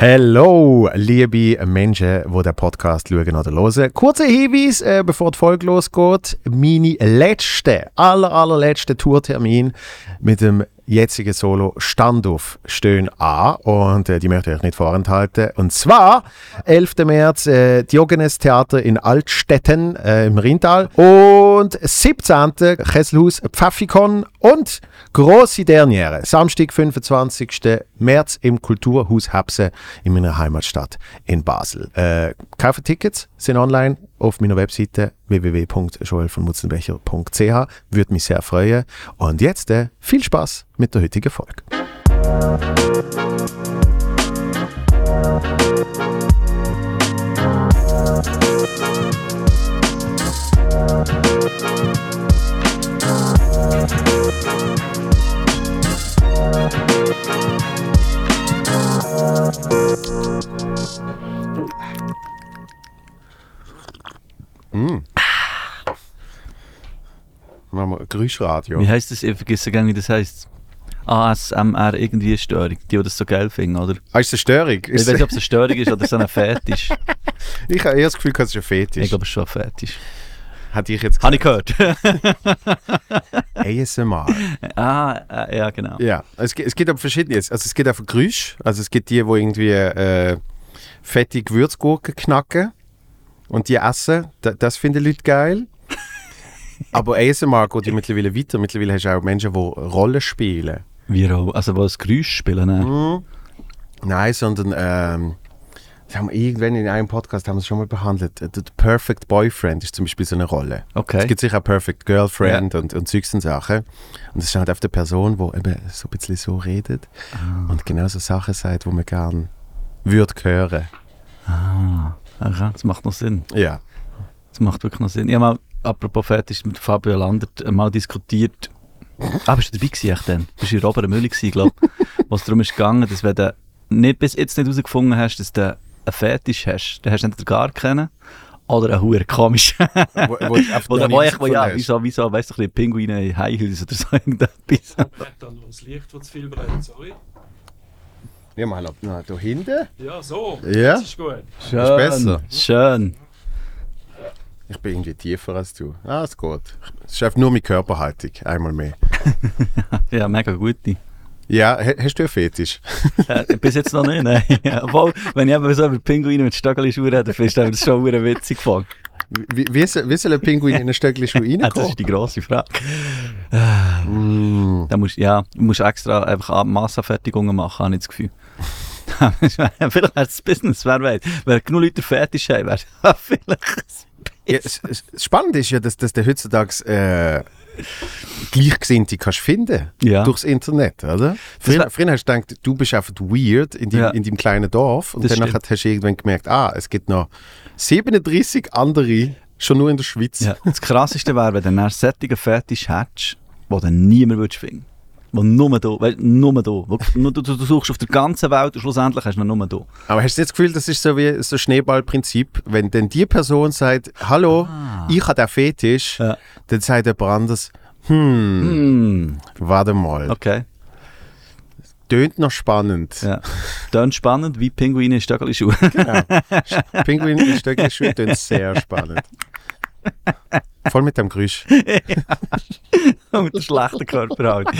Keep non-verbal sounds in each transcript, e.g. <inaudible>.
Hallo, liebe Menschen, die den Podcast schauen oder hören. Kurzer Hinweis, äh, bevor die Folge losgeht. Meine letzte, aller, allerletzte Tourtermin mit dem jetzigen Solo Standoff stehen an und äh, die möchte ich euch nicht vorenthalten. Und zwar 11. März äh, Diogenes Theater in Altstetten äh, im Rheintal und 17. Kesselhaus Pfaffikon und grosse Derniere, Samstag, 25. März im Kulturhaus Hebse in meiner Heimatstadt in Basel. Äh, kaufen Tickets, sind online auf meiner Webseite www.joelvonmutzenbecher.ch. Würde mich sehr freuen. Und jetzt äh, viel Spaß mit der heutigen Folge. Machen wir Geräuschradio. Wie heißt das? Ich vergesse gar nicht, wie das heißt. ASMR, irgendwie eine Störung, die, die das so geil finden, oder? Ah, ist das eine Störung? Ich weiß nicht, ob es eine Störung ist oder so ein Fetisch. <laughs> ich habe eher das Gefühl, es ist ein Fetisch. Ich glaube, es ist schon ein Fetisch. Hätte ich jetzt Habe ich gehört. <laughs> ASMR. <laughs> ah, äh, ja, genau. Ja, es, es gibt aber verschiedene. Also es gibt einfach Geräusche. Also es gibt die, wo irgendwie äh, fette Gewürzgurken knacken und die essen. Da, das finden Leute geil. aber ASMR geht ja mittlerweile weiter. Mittlerweile hast du auch Menschen, die Rollen spielen. Wir auch. Also, die das Geräusch spielen. Ne? Mhm. Nein, sondern ähm, haben wir irgendwann in einem Podcast haben wir es schon mal behandelt. Der Perfect Boyfriend ist zum Beispiel so eine Rolle. Okay. Es gibt sicher auch Perfect Girlfriend und, und und Sachen. Und es ist halt auf der Person, die eben so ein bisschen so redet und genau so Sachen sagt, die man gerne würde hören. Ah, aha, das macht noch Sinn. Ja. Das macht wirklich noch Sinn. Ich habe mal, apropos Fetisch, mit Fabio Landert mal diskutiert. Ah, bist du dabei gewesen, echt dann? Bist du in Robert Müller gewesen, glaube ich. <laughs> Was darum ist gegangen, dass wenn du nicht, bis jetzt nicht herausgefunden hast, dass du einen Fetisch hast, dann hast du entweder gar keinen oder einen Huren komisch. Wo, wo Wo <laughs> wo ich, wo ja, wieso, wieso, weißt du, ein bisschen Pinguine in High Heels oder so <laughs> irgendetwas. das Licht, das zu viel brennt, sorry. Ja, mal ab, na, da hinten. Ja, so. Ja? Das ist gut. Schön. besser. Schön. Ich bin irgendwie tiefer als du. Ah, es geht. Es ist einfach nur meine Körperhaltung. Einmal mehr. <laughs> Ja, mega gute. Ja, ha- hast du einen Fetisch? Äh, bis jetzt noch nicht, nein. <laughs> Obwohl, wenn ich so über Pinguine mit Stöckelschuhen rede, findest du das schon wieder witzig gefunden. Wie, wie, soll, wie soll ein Pinguin in ein Stöckchen <laughs> Ja, das reinkommen? ist die grosse Frage. Mm. Da musst, ja, du musst extra einfach Massenfertigungen machen, habe ich das Gefühl. <laughs> Vielleicht wäre das Business, wer weiß. Wenn genug Leute fertig haben, wäre <laughs> vielleicht... Ja, es, es, das Spannende ist ja, dass, dass du heutzutage äh, Gleichgesinnte kannst finden Ja. durchs Internet, oder? Früher, früher hast du gedacht, du bist einfach weird in deinem, Ja. in deinem kleinen Dorf und Das stimmt. hast du irgendwann gemerkt, ah, es gibt noch 37 andere, schon nur in der Schweiz. Ja. Das Krasseste wäre, wenn du einen sättigen Fetisch hättest, den du niemand würdest finden wo nur da, weißt, nur da. Wirklich, nur, du, du suchst auf der ganzen Welt und schlussendlich hast du nur da. Aber hast du das Gefühl, das ist so wie so ein Schneeballprinzip, wenn dann die Person sagt, hallo, ich habe den Fetisch, Ah. Ja. dann sagt jemand anderes, hm, Hm, warte mal, okay. Tönt noch spannend. Ja. Dann spannend, wie Pinguine in Stöckelschuhen. Genau. <laughs> Pinguin in Stöckchen Schuhe tönt sehr spannend. Voll mit dem Geräusch. <laughs> mit der schlechten Körperhaltung.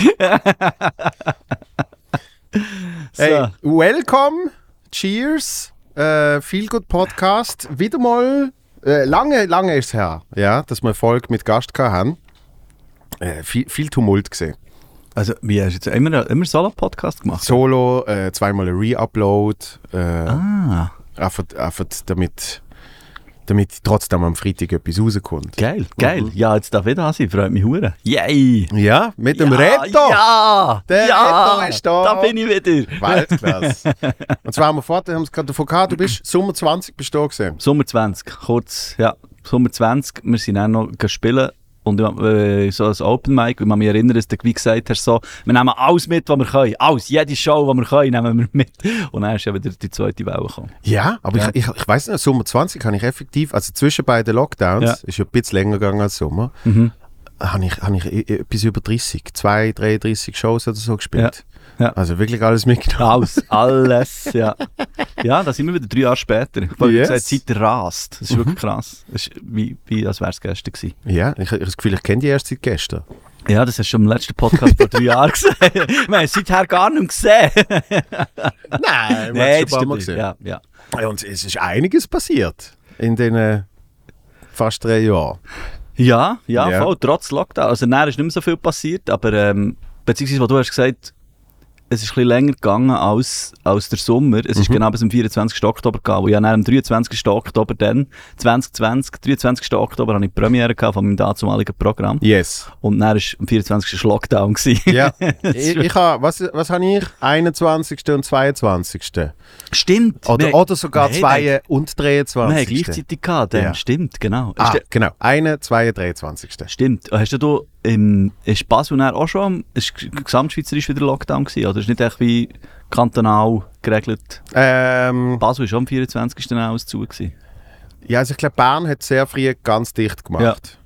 so. Hey, welcome, cheers, äh, Feel Good Podcast. Wieder mal, äh, lange, lange ist es her, ja, dass wir eine Folge mit Gast haben. Äh, viel, viel Tumult gesehen. Also, wie hast du jetzt immer, immer Solo-Podcast gemacht? Solo, äh, zweimal ein Re-Upload, äh, Ah, einfach, einfach damit, damit trotzdem am Freitag etwas rauskommt. geil, geil. Ja, jetzt darf ich da sein, freut mich hure. Yay! Ja, mit dem ja, Reto! Ja! Der ja, Reto ist da. Da bin ich wieder. Weltklasse. <laughs> Und zwar haben wir vorher, haben wir es gerade davon gehabt, du bist Sommer 20 bist du da gewesen. Sommer 20, kurz, ja. Sommer 20, wir sind dann noch gespielt und äh, so ein Open Mic, wenn man mich erinnert, dass du wie gesagt hast, so, wir nehmen alles mit, was wir können. Alles, jede Show, die wir können, nehmen wir mit. Und dann ist ja wieder die zweite Welle gekommen. Ja, aber Ja. ich, ich, ich weiß nicht, Sommer 20 habe ich effektiv, also zwischen beiden Lockdowns, Ja. ist ja ein bisschen länger gegangen als Sommer, Mhm. habe ich, habe ich e- e- etwas über 30, 2, 33 Shows oder so gespielt. Ja. Also wirklich alles mitgenommen. Alles, alles, ja. Ja, da sind wir wieder drei Jahre später. Ich habe Yes. gesagt, die Zeit rast. Das ist wirklich krass. Das ist wie, wie als wäre es gestern gewesen. Ja, ich, ich habe das Gefühl, ich kenne die erst seit gestern. Ja, das hast du schon im letzten Podcast vor drei Jahren gesehen. Wir haben es seither gar nicht gesehen. Nein, Nein, das das schon mal gesehen. Ja, ja. Ja, Und es ist einiges passiert in den äh, fast drei Jahren. Ja, ja, Ja. voll, trotz Lockdown. Also, näher ist nicht mehr so viel passiert, aber, ähm, beziehungsweise, was du hast gesagt, es ist ein bisschen länger gegangen als, als der Sommer. Es ist genau bis zum 24. Oktober gegangen. Und ja, am 23. Oktober dann, 2020, 23. Oktober, hatte ich die Premiere gehabt von meinem dazumaligen Programm. Yes. Und dann war am 24. Lockdown. gewesen. Ja, <laughs> ich, ich habe, was, was habe ich? 21. und 22. Stimmt. Oder, Wir- oder sogar Nein, 2 und Wir haben 23. gleichzeitig gehabt, dann. Ja. Stimmt, genau. Ah, genau. 1, 2, 23. Stimmt. Hast du im, ist Basel dann auch schon, ist gesamtschweizerisch wieder Lockdown gewesen, oder ist nicht echt wie kantonal geregelt? Ähm, Basel ist schon am 24. dann alles zu gewesen. ja, also ich glaube, Bern hat sehr früh ganz dicht gemacht.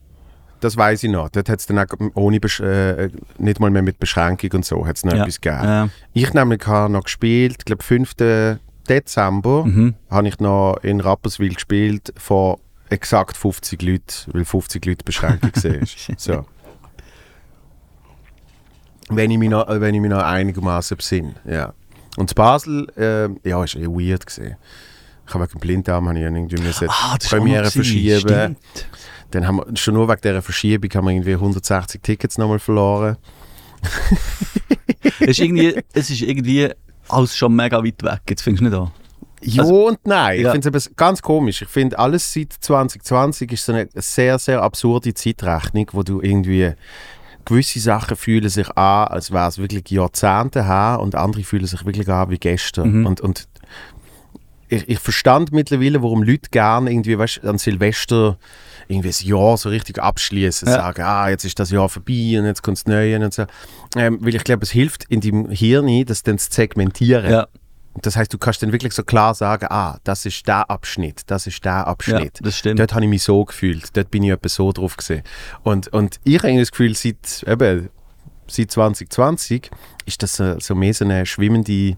Das weiß ich noch. Dort hat es dann auch ohne Besch äh, nicht mal mehr mit Beschränkung und so hat's noch Ja. etwas gegeben. Ja. Ich nämlich habe noch gespielt, ich glaube 5. Dezember Mhm. habe ich noch in Rapperswil gespielt vor exakt 50 Leuten, weil 50 Leute Beschränkung <laughs> war. so. Wenn ich mich noch, äh, wenn ich mich noch einigermaßen besinne, ja. Und in Basel, äh, ja, ist eh weird gesehen. Ich habe wegen dem Blinddarm habe ich irgendwie müssen Ah, Premiere verschieben. Stimmt. Dann haben wir schon nur wegen dieser Verschiebung haben wir irgendwie 160 Tickets nochmal verloren. <laughs> Es ist irgendwie, es ist irgendwie alles schon mega weit weg. Jetzt findest du nicht an. Ja Also- und nein. Ja. Ich finde es ganz komisch. Ich finde, alles seit 2020 ist so eine sehr, sehr absurde Zeitrechnung, wo du irgendwie gewisse Sachen fühlen sich an, als wäre es wirklich Jahrzehnte her und andere fühlen sich wirklich an wie gestern. Mhm. Und, und ich, ich verstand mittlerweile, warum Leute gerne irgendwie weißt, an Silvester irgendwie das Jahr so richtig abschließen, Ja. sagen, ah, jetzt ist das Jahr vorbei und jetzt kommt das Neue und so. Ähm, weil ich glaube, es hilft in deinem Hirn, das dann zu segmentieren. Ja, Das heißt, du kannst dann wirklich so klar sagen, ah, das ist der Abschnitt, das ist der ja Abschnitt. das stimmt. Dort habe ich mich so gefühlt, dort bin ich etwa so drauf gesehen. Und, und ich habe das Gefühl, seit, eben, seit 2020 ist das so, so mehr so eine schwimmende,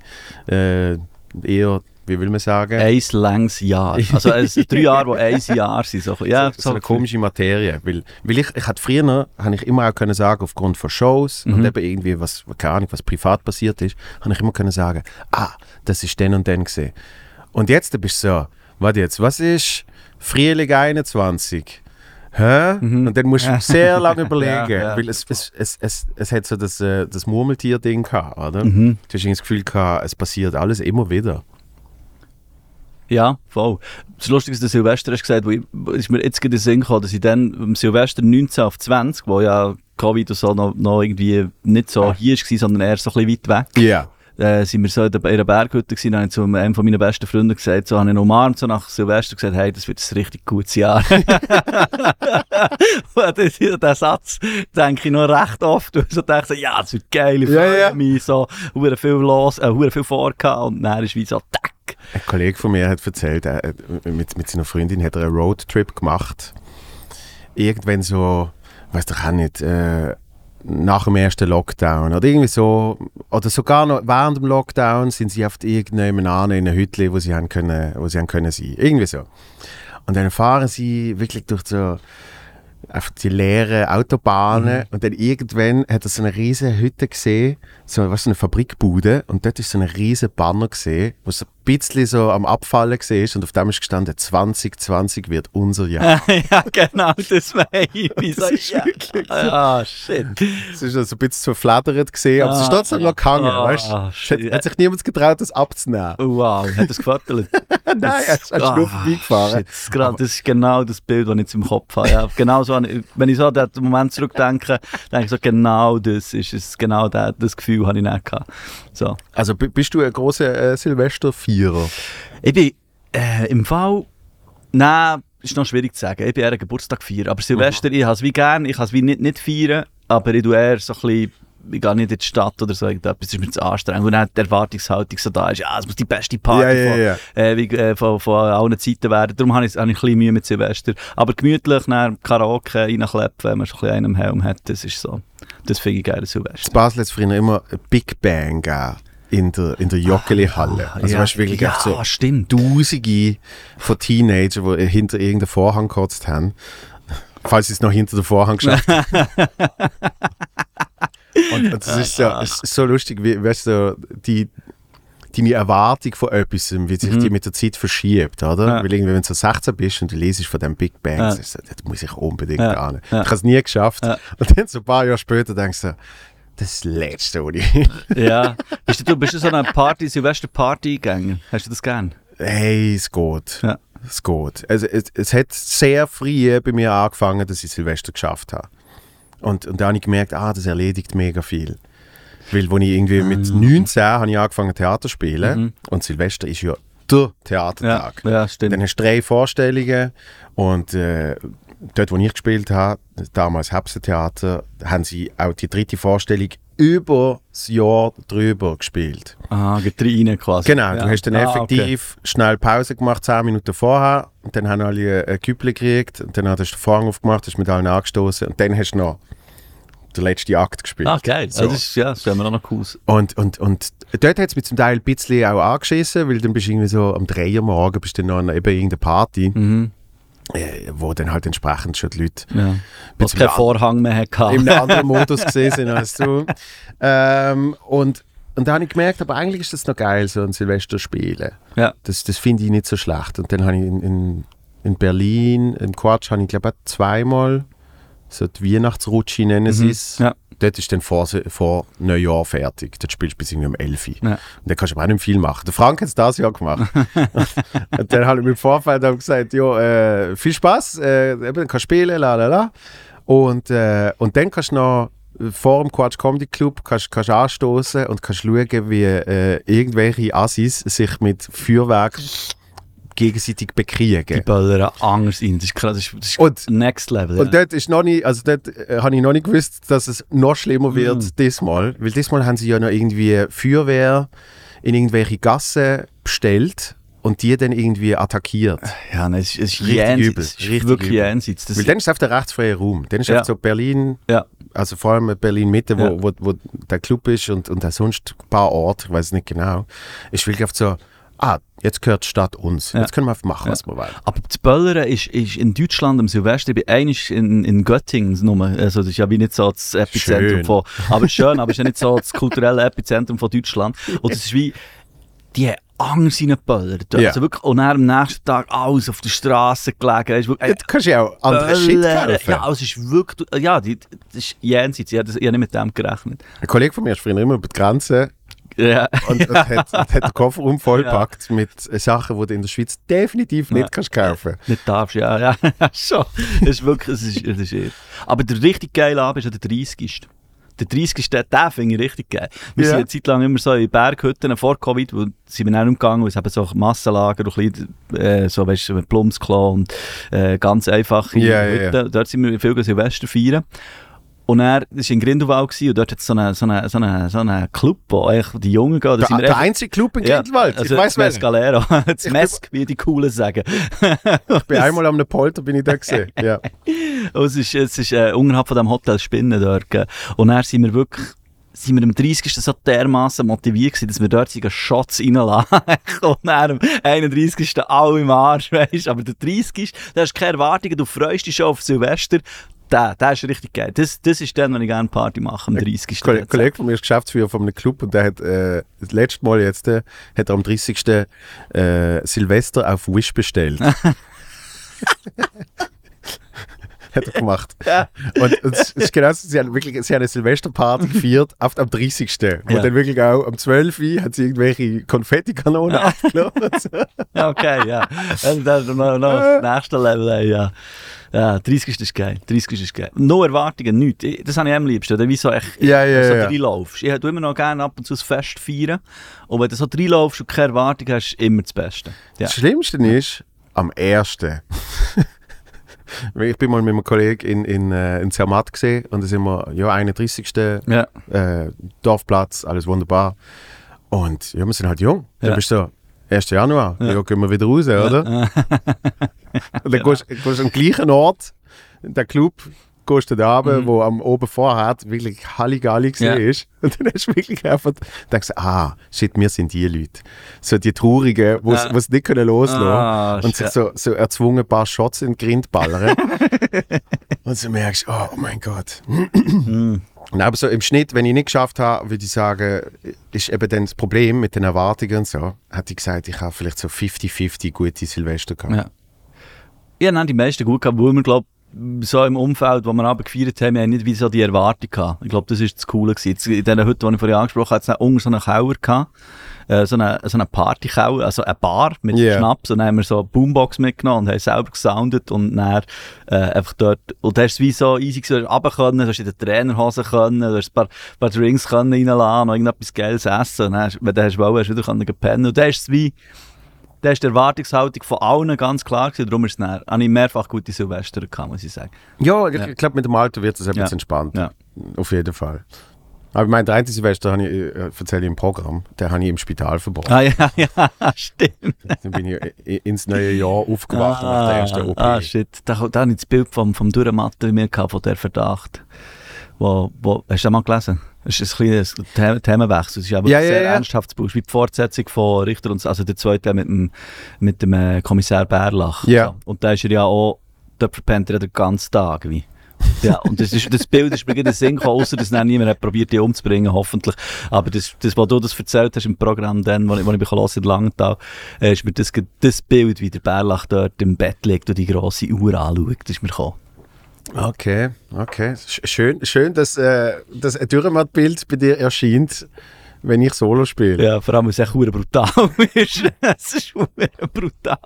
äh, eher, wie will man sagen, Ein längs Jahr. Also es <laughs> drei Jahre, die ein Jahr sind. So, ja, so, so eine komische Materie. Weil, weil ich, ich hatte früher, habe ich immer auch können sagen, aufgrund von Shows und Mhm. eben irgendwie, was, keine Ahnung, was privat passiert ist, habe ich immer können sagen, ah, das ist dann und dann gesehen. Und jetzt bist du so, warte jetzt, was ist Frühling 21? Hä? Und dann musst du sehr lange <laughs> überlegen, Mhm. Ja, ja. weil es, es, es, es, es hat so das, äh, das Murmeltier-Ding gehabt, oder? Mhm. Du hast das Gefühl gehabt, es passiert alles immer wieder. Ja, voll. Das Lustige ist, der Silvester hast gesagt, wo ich, ist mir jetzt gerade in den Sinn gekommen, dass ich dann am Silvester 19 auf 20, wo ja Covid und so noch, noch irgendwie nicht so hier war, sondern eher so ein bisschen weit weg, Ja. Äh, sind wir so in der- einer Berghütte gewesen, habe ich zu einem von meinen besten Freunden gesagt, so habe ich ihn umarmt, so nach Silvester gesagt, hey, das wird ein richtig gutes Jahr. <laughs> Und das- den Satz denke ich noch recht oft, so denke ich so, ja, es wird geil, ich freue ja. mich, so, hure viel los, äh, hure viel vorgehabt, und dann ist wie so, tack. Ein Kollege von mir hat erzählt, er, hat- mit, mit seiner Freundin hat er einen Roadtrip gemacht. Irgendwann so, weiß doch auch nicht, äh, nach dem ersten Lockdown oder irgendwie so, oder sogar noch während dem Lockdown sind sie auf irgendjemanden an in einer Hütte, wo sie haben können, wo sie haben können sein. Irgendwie so. Und dann fahren sie wirklich durch so auf die leeren Autobahnen und dann irgendwann hat er so eine riesige Hütte gesehen, so was so eine Fabrikbude und dort ist so ein riesen Banner gesehen, wo so ein bisschen so am Abfallen gesehen ist und auf dem ist gestanden 2020 wird unser Jahr. <laughs> ja, genau, das meine ich. <laughs> So, ja. Ah, shit. Es ist also ein bisschen verflattert gesehen, aber es ist Ah, trotzdem noch gehangen, ah, weißt shit. Hat, hat sich niemand getraut, das abzunehmen. Wow, hat das gefüttert? <laughs> Nein, er ist, ist nur vorbeigefahren. Das ist genau das Bild, das ich jetzt im Kopf habe. Ja, genau so, habe wenn ich so an den Moment zurückdenke, <laughs> denke ich so, genau das ist es, genau das, das Gefühl habe ich nicht gehabt. So. Also bist du ein großer äh, Silvester-Vierer? Ich bin äh, im Fall, nein, ist noch schwierig zu sagen. Ich bin eher Geburtstag feiern, aber Silvester, ich habe es wie gern, ich kann es wie nicht, nicht feiern, aber ich tue eher so ein bisschen ich gehe nicht in die Stadt oder so, irgendetwas ist mir zu anstrengend. Und dann die Erwartungshaltung so da ist, ja, es muss die beste Party Ja, ja, von. Äh, wie, äh, von, von allen Zeiten werden. Darum habe ich, habe ich ein bisschen Mühe mit Silvester. Aber gemütlich, nach Karaoke reinkleppen, wenn man schon ein bisschen einen Helm hat, das ist so, das finde ich geil, Silvester. In Basel hat früher immer Big Bang gegeben in der, in der Joggeli-Halle. Also ja, weißt du, wirklich ja, so stimmt. Tausende von Teenagern, die hinter irgendeinem Vorhang gekotzt haben. Falls sie es noch hinter der Vorhang geschafft haben. <laughs> und, das ist so, es ist so lustig, wie, weißt du, die, deine Erwartung von etwas, wie sich die mit der Zeit verschiebt, oder? Mhm. Ja. Weil irgendwie, wenn du so 16 bist und du lesest von dem Big Bang, Ja. so, das muss ich unbedingt Ja. ahnen. Ja. Ich habe es nie geschafft. Ja. Und dann so ein paar Jahre später denkst du, das ist das Letzte, ich <laughs> Ja. Bist du, bist du so ein Party, Silvester-Party-Gänger? Hast du das gern? Hey, es geht. Ja. Es geht. Also, es, es hat sehr früh bei mir angefangen, dass ich Silvester geschafft habe. Und, und da habe ich gemerkt, ah, das erledigt mega viel. Weil, als ich irgendwie mit 19 habe ich angefangen Theater zu spielen Mhm. und Silvester ist ja der Theatertag. ja stimmt. Dann hast du drei Vorstellungen und äh, dort, wo ich gespielt habe, damals Hebsentheater, haben sie auch die dritte Vorstellung über das Jahr drüber gespielt. Ah, rein quasi. Genau, ja. du hast dann Ah, okay. effektiv schnell Pause gemacht, 10 Minuten vorher, und dann haben alle ein Küppel gekriegt, und dann hast du den Vorhang aufgemacht, hast mit allen angestoßen und dann hast du noch den letzten Akt gespielt. Ah, geil. So. Das ist, ja, das stellen wir auch noch cool. Und, und, und dort hat es mich zum Teil ein bisschen auch angeschissen, weil dann bist du irgendwie so am 3 Uhr morgen bist du dann noch an eben irgendeiner Party, Mhm. Äh, wo dann halt entsprechend schon die Leute Ja. Was keinen an- Vorhang mehr hatte. in einem anderen <laughs> Modus gesehen sind als du. Ähm, und, und dann habe ich gemerkt, aber eigentlich ist das noch geil, so ein Silvester spielen. Ja. Das, das finde ich nicht so schlecht. Und dann habe ich in, in, in Berlin, im Quatsch, habe ich glaube ich zweimal so die Weihnachtsrutsche nennen sie es. Ja. Dort ist dann vor, vor Neujahr fertig. Dort spielst du bis irgendwie um 11 Uhr. Ja. Und dann kannst du aber auch nicht viel machen. Der Frank hat es das Jahr gemacht. <laughs> und dann habe ich mir im Vorfeld gesagt, ja, äh, viel Spaß, äh, dann kannst du spielen, la la la. Und, äh, und dann kannst du noch äh, vor dem Quatsch Comedy Club kannst, kannst anstoßen und kannst schauen, wie äh, irgendwelche Assis sich mit Feuerwerk gegenseitig Die bekriegen. böllern anders rein. Das ist krass. Das ist, das ist Und- Next Level. Und dort ist noch nicht, also dort äh, habe ich noch nicht gewusst, dass es noch schlimmer wird Mhm. diesmal. Weil diesmal haben sie ja noch irgendwie Feuerwehr in irgendwelche Gassen bestellt und die dann irgendwie attackiert. ja. nein, es ist, es ist Richtig jenseits. übel, Es ist richtig wirklich übel. jenseits. Das Weil dann ist es auf der rechtsfreien Raum. Dann ist Ja. so Berlin, ja. also vor allem Berlin Mitte, wo, Ja. wo, wo der Club ist und, und auch sonst ein paar Orte, ich weiß nicht genau, ist wirklich oft so, ah, jetzt gehört die Stadt uns. Ja. Jetzt können wir einfach machen, Ja. was wir wollen. Aber das Böllern ist, ist in Deutschland am Silvester, ich bin einmal in, in Göttingen nur, also das ist ja wie nicht so das Epizentrum Schön. von, aber schön, aber es ist ja nicht so das kulturelle Epizentrum von Deutschland. Und es ist wie, die haben Angst reingeböllert. Ja. Also wirklich, und dann am nächsten Tag alles auf der Straße gelegen. Ist wirklich, kannst du ja auch andere Shit kaufen. Ja, es ist wirklich, ja, die, das ist jenseits, ich habe das- ich habe nicht mit dem gerechnet. Ein Kollege von mir ist früher immer über die Grenze Ja. <laughs> und, und hat, und hat den Kofferraum vollgepackt mit Sachen, die du in der Schweiz definitiv nicht Ja. kannst kaufen Nicht darfst, ja, ja, <laughs> schon. Das ist wirklich, es ist, es ist irre. Aber der richtig geile Abend ist ja der 30. Der 30. den finde ich richtig geil. Wir Ja. sind eine Zeit lang immer so in Berghütten vor Covid, wo sind wir dann umgegangen, weil es eben so Massenlager und ein bisschen, äh, so, weißt du, mit Plumpsklo und äh, ganz einfache Ja, ja, ja. Hütten. Dort sind wir viel Silvester feiern. Und er, war in Grindelwald gewesen, und dort hat es so einen so eine, so eine, so eine Club, wo die Jungen gehen. Der, der einzige Club in ja, Grindelwald. also ich weiß das. Mescalero, <laughs> das Mesk, wie die Coolen sagen. Ich bin <laughs> einmal am Polter bin ich da gesehen. <laughs> Ja. Und es ist, es ist äh, unterhalb von dem Hotel Spinnen dort. Und dann sind wir wirklich sind wir am 30. so dermaßen motiviert gewesen, dass wir dort sogar Shots reinlassen. und dann am 31. alle im Arsch, weisst. Aber der 30. da hast du keine Erwartungen, du freust dich schon auf Silvester. Der, der ist richtig geil. Das, das ist dann, wenn ich gerne Party mache, am 30. Ein Kollege. Kollege von mir ist Geschäftsführer von einem Club und der hat äh, das letzte Mal jetzt äh, hat er am 30. Äh, Silvester auf Wish bestellt. <laughs> hat er gemacht. <laughs> Ja. Und, und es ist genau so, sie haben wirklich sie haben eine Silvesterparty gefeiert auf am 30. Und Ja. dann wirklich auch am 12. Uhr hat sie irgendwelche Konfettikanonen abgelassen. Ja, <laughs> okay, ja. Also, das ist noch, noch das nächste Level, ja. Ja, 30. ist geil. 30. ist geil. No Erwartungen, nichts. Ich- Das habe ich am liebsten. Oder wie so echt Ja, ja, so ja. reinlaufst. Ich tue immer noch gerne ab und zu ein Fest feiern. Und wenn du so reinlaufst und keine Erwartung hast, ist immer das Beste. Ja. Das Schlimmste ist, am 1. Ich bin mal mit einem Kollegen in, in, äh, in Zermatt gesehen und da sind wir, ja, 31. Ja. Äh, Dorfplatz, alles wunderbar. Und ja, wir sind halt jung. Ja. Dann bist du so, 1. Januar, ja. Ja. gehen wir wieder raus, oder? <laughs> Und dann gehst gehst du am gleichen Ort, in der Club, gehst du da runter, Mhm. wo am oben vorher wirklich Halligalli gesehen Ja. ist. Und dann hast du wirklich einfach, denkst du, ah, shit, wir sind die Leute. So die Traurigen, die Ja. es nicht können loslassen Ah, und sich so, so erzwungen ein paar Shots in den Grind ballern. <laughs> und so merkst, oh, oh mein Gott. Mhm. Und aber so im Schnitt, wenn ich nicht geschafft habe, würde ich sagen, ist eben dann das Problem mit den Erwartungen und so, hätte ich gesagt, ich habe vielleicht so 50-50 gute Silvester gehabt. Ja. Ja, nein, die meisten gut gehabt, weil wir, glaube so im Umfeld, wo wir aber gefeiert haben, wir haben nicht wie so die Erwartung gehabt. Ich glaube, das ist das Coole gewesen. Jetzt, in diesen Hütten, die ich vorhin angesprochen habe, hat es unten so einen Keller gehabt. Äh, so eine, so eine Partykeller, also eine Bar mit Yeah. Schnaps. Und dann haben wir so eine Boombox mitgenommen und haben selber gesoundet und dann äh, einfach dort, und da du wie so easy gesagt, runter können, du hast in den Trainerhosen können, du hast ein paar, paar Drinks können reinlassen, noch irgendetwas Geiles essen. Und dann, wenn du hast wollen, hast du wieder können pennen. Und dann ist es wie, da ist die Erwartungshaltung von allen ganz klar gewesen. Darum ist es dann, habe ich mehrfach gute Silvester gehabt, muss ich sagen. Ja, ich, Ja. ich glaube, mit dem Alter wird es ein Ja. bisschen entspannt. Ja. Auf jeden Fall. Aber ich meine, der einzige Silvester, habe ich, äh, erzähle ich im Programm, den habe ich im Spital verbracht. Ah ja, <laughs> ja, stimmt. Dann bin ich i- ins neue Jahr aufgewacht nach der ersten OP. ah, shit. Da, da habe ich das Bild vom, vom Durchmatten mir gehabt, von der Verdacht. Wo, wo, hast du das mal gelesen? Es ist ein kleines The Themenwechsel. Es ist aber Ja, ein ja, sehr ja. ernsthaftes Buch. Wie die Fortsetzung von Richter und also der zweite mit dem, mit dem äh, Kommissar Bärlach. Ja. Und da ist er ja auch, dort verpennt er ja den ganzen Tag. Wie. Ja, und das, ist, das Bild ist mir gerade Sinn gekommen, außer dass dann niemand hat probiert, die umzubringen, hoffentlich. Aber das, das, was du das erzählt hast im Programm, dann, wo ich, wo ich mich hören in Langenthal, äh, ist mir das, das Bild, wie der Bärlach dort im Bett liegt und die grosse Uhr anschaut, ist mir gekommen. Okay, okay. Sch- Schön, schön dass, äh, dass ein Dürrematt-Bild bei dir erscheint, wenn ich Solo spiele. Ja, vor allem, weil es echt brutal <laughs> ist. es ist brutal.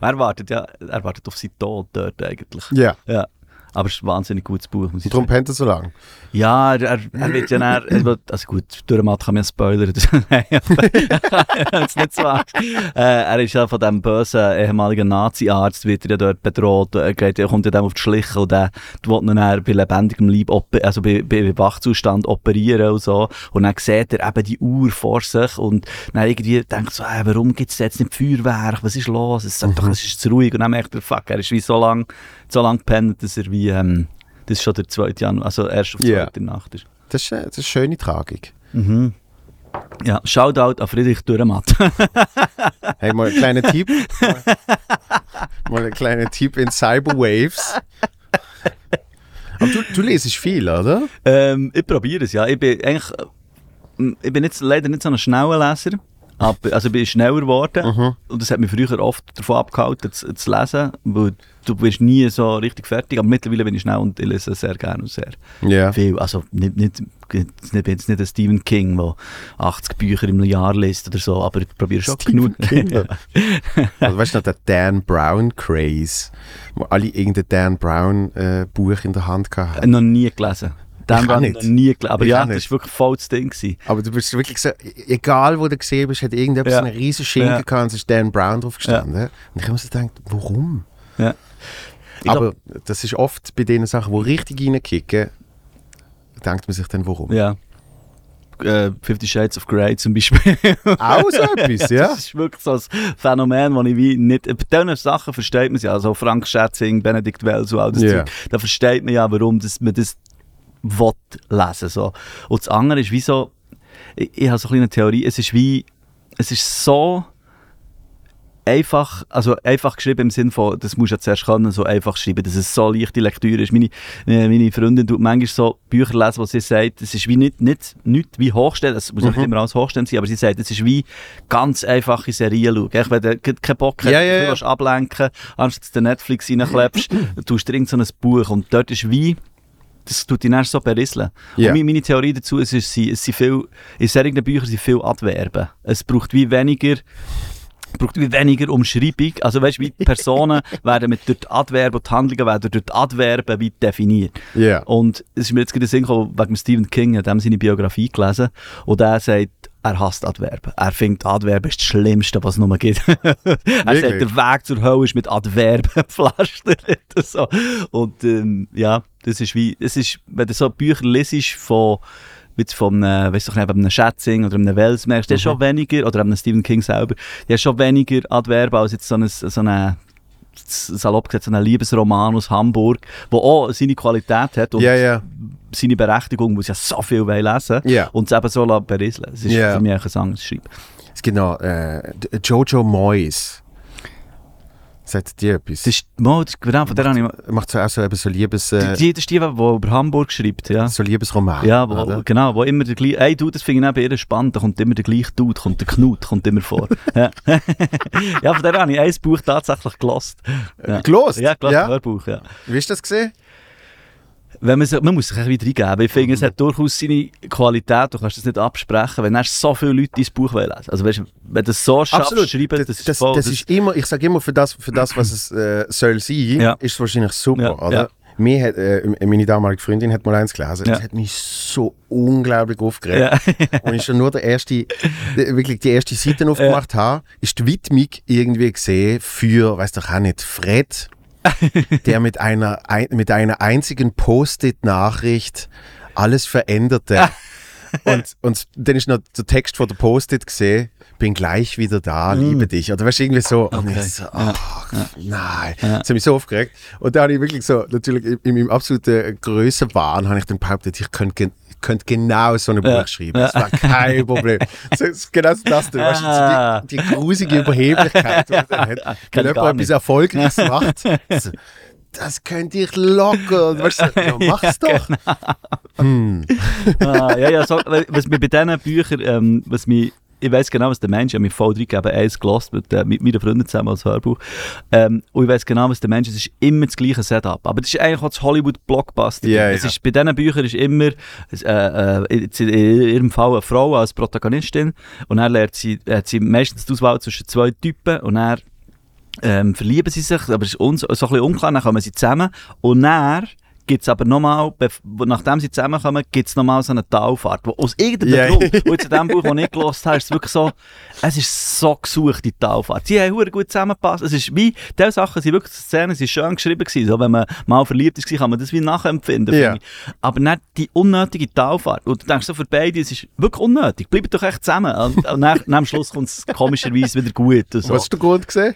Er wartet ja, er wartet auf seinen Tod dort eigentlich. Ja, Ja. Aber es ist ein wahnsinnig gutes Buch, muss ich darum sagen. pennt er so lange. Ja, er, er, er wird ja dann, also gut, Dürrematt kann mir spoilern. <laughs> Nein, <laughs> jetzt nicht so Angst. Äh, er ist ja von diesem bösen ehemaligen Nazi-Arzt, wird er ja dort bedroht, er, geht, er kommt ja dem auf die Schliche und der will ihn dann bei lebendigem Leib, also bei, bei Wachzustand operieren und so. Und dann sieht er eben die Uhr vor sich und dann irgendwie denkt so, hey, warum gibt es jetzt nicht Feuerwerk, was ist los? Es sagt doch, es ist zu ruhig. Und dann merkt er, fuck, er ist wie so lang, so lang gepennt, dass er wie, ähm, das ist schon der 2. Januar, also erst auf die Ja. zweite Nacht ist. Das ist, äh, das ist eine schöne Tragik. Mhm. Ja, Shoutout an Friedrich Dürrematt. <laughs> Hey, mal einen kleinen Tipp. <laughs> Mal, mal einen kleinen Tipp in Cyberwaves. Aber du, du lesest viel, oder? ähm, ich probiere es, ja. Ich bin eigentlich, äh, ich bin jetzt leider nicht so ein schneller Leser. Aber, also ich bin schneller geworden Mhm. und das hat mich früher oft davon abgehalten zu, zu lesen, weil du bist nie so richtig fertig, aber mittlerweile bin ich schnell und ich lese sehr gerne und sehr Ja. viel. Also nicht, nicht, ich bin jetzt nicht ein Stephen King, der 80 Bücher im Jahr liest oder so, aber ich probiere schon genug. Ja. <laughs> Also weißt du noch, der Dan Brown Craze, wo alle irgendein Dan Brown äh, Buch in der Hand hatten. noch nie gelesen. Habe nicht. noch nie gelesen. Aber Ich ja, das war wirklich voll das Ding. Gewesen. Aber du bist wirklich so, egal wo du gesehen bist, hat irgendetwas Ja. einen riesen Schinken Ja. gehabt und es ist Dan Brown drauf gestanden. Und ich habe mir so gedacht, warum? Ja. Ich glaub- Aber das ist oft bei den Sachen, die richtig reinkicken, denkt man sich dann, warum? Ja. Äh, Fifty Shades of Grey zum Beispiel. <laughs> Auch so etwas, <laughs> ja? Das ist wirklich so ein Phänomen, das ich wie nicht... Bei diesen Sachen versteht man ja, also Frank Schätzing, Benedikt Wells und all das Ja. Zeug, da versteht man ja, warum das, man das will lesen so. Und das andere ist wie so... Ich, ich habe so eine kleine Theorie, es ist wie... Es ist so einfach, also einfach geschrieben im Sinn von, das musst du ja zuerst können, so einfach schreiben, dass es so leichte Lektüre ist. Meine, äh, meine Freundin tut manchmal so Bücher lesen, wo sie sagt, es ist wie nicht, nicht, nicht wie hochstellen, es muss auch nicht immer alles hochstellen sein, aber sie sagt, es ist wie ganz einfache Serien schauen. Echt, wenn du keinen Bock hast, Ja, ja, du ja. willst ablenken, anstatt du Netflix reinklebst, <clears throat> tust du irgend so Buch und dort ist wie das tut dich dann so berisseln. Ja. Und meine, Theorie dazu ist, es sind, es sind viel, in solchen Büchern sind viel Adverben. Es braucht wie weniger braucht wie weniger Umschreibung. Also weißt du, wie die Personen <laughs> werden mit durch Adverben und die Handlungen werden durch Adverben wie definiert. Ja. Und es ist mir jetzt gerade Sinn gekommen, wegen Stephen King, hat dem seine Biografie gelesen. Und der sagt, er hasst Adverben. Er findet Adverben ist das Schlimmste, was es nur gibt. <laughs> er sagt, Wirklich? der Weg zur Hölle ist mit Adverben gepflastert. <laughs> so. Und ähm, ja, das ist wie, es ist, wenn du so Bücher lesest von jetzt von einem, weißt du, einem Schätzing oder einem Wells merkst, der ist schon weniger, oder einem Stephen King selber, der ist schon weniger Adverben als jetzt so ein, so eine salopp gesagt, so ein Liebesroman aus Hamburg, der auch seine Qualität hat und Ja, ja. seine Berechtigung, muss ja so viel lesen Ja. und es eben so berieseln. Es ist Ja. für mich ein anderes Schreiben. Es gibt noch äh, Jojo Moyes. Sagt dir etwas? Das ist, mal, ist genau, von der habe ich, macht so auch so, eben so Liebes, äh, die, die, das ist die, die über Hamburg schreibt, ja. so Liebesroman. Ja, wo, oder? genau, wo immer der gleiche, ey du, das finde ich bei ihr spannend, da kommt immer der gleiche Dude, kommt der Knut, kommt immer vor. <laughs> ja. <laughs> ja, von der habe ich ein Buch tatsächlich gelost. Ja, Gelost? ja, gelost, Ja? Hörbuch, ja. Wie du das gesehen? Wenn man, so, man muss sich ein bisschen wieder reingeben. Ich finde, es hat durchaus seine Qualität, du kannst das nicht absprechen, wenn erst so viele Leute dein Buch lesen wollen. Also weißt, wenn du es so schaffst, schreiben, das, das, ist das, voll, das ist immer, ich sage immer, für das, für das was es äh, soll sein, Ja. ist es wahrscheinlich super, Ja, oder? ja. Mir hat, äh, meine damalige Freundin hat mal eins gelesen, Ja. das hat mich so unglaublich aufgeregt. ja. <laughs> Und ich schon nur der erste, die- wirklich die erste Seite aufgemacht habe, ist die Widmung irgendwie gesehen für, weiß doch auch nicht, Fred, der mit einer, ein, mit einer einzigen Post-it-Nachricht alles veränderte. <laughs> und, und dann ist noch der Text von der Post-it gesehen, bin gleich wieder da, liebe dich. Oder weißt du, irgendwie so. Und Mm. Okay. ich so, ach, nein. Ja. Das hat mich so aufgeregt. Und da habe ich wirklich so, natürlich in, in meinem absoluten Größenwahn, habe ich dann behauptet, ich könnte, könnte genau so ein Ja. Buch schreiben. Ja. Das war kein <laughs> Problem. das ist genau das, du, weißt, du, Ah. so die, die grusige Überheblichkeit, die man dann hat. Wenn jemand etwas. Erfolgreiches <laughs> macht, so, das könnte ich locker. Und Weißt du, <laughs> ja, mach's doch. Hm. ah, ja, ja, so, was mir bei diesen Büchern, ähm, was mich, ich weiß genau, was der Mensch, ich habe mich voll reingegeben, eins gelost mit, äh, mit meiner Freundin zusammen als Hörbuch. Ähm, und ich weiß genau, was der Mensch ist, es ist immer das gleiche Setup. Aber das ist eigentlich auch das Hollywood-Blockbuster. Es ja. ist, bei diesen Büchern ist immer, äh, äh, jetzt in ihrem Fall eine Frau als Protagonistin und dann lernt sie, hat sie meistens die Auswahl zwischen zwei Typen und dann ähm, verlieben sie sich, aber es ist uns, so ein bisschen unklar, dann kommen sie zusammen und dann gibt es aber nochmal, nachdem sie zusammenkommen, gibt es nochmal so eine Talfahrt, wo aus irgendeinem Ja. Grund, und in dem Buch, das ich gelesen habe, ist es wirklich so, es ist so gesucht, die Talfahrt. Sie haben gut zusammengepasst, es ist wie, diese Sachen sind wirklich, Szenen sind schön geschrieben gewesen, so, wenn man mal verliebt ist, kann man das wie nachempfinden, ich. Aber nicht die unnötige Talfahrt, und du denkst so für beide, es ist wirklich unnötig, bleibt doch echt zusammen, und, und dann am Schluss kommt es komischerweise wieder gut. So. Was ist der Grund gesehen?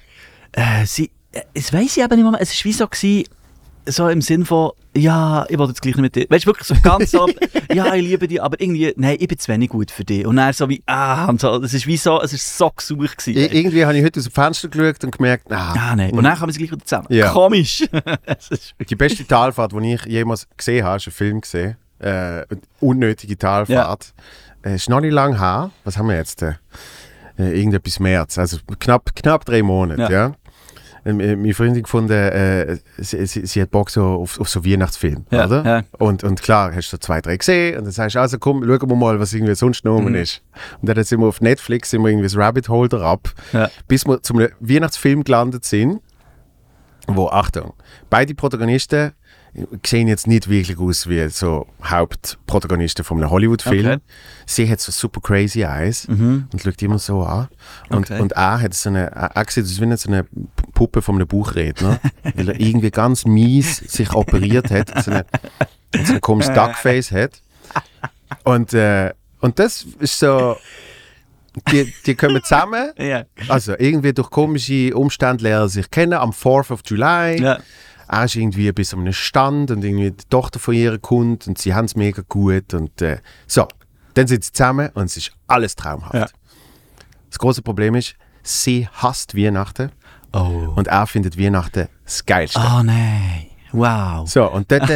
Äh, sie, äh, das weiss ich eben nicht mehr. Es war wie so, gewesen, so im Sinn von, ja, ich will jetzt gleich nicht mit dir. Weißt du, wirklich so ganz <laughs> so, ja, ich liebe dich, aber irgendwie, nein, ich bin zu wenig gut für dich. Und dann so wie, ah, und so, das ist wie so, es ist so gesucht gewesen. I irgendwie habe ich heute aus dem Fenster geschaut und gemerkt, ah, ah, nein. Und dann kommen sie gleich wieder zusammen. Ja. Komisch. <laughs> Die beste Talfahrt, die ich jemals gesehen habe, ist ein Film gesehen. Äh, unnötige Talfahrt. Äh, ist noch nicht lang her. Was haben wir jetzt? Äh, äh, irgendetwas März. Also knapp, knapp drei Monate, Ja. ja. Ähm, äh, meine Freundin gefunden, äh, sie, sie, sie hat Bock so auf, auf so Weihnachtsfilm, Ja, oder? ja. Und, und klar, hast du zwei, drei gesehen und dann sagst du, also komm, schauen wir mal, was irgendwie sonst noch Mhm. ist. Und dann sind wir auf Netflix, sind wir irgendwie das Rabbit Hole ab, Ja. bis wir zum Weihnachtsfilm gelandet sind, wo, Achtung, beide Protagonisten sehen jetzt nicht wirklich aus wie so Hauptprotagonisten von einem Hollywood-Film. Okay. Sie hat so super crazy eyes Mhm. und schaut immer so an. Und, Okay. und er hat so eine, er sieht aus wie so eine Puppe von einem Buchredner, <laughs> weil er irgendwie ganz mies sich operiert hat, so eine, so ein komisches <laughs> Duckface hat. Und, äh, und das ist so, die, die kommen zusammen, <laughs> Ja. also irgendwie durch komische Umstände lernen sich kennen am 4th of July. Ja. Er ist irgendwie bis an einem Stand und irgendwie die Tochter von ihr kommt und sie haben es mega gut. Und äh, so, dann sind sie zusammen und es ist alles traumhaft. Ja. Das große Problem ist, sie hasst Weihnachten Oh. und er findet Weihnachten das Geilste. Oh nein. Wow. So, und dort, <laughs>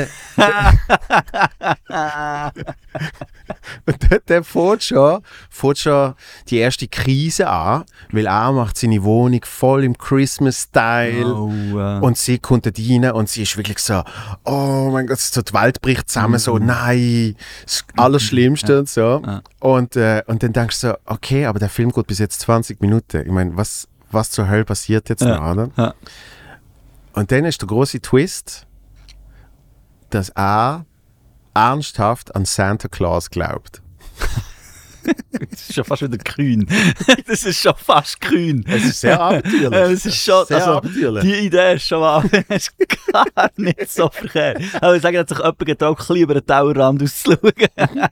und dort äh, fährt schon, fährt schon die erste Krise an, weil er macht seine Wohnung voll im Christmas-Style. Oh, äh. Und sie kommt dort rein und sie ist wirklich so, oh mein Gott, so die Welt bricht zusammen, so, nein, das Allerschlimmste und so. Ja. Und, äh, und dann denkst du so, okay, aber der Film geht bis jetzt 20 Minuten. Ich meine, was, was zur Hölle passiert jetzt Ja. noch, oder? Ja. Und dann ist der große Twist, dass er ernsthaft an Santa Claus glaubt. <laughs> <laughs> das ist schon fast wieder kühn. das ist schon fast kühn. Es ist sehr abenteuerlich. Es ist schon, sehr also, abenteuerlich. die Idee ist schon mal <laughs> ist gar nicht so verkehrt. Aber ich sage, hat sich jemand getraut, ein bisschen über den Tauerrand auszuschauen. <laughs>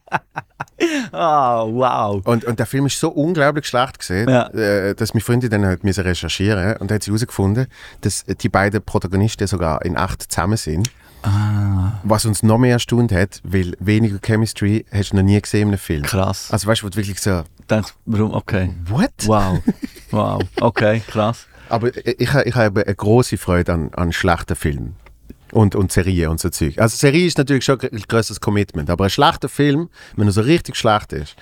Ah, wow. Und, und der Film ist so unglaublich schlecht gesehen, Ja. äh, dass meine Freundin dann halt recherchieren und hat sie herausgefunden, dass die beiden Protagonisten sogar in acht zusammen sind. Ah, Was uns noch mehr erstaunt hat, weil weniger Chemistry hast du noch nie gesehen in einem Film. krass. Also weißt du, wo du wirklich so, Denkst, warum? Okay. what? Wow. Wow. Okay, krass. Aber ich, ich, ich habe eine große Freude an, an schlechten Filmen. Und, und Serien und so Zeug. Also Serie ist natürlich schon ein größeres Commitment, aber ein schlechter Film, wenn er so richtig schlecht ist,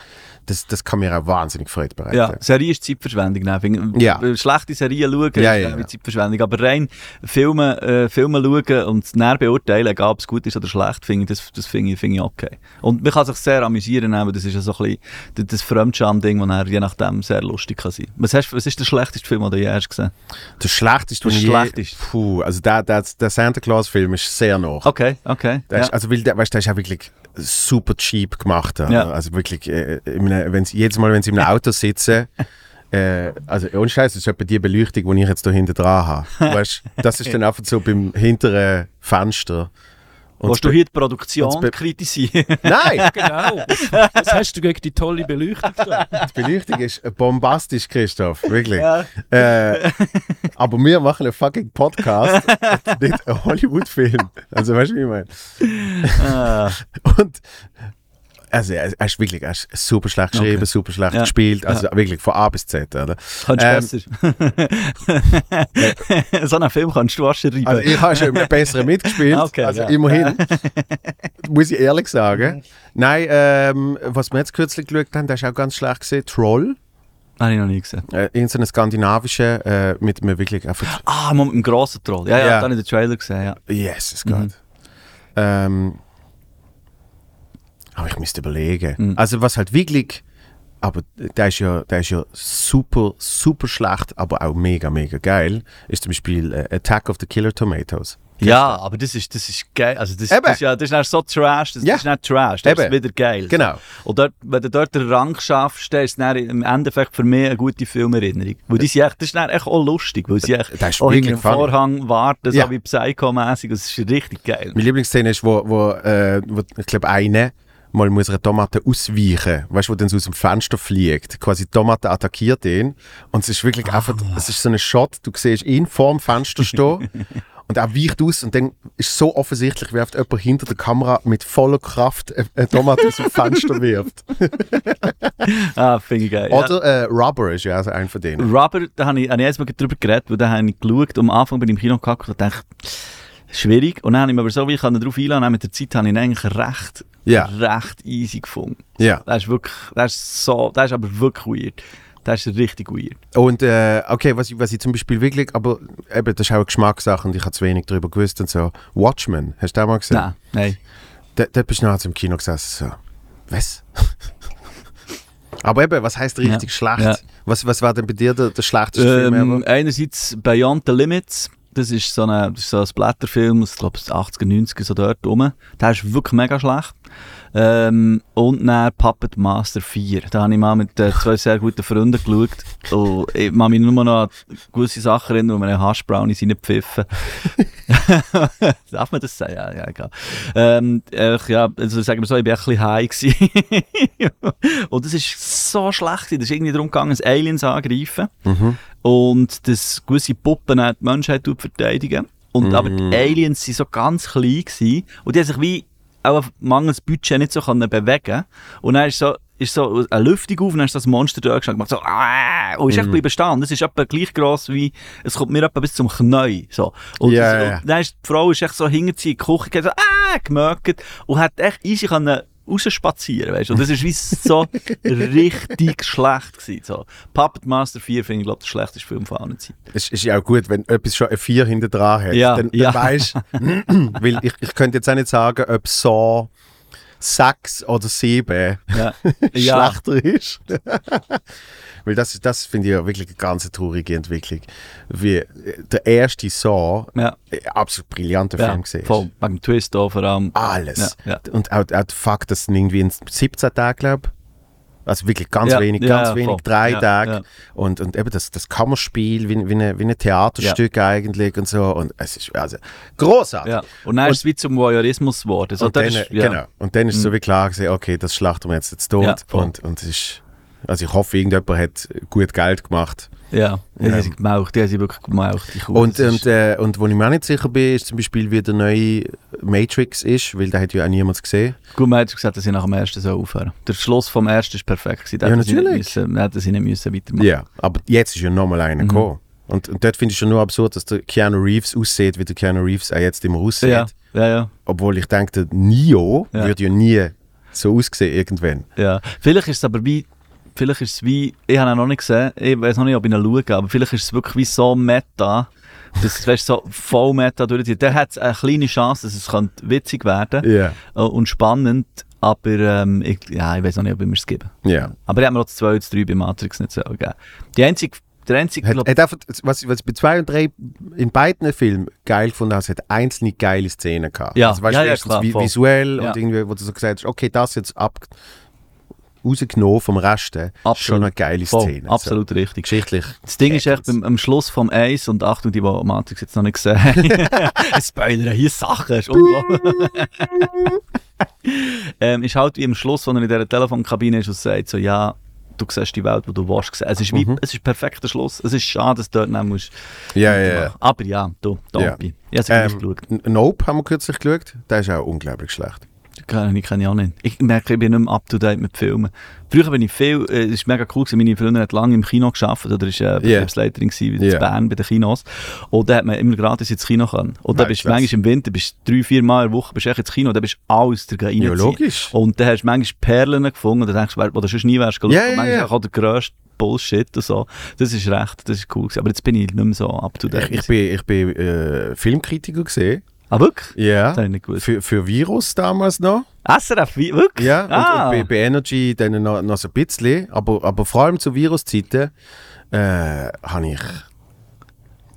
das, das kann mir auch wahnsinnig Freude bereiten. Ja, Serie ist Zeitverschwendung. ne? Ich- Ja. Schlechte Serien schauen Ja, ist ja. Zeitverschwendung. Aber rein Filme, äh, Filme schauen und näher beurteilen, ob es gut ist oder schlecht, finde ich, das, das finde ich, finde ich okay. Und man kann sich sehr amüsieren, aber das ist ja so ein bisschen das- Fremdscham-Ding, das je nachdem sehr lustig kann sein. Was, hast, was ist der schlechteste Film, den du je hast gesehen? Der schlechteste, Der den ich je- schlechteste. Puh, also der, der, der Santa Claus-Film ist sehr noch. Okay, okay. Ja. ist, also, weil der, weißt, der ist auch wirklich super cheap gemacht. Ja. Also wirklich, äh, einem- wenn's, jedes Mal, wenn sie im Auto sitzen, äh, also ohne Scheiß, das ist etwa die Beleuchtung, die ich jetzt da hinten dran habe. <laughs> Weißt, das ist dann einfach so beim hinteren Fenster. Willst du hier die Produktion kritisieren? <laughs> Nein, <laughs> Genau. Was hast du gegen die tolle Beleuchtung da? die Beleuchtung ist bombastisch, Christoph, wirklich. Ja. Äh, aber wir machen einen fucking Podcast nicht einen Hollywood-Film. Also weißt du, wie ich meine? Ah, Und also er, er ist wirklich er ist super schlecht geschrieben, Okay. super schlecht Ja. gespielt, also wirklich von A bis Z. Oder? kannst du Ähm, besser. <laughs> so einen Film kannst du auch schreiben. Also ich habe schon einen besseren mitgespielt, <laughs> okay, also ja. immerhin, <laughs> muss ich ehrlich sagen. Nein, ähm, was wir jetzt kürzlich geschaut haben, der ist auch ganz schlecht gesehen, Troll, Habe ich noch nie gesehen. äh, irgendein skandinavischer, äh, mit mir wirklich einfach, Ah, mit dem grossen Troll. Ja, ja, Ja. ja. da habe ich den Trailer gesehen, ja. yes, Mhm. Gott. Ähm, aber ich müsste überlegen. Mhm. Also was halt wirklich, aber der ist ja, der ist ja super, super schlecht, aber auch mega, mega geil, ist zum Beispiel äh, Attack of the Killer Tomatoes. Ja, aber das ist, das ist geil. Also das, das, ist ja, das ist dann so Trash, das, Ja. das ist nicht Trash, das Eben. ist wieder geil. Genau. Und dort, wenn du dort den Rang schaffst, dann ist es im Endeffekt für mich eine gute Filmerinnerung. Weil die sind echt, das ist dann echt auch lustig, weil sie echt Das auch hinter dem. Vorhang warten, Ja. so wie Psycho-mäßig. Das ist richtig geil. Meine Lieblingsszene ist, wo, wo, äh, wo ich glaube, eine mal muss eine Tomate ausweichen, weißt du, wo dann so aus dem Fenster fliegt. Quasi die Tomate attackiert ihn und es ist wirklich Ah. einfach, es ist so ein Shot, du siehst ihn vor dem Fenster stehen <laughs> und er weicht aus und dann ist so offensichtlich, wirft jemand hinter der Kamera mit voller Kraft eine Tomate aus dem Fenster wirft. <laughs> Ah, finde ich geil. Oder äh, Rubber ist ja also ein von denen. Rubber, da habe ich, habe ich jetzt mal drüber geredet, weil da habe ich geschaut, am Anfang bin ich im Kino gehackt und dachte, schwierig. Und dann habe ich mir aber so, wie ich darauf einladen, mit der Zeit habe ich ihn eigentlich recht, Ja. recht easy gefunden. Ja. Das ist wirklich, das ist so, das ist aber wirklich weird. Das ist richtig weird. Und äh, okay, was ich, was ich zum Beispiel wirklich, aber eben, das ist auch eine Geschmackssache und ich habe zu wenig darüber gewusst und so. Watchmen, hast du den mal gesehen? Nein, nein. Da, da bist du nachher im Kino gesessen, so, was? <laughs> Aber eben, was heißt richtig schlecht? ja. Was, was war denn bei dir der, der schlechteste Film Ähm, ever? einerseits Beyond the Limits. Das ist so, eine, das ist so ein Blätterfilm aus, glaube 80er, 90er, so dort rum. Der ist wirklich mega schlecht. Ähm, und dann Puppet Master 4. Da habe ich mal mit äh, zwei sehr guten Freunden geschaut. Und ich kann mich nur noch an gewisse Sachen erinnern, wo wir Haschbrownies reingepfiffen. <laughs> Darf man das sagen? Ja, ja, egal. Ähm, äh, ja, also sagen wir so, ich war ein bisschen high. <laughs> und das ist so schlecht. Das ist irgendwie darum gegangen, dass Aliens angreifen. Mhm. Und dass gewisse Puppen auch die Menschheit verteidigen. Und aber die Aliens waren so ganz klein gewesen, und die haben sich wie auch mangels Budget nicht so können bewegen Und dann ist so, ist so eine Lüftung auf und dann ist das Monster da gestanden und gemacht so «Aah!» und ist echt bleiben stehen. Das ist etwa gleich gross wie, es kommt mir etwa bis zum Knäu. So. Und, Ja, das, ja. und dann ist die Frau ist echt so hinterziehen in die Küche gegangen, so «Ah!» gemerkt und hat echt easy können rausspazieren, weißt du. Das ist wie so <laughs> richtig schlecht gewesen. So. Puppet Master 4 finde ich, glaube der schlechteste Film von allen Zeiten. Es ist ja auch gut, wenn etwas schon eine 4 hinter dran hat. Ja, dann, dann ja. weisst <laughs> <clears throat> weil ich, ich könnte jetzt auch nicht sagen, ob so 6 oder 7 Ja. <laughs> ja. schlechter ist. Weil das, das finde ich ja wirklich eine ganz traurige Entwicklung. Wie äh, der erste Saw, Ja. äh, absolut brillanter Ja, Film gesehen. voll. Dem Twist auch vor allem. Alles. Ja. Und auch, auch der Fakt, dass es irgendwie in 17 Tagen, glaube Also wirklich ganz wenig, ganz wenig, voll. drei Tage. Und, und eben das, das Kammerspiel, wie, wie, ein, wie ein Theaterstück eigentlich und so. Und es ist also großartig. Und dann ist es wie zum Voyeurismus geworden. So, und, das dann, ist, genau. und dann ist es so wie klar gewesen, okay, das schlachten wir jetzt, jetzt tot. Und, und es ist, also ich hoffe, irgendjemand hat gut Geld gemacht. Ja, die Ja. haben sie gemaucht, die haben sie wirklich gemaucht. Und, und, äh, und wo ich mir auch nicht sicher bin, ist zum Beispiel, wie der neue Matrix ist, weil da hat ja auch niemand gesehen. Gut, man hat gesagt, dass sie nach dem ersten so aufhören. Der Schluss vom ersten ist perfekt. gewesen. Ja, hätten sie nicht natürlich. Hätten sie nicht müssen weitermachen. Ja, aber jetzt ist ja nochmal einer Mhm. gekommen. Und, und dort finde ich schon nur absurd, dass der Keanu Reeves aussieht, wie der Keanu Reeves auch jetzt immer aussieht. Ja, ja, ja, Obwohl ich denke, der Neo Ja. würde ja nie so aussehen irgendwann. ja. Vielleicht ist es aber wie, vielleicht ist es wie, ich habe ihn noch nicht gesehen, ich weiß noch nicht, ob ich ihn schaue, aber vielleicht ist es wirklich wie so Meta, das <laughs> weißt, so voll Meta durchzieht. Der hat eine kleine Chance, dass es könnte witzig werden Ja. äh, und spannend, aber ähm, ich, ja, ich weiß noch nicht, ob ich mir es geben. Ja. Aber ich habe mir auch das 2 und das 3 bei Matrix nicht so gegeben. Die einzige, der einzige, Hat, glaub, hat einfach, was, was ich bei zwei und drei in beiden Filmen geil gefunden habe, es hat einzelne geile Szenen gehabt. Ja, also, weißt, ja, ja, klar, voll. visuell Ja. und irgendwie, wo du so gesagt hast, okay, das jetzt ab rausgenommen vom Rest, ist Absolut. schon eine geile Szene. absolut So, richtig. geschichtlich. Das Ding ist echt, beim, am Schluss vom Eis und Achtung, die, die Matrix jetzt noch nicht gesehen haben, <laughs> Spoiler, hier Sachen, ist unglaublich. <laughs> ähm, ist halt wie am Schluss, wenn er in dieser Telefonkabine ist und sagt so, ja, du siehst die Welt, die du willst sehen. Es ist wie, Mhm. es ist perfekter Schluss. Es ist schade, dass du dort nicht musst. Ja, ja, ja. Aber ja, du, Ja. Dompi. Ich habe es Ähm, geschaut. Nope haben wir kürzlich geschaut. Der ist auch unglaublich schlecht. Kann ich, kann ich auch nicht. Ich merke, ich bin nicht mehr up to date mit Filmen. Früher bin ich viel, äh, es ist mega cool gewesen, meine Freundin hat lange im Kino geschafft oder ist äh, Betriebsleiterin gewesen in Yeah. Bern bei den Kinos. Und da hat man immer gratis ins Kino können. Und da bist du manchmal im Winter, bist drei, vier Mal in der Woche, bist echt ins Kino, da bist du alles da rein. Ja, logisch. Und dann hast du manchmal Perlen gefunden, und dann denkst du, wo du sonst nie wärst. Ja, ja, und manchmal ja. auch der grösste Bullshit und so. Das ist recht, das ist cool gewesen. Aber jetzt bin ich nicht mehr so up to date. Ich, ich bin, ich bin äh, Filmkritiker gesehen. Ah, wirklich? Ja. Das habe ich nicht gewusst. Für, für Virus damals noch. SRF, wirklich? Ja, und, ah. und bei, bei Energy dann noch, noch so ein bisschen. Aber, aber vor allem zu Viruszeiten äh, habe ich,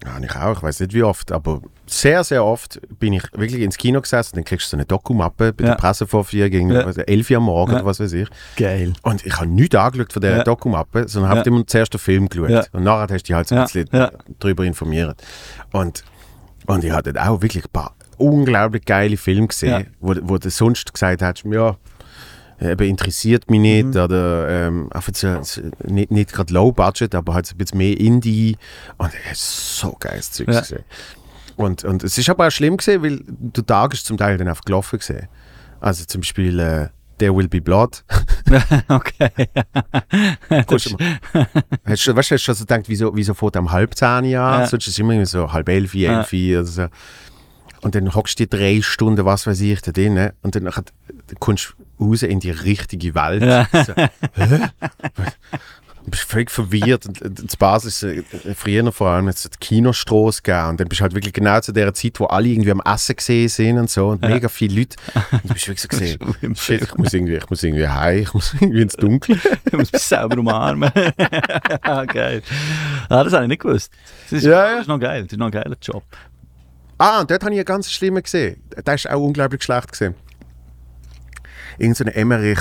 habe ich auch, ich weiß nicht wie oft, aber sehr, sehr oft bin ich wirklich ins Kino gesessen. Dann kriegst du so eine Dokumappe bei Ja. der Pressevorführung gegen Ja. also 11 Uhr am Morgen Ja. oder was weiß ich. Geil. Und ich habe nichts angeschaut von dieser Ja. Dokumappe, sondern habe immer zuerst den Film geschaut. Und nachher hast du dich halt so ein bisschen darüber informiert. Und, und ich hatte auch wirklich ein paar unglaublich geile Filme gesehen, Ja. wo, wo du sonst gesagt hast, ja, eben interessiert mich nicht Mhm. oder ähm, nicht, nicht gerade Low Budget, aber halt so ein bisschen mehr Indie. Und so geiles Zeug Ja. gesehen. Und, und es ist aber auch schlimm gesehen, weil der Tag ist zum Teil dann einfach gelaufen gesehen. Also zum Beispiel äh, There Will Be Blood. <laughs> okay. <laughs> Hast du, weißt du, hast du schon so gedacht, wieso, wieso er um halb zehn an? Ja. Sonst ist es immer so halb elf, Ja. elf oder so. Und dann hockst du die drei Stunden, was weiß ich, da drin. Und dann kommst du raus in die richtige Welt. Ja. So, hä? Du bist völlig verwirrt. Und und das Basis, äh, früher vor allem, jetzt die Kinostraße gegeben. Und dann bist du halt wirklich genau zu der Zeit, wo alle irgendwie am Essen gesehen sind und so. Und mega viele Leute. Und du bist wirklich so <laughs> gesehen, shit, ich muss irgendwie, ich muss irgendwie heim, ich muss irgendwie ins Dunkle. <laughs> Du musst mich selber umarmen. <laughs> ah, geil. Ah, das habe ich nicht gewusst. Das ist, Ja, ja. das ist noch geil. Das ist noch ein geiler Job. Ah, und dort habe ich einen ganz schlimmen gesehen. Der ist auch unglaublich schlecht gesehen. Irgend so ein Emmerich.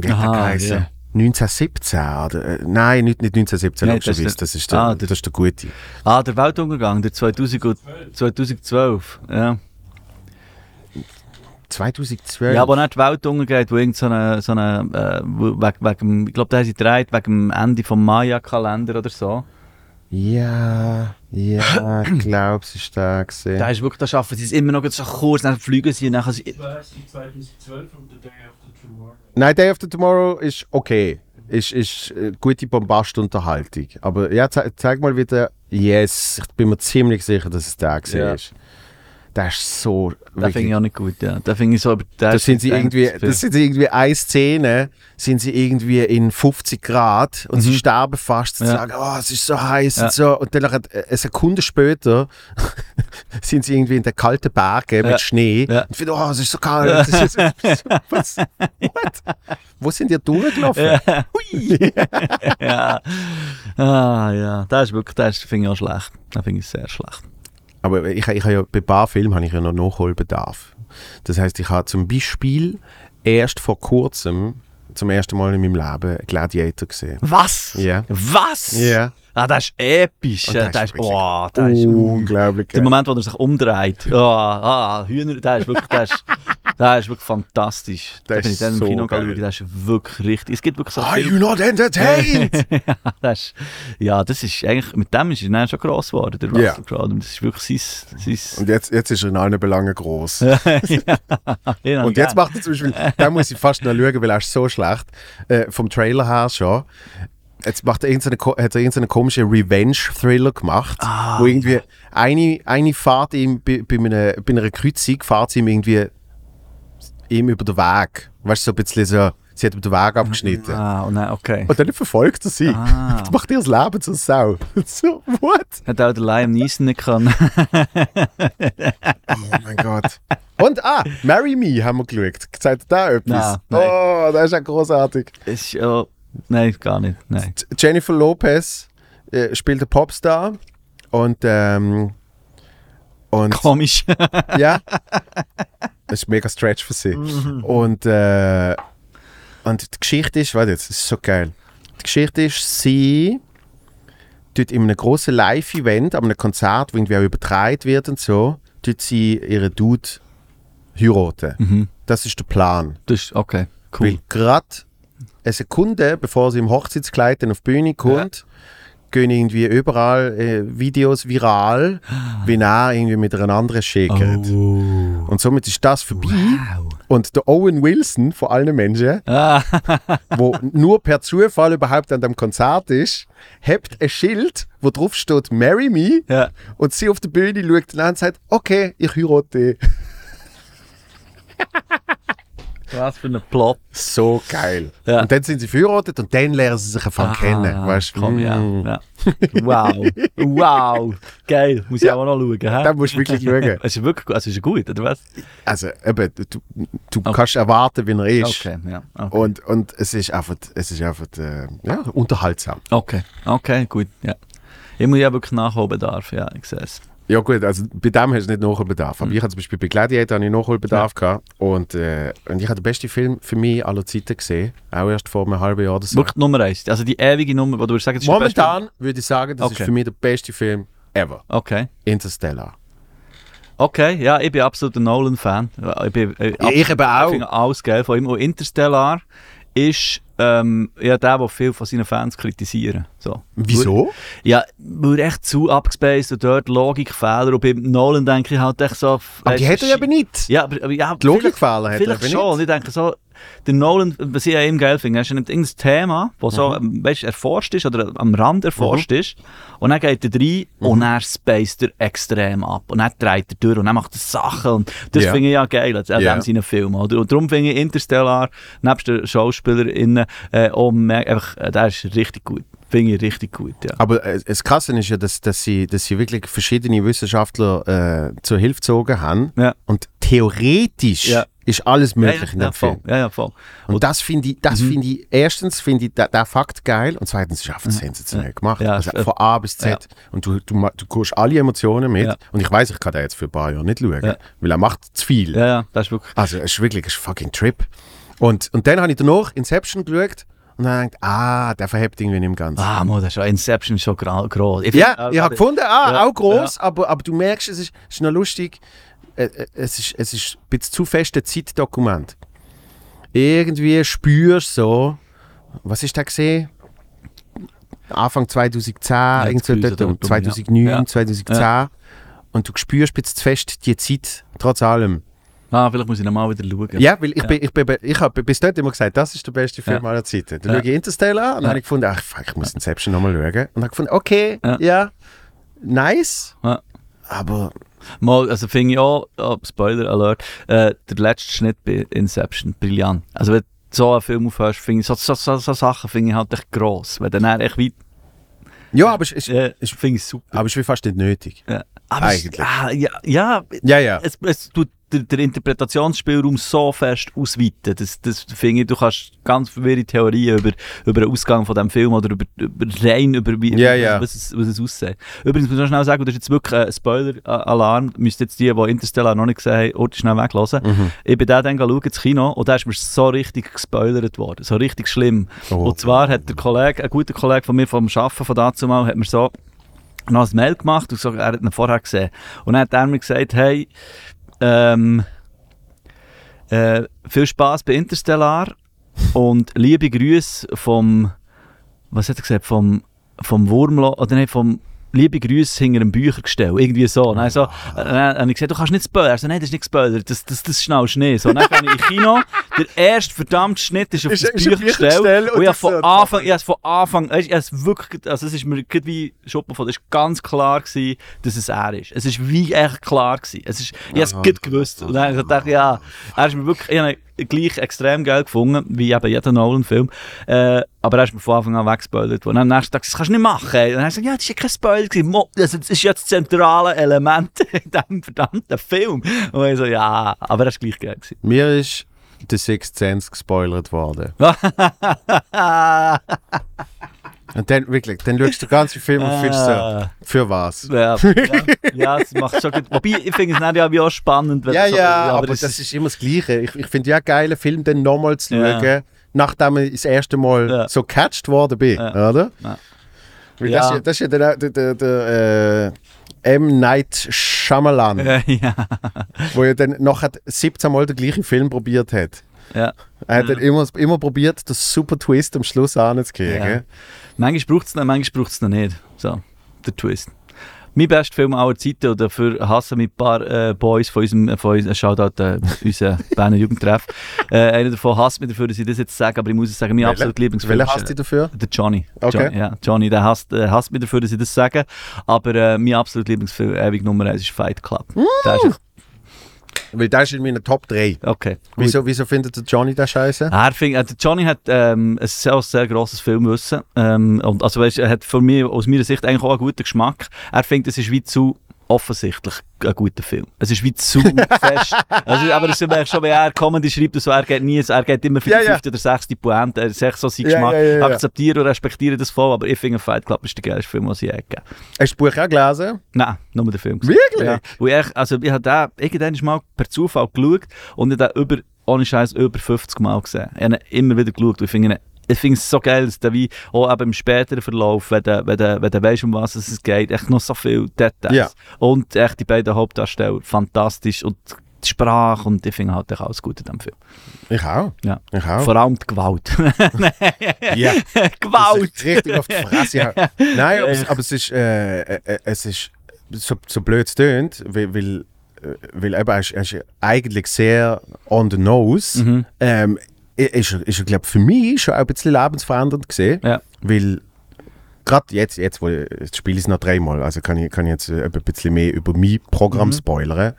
Wie hat der geheißen? ja. 1917 oder? äh, Nein, nicht, nicht 1917, Nein, das Das, ist ist der- der, ah, der- das ist der Gute. Ah, der Weltuntergang, der 2000, und- 2012. Ja. 2012. Ja, aber nicht die Welt untergeht, wo irgend so eine, so eine äh, wegen, wegen, ich glaube, da haben sie gedreht wegen dem Ende vom Maya-Kalender oder so. Ja, ja, <clears throat> ich glaube, es ist da gesehen. Da ist wirklich, da schaffen sie es immer noch so kurz, dann fliegen sie und dann sie... 2012 und The Day After Tomorrow. Nein, Day After Tomorrow ist okay. Ist, ist äh, gute Bombastunterhaltung. Aber ja, ze zeig mal wieder. Yes, ich bin mir ziemlich sicher, dass es der gesehen Ja. ist. Der ist so. Das finde ich auch nicht gut, ja. Da finde ich so... aber der Das sind sie irgendwie, das sind sie irgendwie eine Szene, sind sie irgendwie in 50 Grad und sie Mhm. sterben fast. Sie Ja. sagen, oh, es ist so heiß Ja. und so. Und dann äh, eine Sekunde später <laughs> sind sie irgendwie in den kalten Bergen Ja. mit Schnee und finden, oh, es ist so kalt. Ist, was? What? Wo sind die durchgelaufen? Ja. Hui. <laughs> ja. Ah, ja. Das ist wirklich, das finde ich auch schlecht. Das finde ich sehr schlecht. Aber ich, ich habe ja, bei ein paar Filmen habe ich ja noch Nachholbedarf. Das heißt, ich habe zum Beispiel erst vor kurzem zum ersten Mal in meinem Leben Gladiator gesehen. Was? Ja. Was? Ja. Ah, das ist episch. Und Ja, das das ist oh, das ist Unglaublich. Der Moment, wo er sich umdreht. Ah, ah, Hühner, der ist wirklich, der ist, der ist wirklich fantastisch. Der bin ich dann im so Kino geil. schauen, der ist wirklich richtig. Es gibt wirklich so Are Filme- you not entertained? <laughs> ja, das ist, ja, das ist eigentlich, mit dem ist er dann schon gross geworden, der Russell Ja. Crowe. Das ist wirklich sein... sein Und jetzt, jetzt ist er in allen Belangen groß. <laughs> ja, Und jetzt macht er zum Beispiel, da muss ich fast noch schauen, weil er ist so schlecht, äh, vom Trailer her schon. Jetzt macht er irgendeine, hat er irgendeinen komischen Revenge-Thriller gemacht, wo irgendwie eine, eine Fahrt ihm bei, bei, einer, bei einer Kreuzung fährt ihm irgendwie ihm über den Weg. Weißt du, so ein bisschen so, sie hat über den Weg abgeschnitten. Ah, und dann, okay. Und dann verfolgt er sie. Ah. <laughs> Das macht ihr das Leben zur Sau. <laughs> so, what? Hat auch der Liam Neeson nicht können. <laughs> Oh mein Gott. Und ah, Marry Me haben wir geschaut. Zeigt da etwas? Nein, nein. Oh, das ist ja großartig. ist ja... Nein, gar nicht. Nein. Jennifer Lopez äh, spielt eine Popstar und ähm, und Komisch. ja, <laughs> das ist mega Stretch für sie. Mhm. Und äh, und die Geschichte ist, warte jetzt, das ist so geil. Die Geschichte ist, sie tut in einem großen Live-Event, an einem Konzert, wo irgendwie auch übertragen wird und so, tut sie ihren Dude heiraten. mhm. Das ist der Plan. Das ist okay. Weil Cool. gerade eine Sekunde, bevor sie im Hochzeitskleid dann auf die Bühne kommt, gehen irgendwie überall äh, Videos viral, <gasps> wie er irgendwie mit einer anderen schäkert. Oh. Und somit ist das vorbei. Wow. Und der Owen Wilson von allen Menschen, <laughs> Ah, wo nur per Zufall überhaupt an dem Konzert ist, hebt ein Schild, wo drauf steht Marry Me. ja. Und sie auf der Bühne schaut an und sagt, okay, ich heirate. <laughs> Was für ein Plot. So geil. Ja. Und dann sind sie verheiratet und dann lernen sie sich einfach kennen. Ah, Weißt, du? komm, mm. ja. Wow. Wow. Geil. Muss ich auch noch schauen. hä? Da musst du wirklich schauen. <laughs> Es ist wirklich gut. Also ist er gut, oder was? Also, eben, du, du Okay. kannst erwarten, wie er ist. Okay, ja. Okay. Und, und es ist einfach, es ist einfach äh, ja, unterhaltsam. okay, okay, gut. Ja. Ich muss ja wirklich Nachholbedarf, ja, ich sehe es. Ja gut, also bei dem hast du nicht Nachholbedarf. Mhm. Aber ich hatte zum Beispiel bei Gladiator habe ich Nachholbedarf gehabt. Und, äh, und ich habe den besten Film für mich aller Zeiten gesehen. Auch erst vor einem halben Jahr oder so. Wirklich Nummer eins. Also die ewige Nummer, wo du sagen, das ist Momentan würde ich sagen, das Okay. ist für mich der beste Film ever. Okay. Interstellar. Okay, ja, ich bin absolut ein Nolan-Fan. Ich, bin, äh, Ja, ich eben auch. Ich finde alles geil von ihm. Und Interstellar ist ähm, ja der, der viel von seinen Fans kritisieren. So. Wieso? Ja, weil echt zu abgespaced und dort Logikfehler. Und beim Nolan denke ich halt echt so... Aber die hat er eben nicht. Ja, aber, ja, Die Logikfehler hat er Vielleicht eben schon. Nicht. ich denke so, der Nolan, was ich an ihm geil finde, er nimmt irgendein Thema, das so Mhm. weißt, erforscht ist oder am Rand erforscht ist. Und dann geht er rein Mhm. und er spaced er extrem ab. Und dann dreht er durch und dann macht er Sachen. Und das Ja. finde ich ja geil an dem seinen Film. Oder? Und darum finde ich Interstellar, nebst den SchauspielerInnen, äh, auch mehr, einfach, äh, der ist richtig gut. Finde ich richtig gut, ja. Aber äh, das Krasse ist ja, dass, dass, sie, dass sie wirklich verschiedene Wissenschaftler äh, zur Hilfe gezogen haben. Ja. Und theoretisch Ja. ist alles möglich ja, in dem. Film. Ja, ja, voll. Und das finde ich, das Mhm. finde ich, erstens finde ich der Fakt geil und zweitens ist einfach sensationell gemacht. Ja, also äh, von A bis Z. Und du, du, du kommst alle Emotionen mit. Ja. Und ich weiß, ich kann den jetzt für ein paar Jahre nicht schauen, weil er macht zu viel. Ja, ja, das ist wirklich... Also es ist wirklich ein fucking Trip. Und, und dann habe ich danach Inception geschaut und dann gedacht, ah, der verhebt irgendwie nicht im Ganzen. Ah, Mann, das ist schon, Inception ist schon. Ich Ja, find- ich habe gefunden, ah, Ja, auch groß, aber, aber du merkst, es ist, es ist noch lustig, äh, äh, es ist, es ist ein bisschen zu fest ein Zeitdokument. Irgendwie spürst du so, was ist da gesehen? Anfang 2010, irgend so das Gefühl, dort so um dort um, 2009, ja. 2010. Und du spürst zu fest die Zeit, trotz allem. Ah, vielleicht muss ich nochmal wieder schauen. Ja, weil ich, Ja. bin, ich, bin, ich habe bis dort immer gesagt, das ist der beste Film Ja. aller Zeiten. Dann Ja. schaue ich Interstellar und dann Ja. habe ich gefunden, ach, fuck, ich muss Inception nochmal schauen. Und habe gefunden, okay, Ja. ja, nice, aber Mal, also finde ich auch, oh, Spoiler Alert, äh, der letzte Schnitt bei Inception, brillant. Also wenn du so einen Film aufhörst, finde ich, so, so, so, so Sachen finde ich halt echt gross. Wenn dann echt weit, ja, aber es ist, äh, finde ich super. aber es ist wie fast nicht nötig. Ja. Aber Eigentlich. Es, ah, ja, ja, Ja, ja. es, es tut den, den Interpretationsspielraum so fest ausweiten. Das, das finde ich, du kannst ganz verwirrende Theorien über, über den Ausgang von dem Film oder über, über rein über wie, Ja, ja. Was, es, was es aussieht. Übrigens muss ich noch schnell sagen, das ist jetzt wirklich ein Spoiler-Alarm. Müsst jetzt die, die Interstellar noch nicht gesehen haben, oh, schnell weglassen. Mhm. Ich bin dann schauen ins Kino und da ist mir so richtig gespoilert worden. So richtig schlimm. Oh. Und zwar hat der Kollege, ein guter Kollege von mir vom Arbeiten von dazu mal, hat mir so noch ein Mail gemacht und so, er hat ihn vorher gesehen. Und dann hat er mir gesagt, hey, ähm, äh, viel Spaß bei Interstellar und liebe Grüße vom, was hat er gesagt, vom, vom Wurmlo, oder nicht, vom liebe Grüße hinter einem Büchergestell, irgendwie so. Und dann, so, dann habe ich gesagt, du kannst nicht spoilern. Er so, nein, das ist nicht gespoilert, das, das, das schnellst du nicht. So, dann gehe ich ins Kino, <laughs> der erste verdammte Schnitt ist auf Ist- das ist Büchergestell und und ich habe von Anfang, ich habe von Anfang, ich habe es wirklich, also es ist mir wie Schuppen von, es ist ganz klar gewesen, dass es er ist. Es ist wie echt klar gewesen. Es ist, ich habe es gewusst. Und dann habe ich gedacht, ja, er ist mir wirklich, ich gleich extrem geil gefunden, wie eben jeder Nolan-Film. Äh, aber er ist mir von Anfang an weggespoilert worden. Am nächsten Tag, das kannst du nicht machen. Und dann habe ich gesagt, ja, das ist ja kein Spoiler gewesen. Das ist ja das zentrale Element <laughs> in diesem verdammten Film. Und ich so, ja, aber er ist gleich geil gewesen. Mir ist The Sixth Sense gespoilert worden. <laughs> Und dann wirklich, dann schaust du den ganzen Film und fühlst so, Ah. für was? Ja, <laughs> ja, ja, es macht schon gut. Wobei, ich finde es dann ja wie auch spannend. wenn Ja, so, ja, aber, es das ist immer das Gleiche. Ich, ich finde ja geil, einen Film dann nochmal zu Ja. schauen, nachdem ich das erste Mal Ja. so catcht worden bin, Ja. oder? Ja. Weil. Das, ist ja- das ist ja der, der, der, der äh, M. Night Shyamalan, Äh, <laughs> ja, wo ja dann nachher 17 Mal den gleichen Film probiert hat. Ja. Er hat dann immer, immer probiert, den super Twist am Schluss anzukriegen. Ja. Manchmal braucht es noch, manchmal braucht es noch nicht. So, der Twist. Mein bester Film aller Zeiten, und dafür hassen mich ein paar äh, Boys von unserem, äh, von unserem Shoutout, äh, <laughs> unser Berner Jugendtreff. Äh, einer davon hasst mich dafür, dass ich das jetzt sage, aber ich muss es sagen, mein Welcher? absoluter Lieblingsfilm Welcher hast äh, du dafür? Der Johnny. Okay. Johnny, ja, Johnny, der hasst, äh, hasst mich dafür, dass ich das sage. Aber äh, mein absoluter Lieblingsfilm, ewig Nummer 1, ist Fight Club. Der ist Weil das ist in meinen Top 3. okay. gut. Wieso, wieso findet der Johnny das scheiße? Er find, äh, der Johnny hat ähm, ein sehr, sehr grosses Filmwissen. Ähm, und also, weißt, er hat von mir, aus meiner Sicht eigentlich auch einen guten Geschmack. Er findet, es ist wie zu offensichtlich ein guter Film. Es ist wie zu <laughs> fest. Also, aber es ist merkst schon, wenn er Comedy schreibt, so, er geht nie, er geht immer für die Ja, ja. fünfte oder sechste Pointe. Er ist echt so sein Geschmack. ja. Akzeptiere und respektiere das voll, aber ich finde Fight Club ist der geilste Film, den ich je gegeben Hast du das Buch auch gelesen? Nein, nur den Film. gesehen. Wirklich? Ja. Ich, also ich habe den irgendwann mal per Zufall geschaut und ich habe über, ohne Scheiß über 50 Mal gesehen. Ich habe ihn immer wieder geschaut und ich finde ihn- ich finde es so geil, dass der wie auch eben im späteren Verlauf, wenn du, wenn du, wenn du weißt, um was es geht, echt noch so viele Details. Ja. Und echt die beiden Hauptdarsteller, fantastisch und die Sprache und ich finde halt alles gut in diesem Film. Ich auch. Ja. Ich auch. Vor allem die Gewalt. <laughs> Ja. Gewalt! Richtig auf die Fresse. <laughs> hauen. Nein, aber, es- aber es ist, äh, äh, es ist so, so blöd es tönt, weil, weil, äh, weil eben, er ist, er ist eigentlich sehr on the nose. Mhm. Ähm, ist, er- ist er, glaube für mich schon auch ein bisschen lebensverändernd gesehen. Ja. Weil gerade jetzt, jetzt, wo ich, spiele ich es noch dreimal, also kann ich, kann ich jetzt äh, ein bisschen mehr über mein Programm Mhm. spoilern.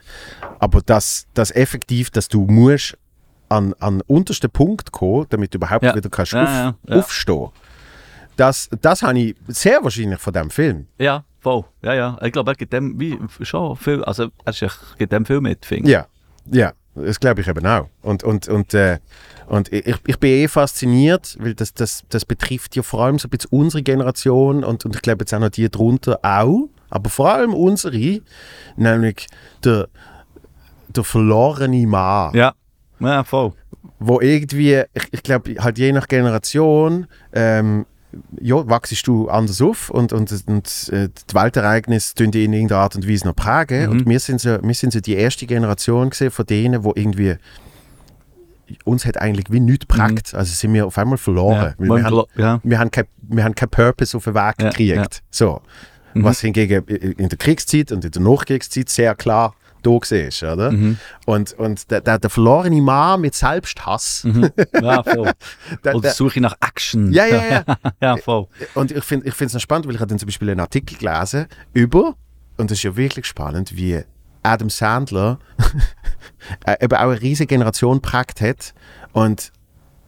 Aber das, das effektiv, dass du musst an, an den untersten Punkt kommen, damit du überhaupt Ja. wieder kannst Ja, auf, aufstehen. Das, das habe ich sehr wahrscheinlich von diesem Film. Ja, voll. Ja, ja. Ich glaube, er gibt dem wie, schon viel, also er ist gibt dem viel mit, finde ich. Ja, ja, das glaube ich eben auch. Und, und, und, äh, und ich, ich bin eh fasziniert, weil das, das, das betrifft ja vor allem so ein bisschen unsere Generation und, und ich glaube jetzt auch noch die drunter auch, aber vor allem unsere, nämlich der, der verlorene Mann. Ja, ja voll. wo irgendwie, ich, ich glaube, halt je nach Generation, ähm, ja, wachst du anders auf und, und, und äh, die Weltereignisse tun dich in irgendeiner Art und Weise noch prägen. Mhm. Und wir sind, so, wir sind so die erste Generation gesehen von denen, wo irgendwie uns hat eigentlich wie nichts prägt. Also sind wir auf einmal verloren. Mhm. Ja, wir, haben, ja. wir, haben kein, wir haben keinen Purpose auf den Weg Ja, gekriegt. So. Mhm. Was hingegen in der Kriegszeit und in der Nachkriegszeit sehr klar da. Oder? Mhm. Und, und der, der, der verlorene Mann mit Selbsthass, Mhm. Ja, voll. <laughs> der, Oder der, Suche nach Action. ja, ja, ja. <laughs> ja, voll. Und ich finde es noch spannend, weil ich habe dann zum Beispiel einen Artikel gelesen über, und das ist ja wirklich spannend, wie Adam Sandler eben auch eine riesige Generation geprägt hat. Und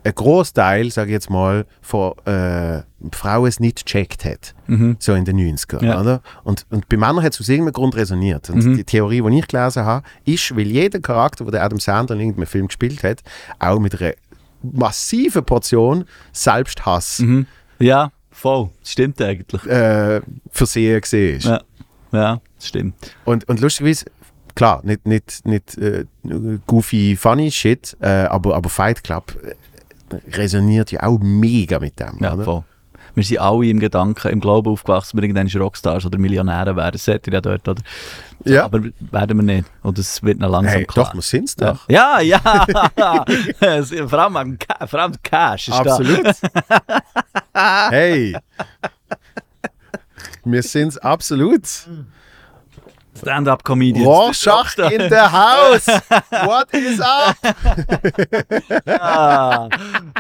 ein Großteil, sage ich jetzt mal, von äh, Frauen es nicht gecheckt hat. Mhm. So in den 90ern. Ja. Oder? Und, und bei Männern hat es aus irgendeinem Grund resoniert. Und Mhm. die Theorie, die ich gelesen habe, ist, weil jeder Charakter, den der Adam Sandler in irgendeinem Film gespielt hat, auch mit einer massiven Portion Selbsthass Mhm. Ja, voll. Das stimmt eigentlich. äh, versehen gesehen ist. Ja, ja das stimmt. Und, und lustigerweise, klar, nicht, nicht, nicht äh, goofy, funny Shit, äh, aber, aber Fight Club äh, resoniert ja auch mega mit dem. Ja, oder? voll. Wir sind alle im Gedanken, im Glauben aufgewachsen, wir irgendwann Rockstars oder Millionäre werden. Seht ihr ja dort, oder? Ja. Aber werden wir nicht. Und es wird noch langsam Hey, klar. doch, wir sind es doch. ja, ja. <laughs> vor, allem vor allem Cash ist Absolut. <laughs> hey. Wir sind es absolut. Da. Stand-up-Comedians. Rorschach in the house. What is up? <laughs> Ah.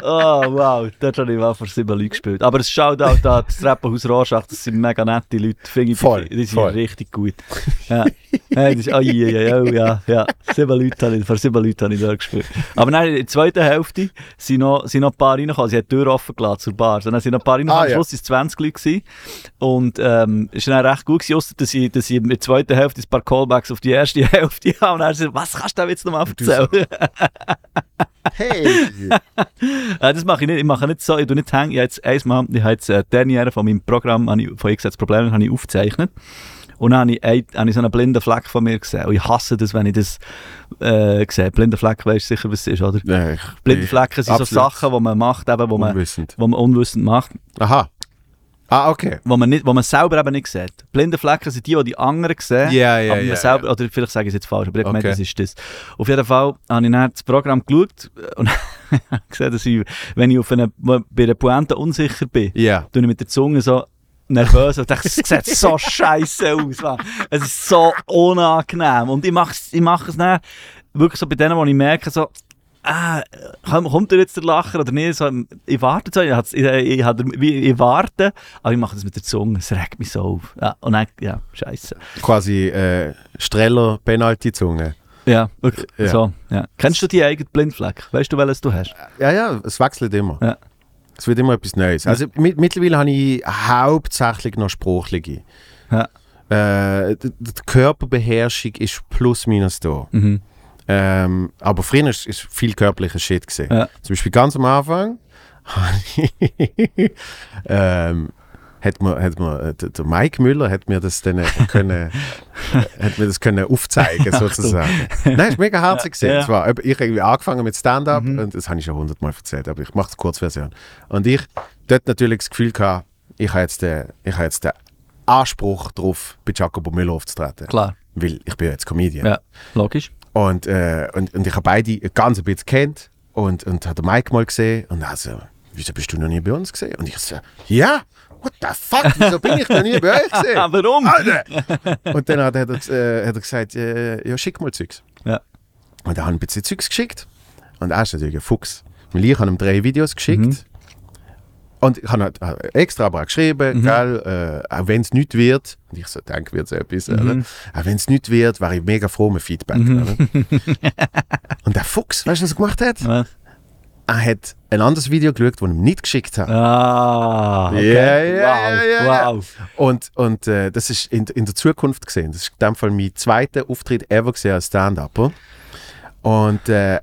Oh, wow. Dort habe ich mal vor sieben Leuten gespielt. Aber es schaut auch da, das Treppenhaus Rorschach, das sind mega nette Leute. Finde ich, Voll, die, sind voll. richtig gut. Ja. Hey, das ist, oh, ja, ja, oh, ja, ja. Sieben Leute habe ich, vor sieben Leuten habe ich dort gespielt. Aber dann in der zweiten Hälfte sind noch, sind noch ein paar reingekommen. Sie hat die Tür offen gelassen zur Bar. Dann sind noch ein paar reingekommen. Ah, Am ja. Schluss waren es 20 Leute. Gewesen. Und ähm, es war dann recht gut, gewesen, ausser dass ich, dass ich in der zweiten Hälfte ein paar Callbacks auf die erste <laughs> Hälfte habe. Und dann so, was kannst du da jetzt nochmal erzählen? <laughs> Hey. <laughs> Äh, das mache ich nicht. Ich mache nicht so, ich tue nicht hängen. Ich habe jetzt einmal, ich habe jetzt äh, die Derniere von meinem Programm, von ich das Problem, habe ich aufgezeichnet. Und dann habe ich, ein, habe ich so einen blinden Fleck von mir gesehen. Und ich hasse das, wenn ich das äh, sehe. Blinder Fleck, weißt du sicher, was es ist, oder? Ja, ich Blinde Flecken sind so Sachen, die man macht, eben, wo, man, wo man unwissend macht, Aha. Ah, okay. wo man, nicht, wo man selber eben nicht sieht. Blinde Flecken sind die, die die anderen sehen. Ja, ja, man ja, selber, Oder vielleicht sage ich es jetzt falsch, aber ich Okay. das ist das. Auf jeden Fall habe ich dann das Programm geschaut und <laughs> gesehen, dass ich, wenn ich auf eine, bei einer Pointe unsicher bin, Ja. tue ich mit der Zunge so nervös und denke, es sieht so <laughs> scheiße aus. Mann. Es ist so unangenehm. Und ich mache ich mache es dann wirklich so bei denen, wo ich merke, so, ah, komm- kommt da jetzt der Lacher oder nicht? So, ich warte so, ich, ich, ich, ich, warte, aber ich mache das mit der Zunge, es regt mich so auf. Ja, und dann, ja, scheiße. Quasi äh, Streller Penalty-Zunge. Ja, wirklich, Ja. so. Ja. Kennst du die eigenen Blindfleck? Weißt du, welches du hast? Ja, ja, es wechselt immer. Ja. Es wird immer etwas Neues. Also mit, mittlerweile habe ich hauptsächlich noch sprachliche. Ja. Äh, die, die Körperbeherrschung ist plus minus da. Mhm. Ähm, aber früher ist, ist viel körperlicher Shit gesehen. Ja. Zum Beispiel ganz am Anfang <laughs> ähm, hat mir, hat mir, äh, der, Mike Müller hat mir das dann äh, können, äh, <laughs> hat mir das können aufzeigen sozusagen. Nein, ist mega herzig gesehen. Ja. Es war, ich habe irgendwie angefangen mit Stand-up Mhm. und das habe ich schon hundertmal erzählt, aber ich mache die Kurzversion. Und ich dort natürlich das Gefühl gehabt, ich habe jetzt den, ich habe jetzt den Anspruch darauf, bei Jacobo Müller aufzutreten. Klar, Weil ich bin ja jetzt Comedian. ja, logisch. Und, äh, und, und ich habe beide ganz ein bisschen kennt und, und habe Mike mal gesehen und er so, wieso bist du noch nie bei uns gesehen? Und ich so, ja, what the fuck, wieso bin ich noch nie bei euch gesehen? <laughs> Warum? Alter! Und dann hat er, äh, hat er gesagt, äh, ja, schick mal Zeugs. Ja. Und dann habe ich ein bisschen Zeugs geschickt. Und er ist natürlich ein Fuchs. Weil ich habe ihm drei Videos geschickt. Mhm. Und ich habe halt extra auch geschrieben, Mhm. gell, äh, auch wenn es nicht wird, und ich so denke, wird es etwas, oder? auch wenn es nicht wird, wäre ich mega froh mit Feedback. Mhm. <laughs> Und der Fuchs, weißt du, was er gemacht hat? Was? Er hat ein anderes Video geschaut, das ich ihm nicht geschickt habe. Ah, okay. Ja, ja, wow, ja, ja, ja. wow. Und, und äh, das ist in, in der Zukunft gesehen. Das ist in dem Fall mein zweiter Auftritt ever gesehen als Stand-Upper. Und, äh,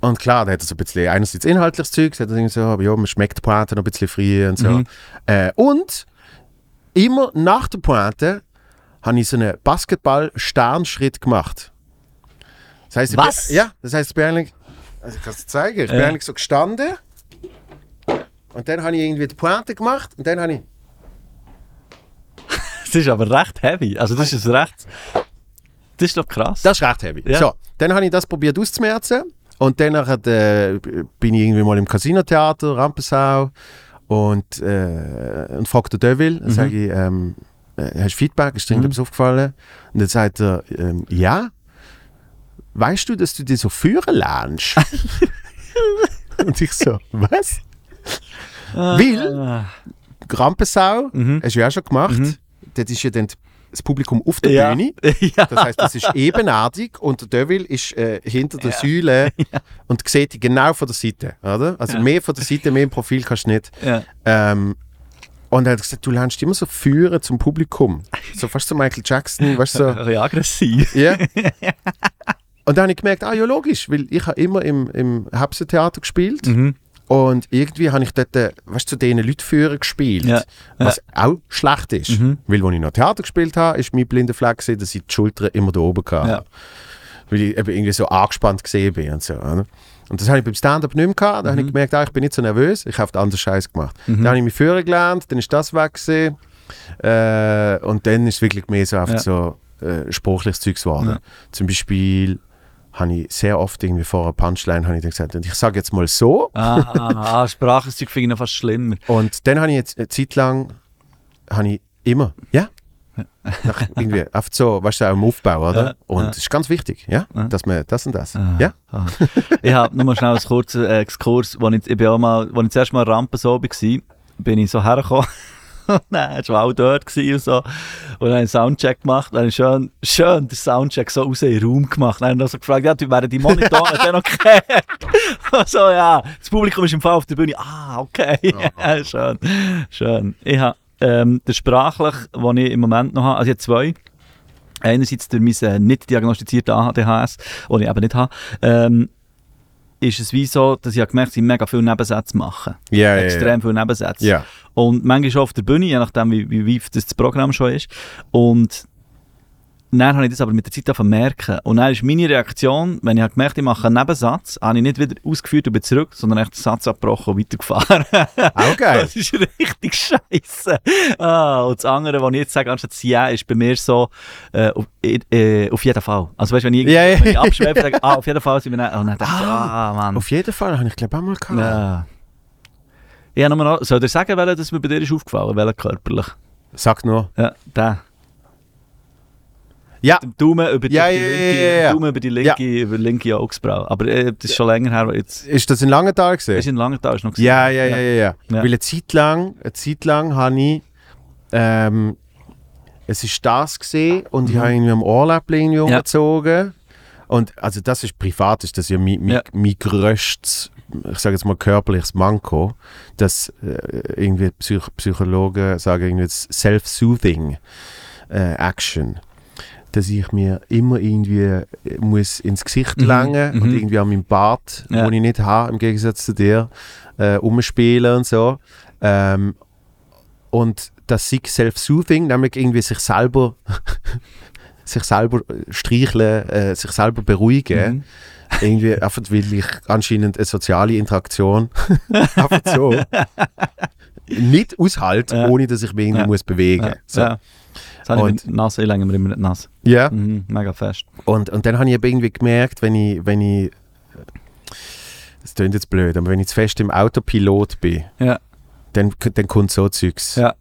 und klar, da hat er so ein bisschen einerseits inhaltliches Zeug, hat er irgendwie so, aber ja, man schmeckt die Pointe noch ein bisschen früh und so. Mhm. Äh, und immer nach der Pointe habe ich so einen Basketball-Sternschritt gemacht. Das heißt, Was? Bin, ja, das heißt, ich bin eigentlich, also ich kann es dir zeigen, ich bin Ja. eigentlich so gestanden und dann habe ich irgendwie die Pointe gemacht und dann habe ich Das ist aber recht heavy. Also das ist recht... Das ist doch krass. Das ist recht heavy. Ja. So, dann habe ich das probiert auszumerzen. Und dann äh, bin ich irgendwie mal im Casino-Theater, Rampensau. Und, äh, und fragt der Devil, mhm. sage ich, ähm, äh, hast du Feedback, ist dir Mhm. irgendetwas aufgefallen? Und dann sagt er, ähm, ja. Weißt du, dass du dir so führen lernst? <laughs> und ich so, was? Weil Ah. Rampensau, Mhm. hast du ja auch schon gemacht. Mhm. Das ist ja dann die das Publikum auf der Ja. Bühne. <laughs> ja. Das heißt, es ist ebenerdig und der Devil ist äh, hinter der Säule <laughs> und sieht die genau von der Seite, oder? Also Ja. mehr von der Seite, mehr im Profil kannst du nicht. ja. Ähm, und er hat gesagt, du lernst immer so führen zum Publikum. So fast so Michael Jackson, weißt du, so. <laughs> Aggressiv. Ja. Und dann habe ich gemerkt, ah ja logisch, weil ich habe immer im, im Hapsentheater gespielt Mhm. Und irgendwie habe ich dort, äh, weißt du, zu diesen Leuten führen gespielt, Ja. was auch schlecht ist. Mhm. Weil, als ich noch Theater gespielt habe, ist mein blinder Fleck gewesen, dass ich die Schultern immer da oben hatte. Ja. Weil ich eben irgendwie so angespannt gesehen bin und so. Oder? Und das habe ich beim Stand-Up nicht mehr gehabt. Da habe ich Mhm. gemerkt, ah, ich bin nicht so nervös, ich habe den anderen Scheiß gemacht. Dann habe ich mich führen gelernt, dann ist das weg gewesen. Äh, und dann ist es wirklich mehr so einfach so äh, sprachliches Zeugs geworden. Zum Beispiel habe ich sehr oft irgendwie vor einer Punchline habe ich dann gesagt, und ich sage jetzt mal so. Ah, ah, ah, Sprachzeug finde ich noch fast schlimmer. Und dann habe ich jetzt eine Zeit lang, habe ich immer, ja, nach irgendwie, einfach so, weißt du, auch im Aufbau, oder? Ja, und ja. das ist ganz wichtig, ja, Ja. dass man das und das, Ah. ja. Ah. ich habe nur mal schnell einen kurzen Exkurs, wo ich, ich bin auch mal, wo ich zuerst mal Rampen so war, bin ich so hergekommen. <laughs> Nein, war auch dort und so. Und dann einen Soundcheck gemacht. Dann schön, schön den Soundcheck so raus in den Raum gemacht. Dann habe ich noch so gefragt, ja, wären die Monitore <laughs> dann okay? <laughs> So, ja, das Publikum ist im Fall auf der Bühne. Ah, okay. Ja, schön, schön. Ich habe ähm, der sprachlich, den ich im Moment noch habe, also ich habe zwei. Einerseits durch mein äh, nicht diagnostizierten ADHS, den ich eben nicht habe, ähm, ist es wie so, dass ich gemerkt habe, mega viele Nebensätze mache. Ja, ja, Extrem viele Nebensätze. Ja. Und manchmal schon auf der Bühne, je nachdem, wie, wie, wie das, das Programm schon ist. Und dann habe ich das aber mit der Zeit merken. Und dann ist meine Reaktion, wenn ich habe gemerkt ich mache einen Nebensatz, habe ich nicht wieder ausgeführt und bin zurück, sondern echt den Satz abgebrochen und weitergefahren. Auch geil. <laughs> Das ist richtig scheiße. Ah, und das andere, was ich jetzt sage, anstatt ja, ist bei mir so, äh, auf, äh, auf jeden Fall. Also weißt du, wenn ich, ja. wenn ich abschweife, sage ah, auf jeden Fall sind wir dann, und dann denke ich, so, ah, Mann. Auf jeden Fall habe ich glaube auch mal gehabt. Ja. Ich habe nur noch, soll ich dir sagen, welcher das mir bei dir ist aufgefallen, welcher körperlich? Sag nur. Ja, der. Ja. Der Daumen über die, Ja, ja, linke, ja, ja, ja. Daumen über die linke, über linke Augsbraue. Aber äh, das ist schon länger her. Jetzt Ist das in Langenthal ist gesehen? in Langenthal ist noch gewesen. Ja, ja, ja, ja, ja. Ja. Weil eine Zeit lang, eine Zeit lang habe ich, ähm, es ist das gesehen und ich Mhm. habe irgendwie am Ohrläppchen Ja. umgezogen. Und also das ist privat, ist das ja mein, mein, Ja. mein grösstes, ich sage jetzt mal körperliches Manko, dass äh, irgendwie Psych Psychologen sagen irgendwie Self-Soothing äh, Action. Dass ich mir immer irgendwie äh, muss ins Gesicht Mhm, langen und mhm. irgendwie an meinem Bart, Ja. wo ich nicht habe, im Gegensatz zu dir, äh, umspielen und so. Ähm, und das sei Self-Soothing, nämlich irgendwie sich selber <laughs> sich selber streicheln, äh, sich selber beruhigen. Mhm. Irgendwie einfach, weil ich anscheinend eine soziale Interaktion <laughs> <laughs> einfach so nicht aushalte, Ja. ohne dass ich mich irgendwie Ja. muss bewegen Ja. so. Das habe ich Und- mit Nase, ich länge mir immer nicht Nase. Ja. Mhm, mega fest. Und, und dann habe ich eben irgendwie gemerkt, wenn ich, wenn ich, das klingt jetzt blöd, aber wenn ich zu fest im Autopilot bin, Ja. dann, dann kommt so Zeugs. Ja.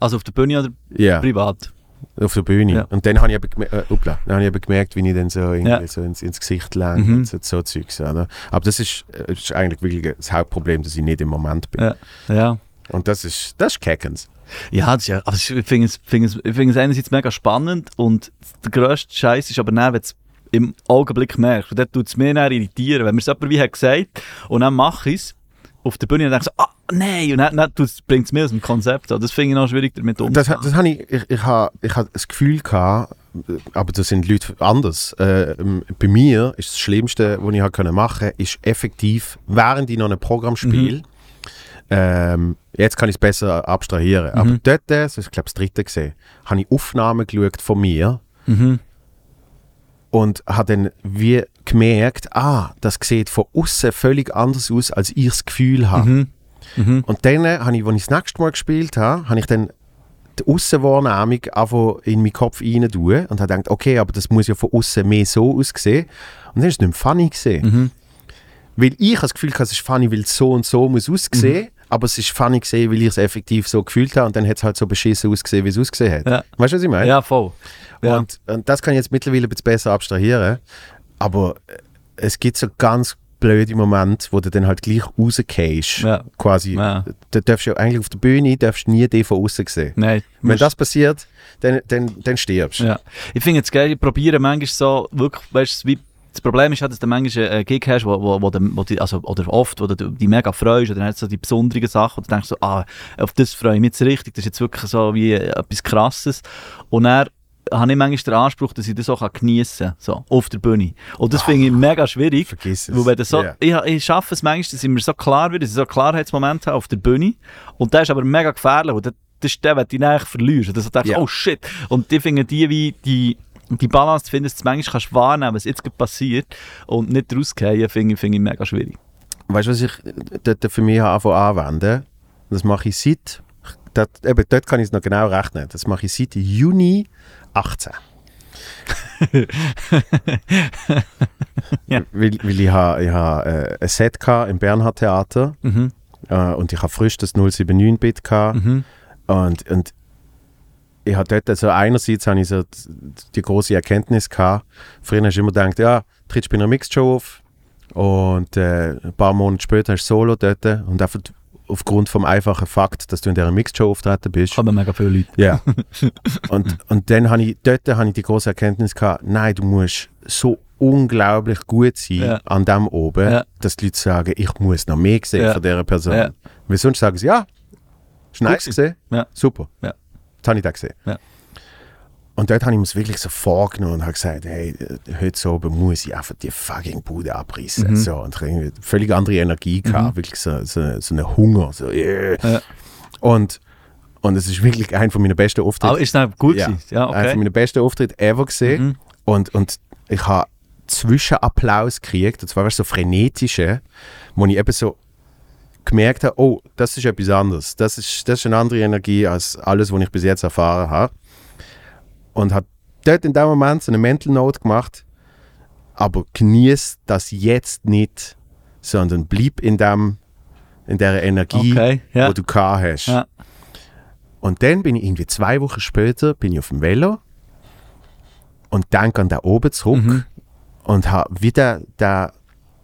Also auf der Bühne oder Ja, privat? auf der Bühne. Ja. Und dann habe ich, eben äh, upla, dann habe ich eben gemerkt, wie ich dann so, irgendwie Ja. so ins, ins Gesicht lenke Mhm. und so, so Zeugs. Oder? Aber das ist, äh, ist eigentlich wirklich das Hauptproblem, dass ich nicht im Moment bin. Ja. Ja. Und das ist, das ist Keckens. Ja, das ist ja, aber ich finde es, finde es, ich finde es einerseits mega spannend und der grösste Scheiß ist aber dann, wenn es im Augenblick merkst. Und dann tut es mich dann irritieren, wenn mir es jemand wie hat gesagt und dann mache ich es auf der Bühne und denke so, ah, nein, und dann, dann bringt es mir aus dem Konzept an. Das finde ich noch schwierig, damit Das, umzugehen. das habe ich, ich, ich habe ich habe das Gefühl gehabt, aber das sind Leute anders. Äh, bei mir ist das Schlimmste, was ich machen, ist effektiv, während ich noch ein Programm spiele, ähm, jetzt kann ich es besser abstrahieren. Aber Mhm. dort, das ist glaube ich das dritte gesehen, habe ich Aufnahmen geschaut von mir Mhm. und habe dann wie gemerkt, ah, das sieht von außen völlig anders aus, als ich das Gefühl habe. Mhm. Mhm. Und dann äh, habe ich, als ich das nächste Mal gespielt habe, habe ich dann die Aussenwahrnehmung einfach in meinen Kopf rein tun und habe gedacht, okay, aber das muss ja von außen mehr so aussehen. Und dann ist es nicht mehr funny gesehen. Mhm. Weil ich das Gefühl, hatte, es ist funny, weil es so und so muss aussehen, aber es ist funny gesehen, weil ich es effektiv so gefühlt habe und dann hat es halt so beschissen ausgesehen, wie es ausgesehen hat. Ja. Weißt du, was ich meine? Ja, voll. Ja. Und, und das kann ich jetzt mittlerweile ein bisschen besser abstrahieren. Aber äh, es gibt so ganz blöde Moment, wo du dann halt gleich rausgehst. Ja. Quasi. Ja. Da darfst du ja eigentlich auf der Bühne darfst du nie den von außen sehen. Nein. Wenn das passiert, dann, dann, dann stirbst du. Ja. Ich finde es geil, ich probiere manchmal so, wirklich, weißt du, wie, das Problem ist halt, dass du manchmal einen Gig hast, wo, wo, wo, du- wo die, also, oder oft, wo du dich mega freust, oder dann hast du so die besonderen Sachen, und du denkst so, ah, auf das freue ich mich jetzt richtig, das ist jetzt wirklich so wie äh, etwas Krasses. Und dann habe ich manchmal den Anspruch, dass ich das auch geniessen kann, so, auf der Bühne. Und das finde ich mega schwierig. Vergiss es. Weil so, Ja. ich, ich schaffe es manchmal, dass ich mir so klar wird, dass ich so Klarheitsmomente habe auf der Bühne. Und der ist aber mega gefährlich. Und das das ist der, den du eigentlich verlierst. Und dass du denkst, Ja. oh shit. Und die finden die wie die, die Balance zu finden, dass du manchmal kannst wahrnehmen was jetzt gerade passiert und nicht rausgehen, finde ich, finde ich mega schwierig. Weißt du, was ich dort für mich anwenden? Das mache ich seit, dort, eben, dort kann ich es noch genau rechnen, das mache ich seit Juni 18. <laughs> Ja. Weil, weil ich habe ich habe, äh, ein Set im Bernhard Theater Mhm. äh, und ich habe frisch das 079-Bit gehabt Mhm. und, und ich habe dort, also einerseits habe ich so die, große Erkenntnis gehabt, früher hast du immer gedacht, ja, trittst bei einer Mixed-Show auf und äh, ein paar Monate später hast du Solo dort und einfach aufgrund vom einfachen Fakt, dass du in dieser Mixed-Show auftreten bist. Kommen mega viele Leute. Ja. <laughs> und, und dann habe ich, dort habe ich die große Erkenntnis gehabt, nein, du musst so unglaublich gut sein Ja. an dem oben, Ja. dass die Leute sagen, ich muss noch mehr sehen Ja. von dieser Person. Ja. Weil sonst sagen sie, ja, ist nice gesehen, Ja. super. Das habe ich da gesehen. Ja. Und dort habe ich mir es wirklich so vorgenommen und habe gesagt, hey, heute so oben muss ich einfach die fucking Bude abreißen. Mhm. So, und irgendwie völlig andere Energie gehabt, wirklich so, so, so einen Hunger. So, yeah. Ja. und, und es ist wirklich einer von meiner besten Auftritte. Aber ist das gut Ja. Ja, Einer von okay. meinen besten Auftritte ever gesehen. Mhm. Und, und ich habe Zwischenapplaus gekriegt, und zwar weißt, so frenetische, wo ich eben so gemerkt habe, oh, das ist etwas anderes. Das ist, das ist eine andere Energie als alles, was ich bis jetzt erfahren habe. Und habe dort in dem Moment so eine Mental Note gemacht, aber genieß das jetzt nicht, sondern bleib in dem in der Energie, Okay, ja. wo du gehabt hast. Ja. Und dann bin ich irgendwie zwei Wochen später bin ich auf dem Velo und denke an da oben zurück Mhm. und habe wieder den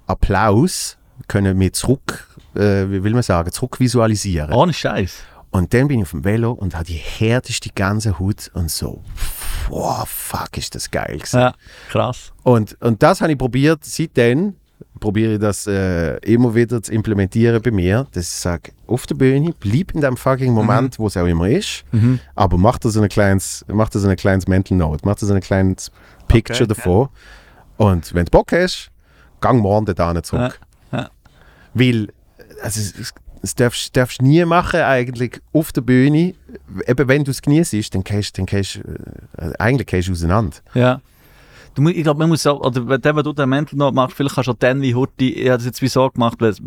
Applaus können mir zurück, äh, wie will man sagen, zurückvisualisieren. Ohne Scheiß. Und dann bin ich auf dem Velo und habe die härteste Gänsehaut und so, wow, fuck, ist das geil gewesen. Ja, krass. Und, und das habe ich probiert, seitdem probiere ich das äh, immer wieder zu implementieren bei mir, dass ich sage, auf der Bühne, bleib in dem fucking Moment, wo es auch immer ist, Mhm. aber mach da so ein kleines, mach da so ein kleines Mental Note, mach da so ein kleines Picture Okay, davon. Und wenn du Bock hast, gang morgen da zurück. Ja, ja. Weil, also, das darfst, du nie machen, eigentlich auf der Bühne. Eben, wenn du es genießt, dann gehst dann gehst, äh, eigentlich gehst du auseinander. Ja. Du, ich glaube, man muss auch, oder wenn du den Mental Note machst, vielleicht kannst du auch dann wie Hurti, ich habe das jetzt wie so gemacht, wenn es,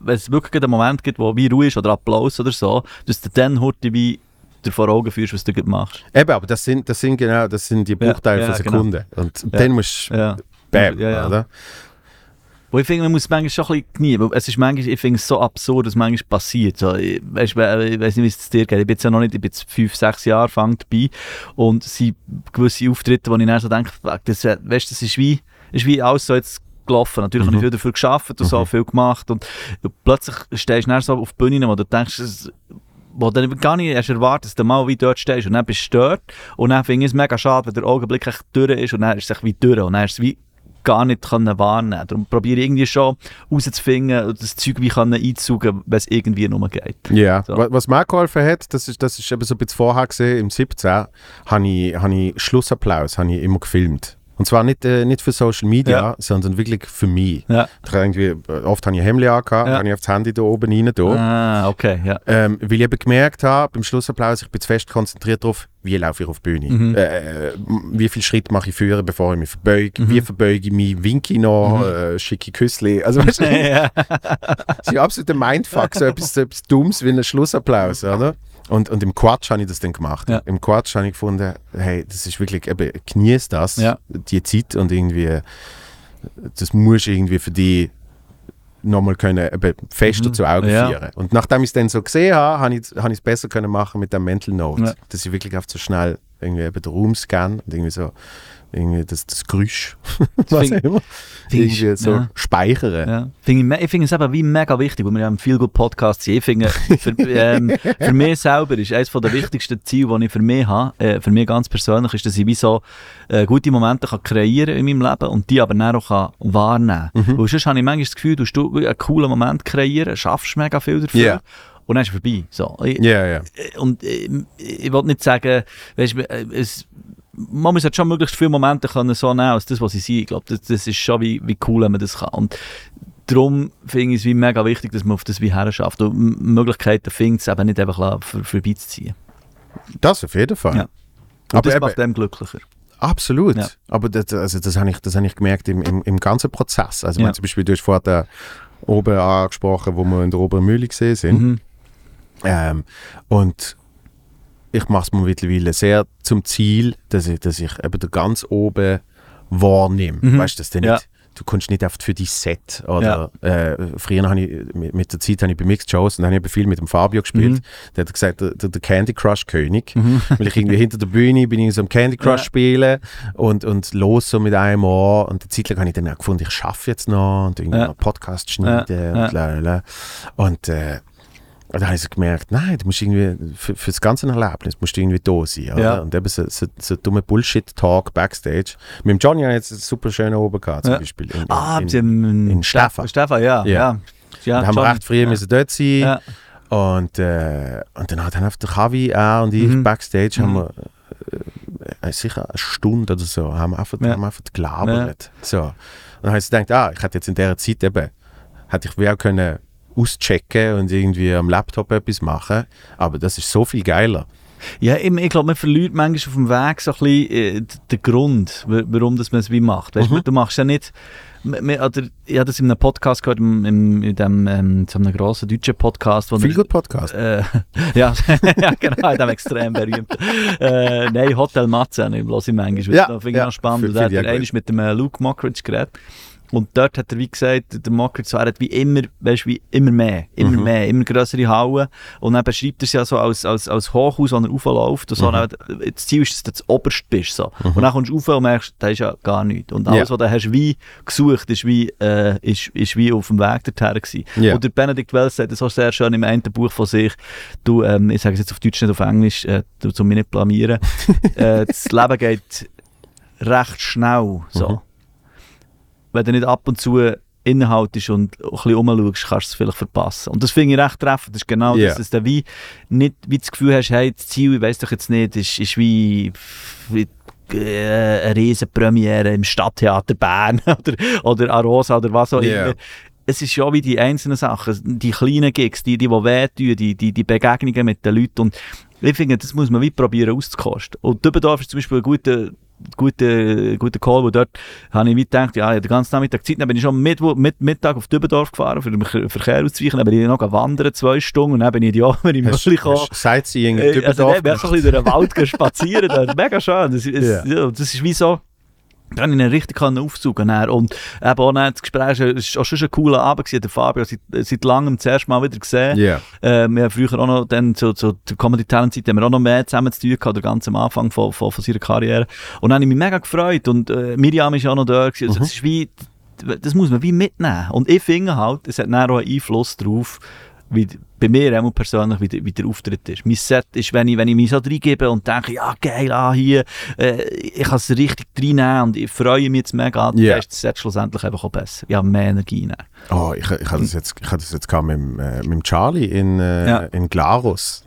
wenn es wirklich einen Moment gibt, wo wie Ruhe ist oder Applaus oder so, dass du dann Hurti wie dir vor Augen führst, was du machst. Eben, aber das sind, das sind genau, das sind die Bruchteile ja, von genau. Sekunden. Und Ja. dann musst du Ja. bam, Ja, ja. oder? Wo ich finde, man muss manchmal schon ein bisschen genießen, es ist manchmal, ich finde es so absurd, dass manchmal passiert. So, ich, weißt, we- ich weiß nicht, wie es dir geht, ich bin jetzt ja noch nicht, ich bin jetzt fünf, sechs Jahre fang dabei. Und es sind gewisse Auftritte, wo ich dann so denke, das, weißt, das ist wie, ist wie alles so jetzt gelaufen. Natürlich habe ich viel dafür geschafft und so, viel gemacht. Und plötzlich stehst du dann so auf Bühne, wo du denkst, wo du gar nicht erst erwartet, dass du mal wie dort stehst. Und dann bist du dort. Und dann finde ich es mega schade, wenn der Augenblick echt durch ist und dann ist es wie durch. Und dann ist es wie gar nicht können wahrnehmen Darum probiere ich irgendwie schon herauszufinden und das Zeug wie können einzusaugen, wenn es irgendwie nur geht. Ja, So. Wa- was mir geholfen hat, das ist, das ist eben so ein bisschen vorher gesehen, im 17, habe ich, habe ich Schlussapplaus habe ich immer gefilmt. Und zwar nicht, äh, nicht für Social Media, Ja. sondern wirklich für mich. Ja. Irgendwie, äh, oft habe ich ein Hemd angehabt, Ja. habe ich auf das Handy da oben rein da. Ah, okay, ja. Ähm, weil ich eben gemerkt habe, beim Schlussapplaus, ich bin zu fest konzentriert darauf, wie laufe ich auf die Bühne. Mhm. Äh, m- wie viel Schritt mache ich führen, bevor ich mich verbeuge. Mhm. Wie verbeuge ich mich, winke ich noch, äh, schicke ich Küssli. Also weißt du, <laughs> ja. das ist ein absoluter Mindfuck, so etwas, so etwas Dummes wie ein Schlussapplaus, oder? Und, und im Quatsch habe ich das dann gemacht. Ja. Im Quatsch habe ich gefunden, hey, das ist wirklich, eben, genieß das, Ja. die Zeit und irgendwie, das musst du irgendwie für dich nochmal können, eben fester Mhm. zu Augen Ja. führen. Und nachdem ich es dann so gesehen habe, habe ich es besser können machen mit dem Mental Note. Dass ich wirklich auf so schnell irgendwie eben den Raum scanne und irgendwie so irgendwie das, das Geräusch, <laughs> was find- immer, ich- irgendwie so ja. speichern. Ja. Find ich, ich finde es eben wie mega wichtig, weil wir ja im Feel Good Podcast sind. Ich finde, für, <laughs> ähm, für mich selber ist eines der wichtigsten Ziele, die ich für mich habe, äh, für mich ganz persönlich, ist, dass ich wie so äh, gute Momente kann kreieren in meinem Leben und die aber dann auch kann wahrnehmen kann. Weil sonst habe ich manchmal das Gefühl, du hast du einen coolen Moment kreieren, schaffst mega viel dafür Ja. und dann ist es vorbei. So. Ich, Ja, ja. äh, und äh, ich will nicht sagen, weißt, du, äh, es, man muss halt schon möglichst viele Momente können so nehmen als das, was sie sind. Ich glaube, das, das ist schon wie, wie cool, wenn man das kann. Und darum finde ich es wie mega wichtig, dass man auf das wie her schafft und Möglichkeiten findet, es eben nicht einfach vorbeizuziehen. Das auf jeden Fall. Ja. Und Aber das eben, macht einem glücklicher. Absolut. Ja. Aber das, also das habe ich, das hab ich gemerkt im, im, im ganzen Prozess. Also Ja. wenn zum Beispiel, du hast vorher da oben angesprochen, wo wir in der oberen Mühle gesehen sind. Mhm. Ähm, und ich mache es mir mittlerweile sehr zum Ziel, dass ich, dass ich eben da ganz oben wahrnehme. Mhm. Weißt du, dass du nicht, Ja. du kommst nicht oft für dein Set. Oder, äh, früher habe ich, mit, mit der Zeit habe ich bei Mixed Shows und dann habe ich viel mit dem Fabio gespielt. Mhm. Der hat gesagt, der, der, Candy Crush König. Weil ich irgendwie hinter der Bühne bin ich so am Candy Crush Ja. spielen und, und los so mit einem Ohr. Und eine Zeit lang habe ich dann auch gefunden, ich schaffe jetzt noch und irgendwie Ja. noch Podcast schneiden Ja, und lalala. Und äh, und dann habe ich so gemerkt, nein, du musst irgendwie, für, für das ganze Erlebnis musst du irgendwie da sein. Ja. Und eben so, so, so dumme Bullshit-Talk Backstage. Mit dem Johnny habe ich jetzt super schön oben gehabt, zum Ja. Beispiel. In, in, Ah, in, haben in Stefan. Stefan, ja. Ja. ja. da haben wir recht früh ja. müssen dort sein. Und, äh, und dann hat dann einfach der Kavi, er und ich Mhm. Backstage haben Mhm. wir äh, sicher eine Stunde oder so, haben wir einfach, Ja. haben einfach gelabert. So. Und dann habe ich gedacht, ah, ich hätte jetzt in dieser Zeit eben, hätte ich wie auch können auschecken und irgendwie am Laptop etwas machen, aber das ist so viel geiler. Ja, ich, ich glaube, man verliert manchmal auf dem Weg so ein bisschen äh, den Grund, wa- warum das man es wie macht. Weißt, Mhm. Du machst ja nicht... m- Oder, ich habe das in einem Podcast gehört, im, im, in dem, ähm, so einem grossen deutschen Podcast. Wo Viel gut Podcast. Äh, <laughs> ja, <laughs> ja, genau, in dem extrem berühmt. äh, nein, Hotel Matze, ich höre ich manchmal. Ja, das finde ich ja, noch spannend. finde Da hat ich er auch gut. einmal mit dem äh, Luke Mockridge geredet. Und dort hat er wie gesagt, der Mockridge so, er hat wie immer, weißt, wie immer mehr, immer Mhm. mehr, immer größere Hallen. Und dann beschreibt er es ja so als, als, als Hochhaus, wo er raufläuft. Und so, Mhm. dann, das Ziel ist, dass du das oberst bist. So. Und dann kommst du rauf und merkst, da ist ja gar nichts. Und alles, Ja. was du hast wie gesucht, ist wie, äh, ist, ist wie auf dem Weg dorthin gewesen. Ja. Und der Benedikt Wells sagt das auch sehr schön im einen Buch von sich. Du, ähm, ich sage es jetzt auf Deutsch, nicht auf Englisch, äh, du, um mich nicht zu blamieren. <laughs> äh, das Leben geht recht schnell. So. Mhm. Wenn du nicht ab und zu innehaltest und ein bisschen rumschaust, kannst du es vielleicht verpassen. Und das finde ich recht treffend. Das ist genau Ja. das, dass du wie nicht wie das Gefühl hast, hey, das Ziel, ich weiss doch jetzt nicht, ist, ist wie, wie äh, eine riesen Premiere im Stadttheater Bern <laughs> oder, oder Arosa oder was auch Ja. immer. Es ist schon wie die einzelnen Sachen, die kleinen Gigs, die, die, die wehtun, die, die, die Begegnungen mit den Leuten. Und ich finde, das muss man wie probieren auszukosten. Und Dübendorf ist zum Beispiel ein guter, guter, guter Call, wo dort habe ich wie gedacht, ja, ich den ganzen Nachmittag Zeit, dann bin ich schon Mittwo- mit, Mittag auf Dübendorf gefahren, für den Ver- Verkehr auszuweichen, dann bin ich noch wandern, zwei Stunden, und dann bin ich die Ober im Müll gekommen. Sightseeing in Äh, Also, Dübendorf bin ich so ein bisschen durch den Wald spazieren. Das ist mega schön. Das, ist, <laughs> ja. das ist wie so. Da konnte ich ihn richtig können aufsaugen können. Und eben auch dann das Gespräch, es war auch schon ein cooler Abend. Gewesen. Der Fabio seit, seit langem das erste Mal wieder gesehen. Ja. Äh, wir haben früher auch noch, dann zu, zu der Comedy Talent Zeit, haben wir auch noch mehr zusammen zu tun gehabt, der ganz am Anfang von, von, von seiner Karriere. Und dann habe ich mich mega gefreut. Und äh, Miriam ist auch noch da. Gewesen. Also, Mhm. das ist wie, das muss man wie mitnehmen. Und ich finde halt, es hat dann auch einen Einfluss darauf, wie, bei mir einmal persönlich, wie, der- wie der Auftritt ist. Mein Set ist, wenn ich, wenn ich mich so reingebe und denke, ja geil, ah, hier, äh, ich kann es richtig reinnehmen und ich freue mich jetzt mega, dann Ja. ist das Set schlussendlich einfach auch besser. Ja, mehr Energie. Dann. Oh, ich, ich hatte das jetzt, ich hatte das jetzt mit, äh, mit Charlie in, äh, Ja. in Glarus.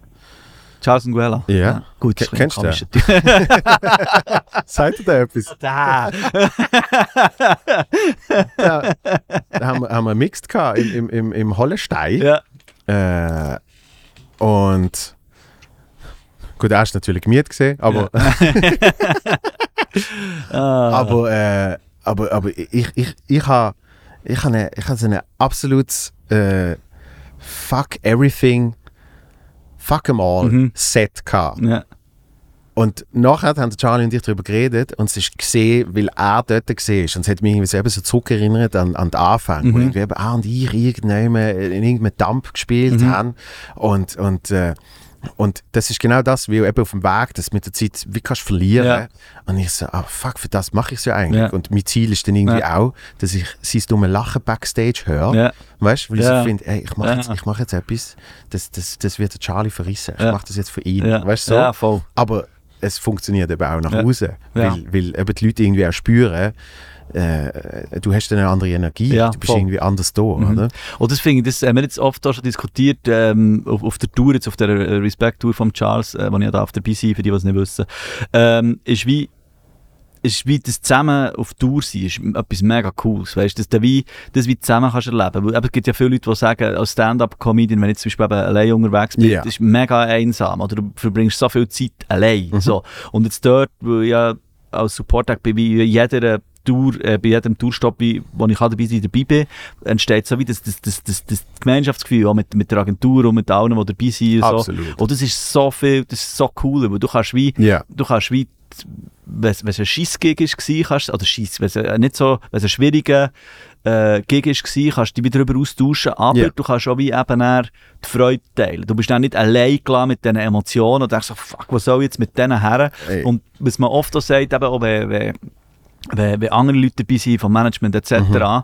Charles Nguela. Ja. Gut, das ist ein kennst du Typ. <laughs> Sagt er da etwas? <laughs> Da. <laughs> da, da haben, wir, haben wir mixed gehabt im, im, im, im Hollenstein. ja. Äh, und gut, er ist natürlich gemietet gesehen, aber, <laughs> Ah. aber, äh, aber, aber ich, ich, ich habe ich ha eine, ich ha so eine absolutes äh, Fuck everything, fuck em all Mhm. Set gehabt. ja. Und nachher haben Charlie und ich darüber geredet und es ist gesehen, weil er dort gesehen ist. Und es hat mich irgendwie so, eben so zurückerinnert an, an den Anfang, wo Mhm. irgendwie eben er und ich irgendwann in irgendeinem Dump gespielt Mhm. haben. Und, und äh, Und das ist genau das, wie eben auf dem Weg, das mit der Zeit, wie kannst du verlieren. Ja. Und ich so, ah fuck, für das mache ich es ja eigentlich. Ja. Und mein Ziel ist dann irgendwie Ja. auch, dass ich sein dummes Lachen Backstage höre. Weißt du, weil ich so finde, ey, ich mache jetzt, ich mach jetzt etwas, das, das, das wird der Charlie verrissen. Ich mache das jetzt für ihn. Ja. Weißt du so? Aber es funktioniert eben auch nach Ja. außen, Ja. weil, weil eben die Leute irgendwie auch spüren, äh, du hast dann eine andere Energie, Ja, du bist voll. irgendwie anders da, Mhm. oder? Und das finde ich, das haben wir jetzt oft auch schon diskutiert, ähm, auf, auf der Tour, jetzt auf der Respect-Tour von Charles, äh, wo ich da auf dabei sein, für die, die es nicht wissen, ähm, ist wie, ist wie das zusammen auf Tour sein, ist etwas mega cooles, weißt du, dass du wie, das wie zusammen kannst erleben. Weil, eben, es gibt ja viele Leute, die sagen, als Stand-Up-Comedian, wenn ich zum Beispiel eben allein unterwegs bin, das ist mega einsam, oder du verbringst so viel Zeit allein, Mhm. so. Und jetzt dort, wo ich ja als Support-Act bin, wie jeder Tour, äh, bei jedem Tourstopp, wo ich dabei sein dabei bin, entsteht so wie das, das, das, das, das Gemeinschaftsgefühl auch mit, mit der Agentur und mit allen, die dabei sind. und So. Absolut. Und das ist so viel, das ist so cool, weil du kannst wie, Ja. du kannst wie, wenn es ein Scheissgig war, kannst, oder Scheiss, wenn es ein- nicht so, wenn es ein schwieriger äh, Gig war, kannst du dich wieder darüber austauschen, aber Ja. du kannst auch wie eben die Freude teilen. Du bist dann nicht allein mit diesen Emotionen und denkst so, fuck, was soll ich jetzt mit denen her? Ey. Und was man oft auch sagt, eben auch wenn, wenn, wenn, wenn andere Leute dabei sind, vom Management etc., Mhm.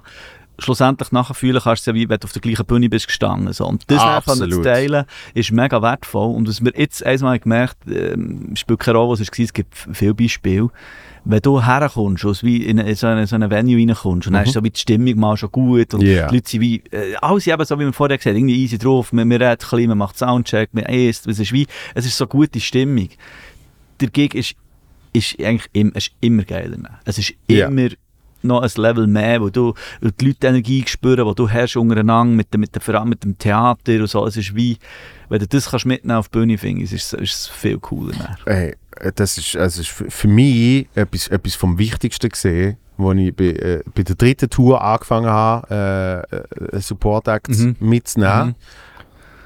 Schlussendlich nachher fühlen kannst du ja wie, wenn du auf der gleichen Bühne bist gestanden. So. Und das nachher können zu teilen, ist mega wertvoll. Und was wir jetzt einmal gemerkt ähm, spielt keine Rolle, was es war, es gibt viele Beispiele, wenn du herkommst, aus wie in, in so eine, so eine Venue reinkommst und dann ist so wie die Stimmung mal schon gut und Ja. die Leute sind wie, äh, alle sind eben so, wie wir vorher gesagt haben, irgendwie easy drauf, man, man redet ein bisschen, man macht Soundcheck, man isst, es ist wie, es ist so gute Stimmung. Der Gig ist, ist eigentlich im, ist immer geiler. Es ist immer noch ein Level mehr, wo du wo die Leute Energie spüren, die du hast untereinander, mit dem, mit allem mit dem Theater und so. Es ist wie, wenn du das kannst mitnehmen auf die Bühne, finde ich, ist, es- ist es viel cooler. Hey, das ist, also ist für mich etwas, etwas vom Wichtigsten gesehen, wo ich bei, äh, bei der dritten Tour angefangen habe, äh, äh, Support Act Mhm. mitzunehmen. Mhm.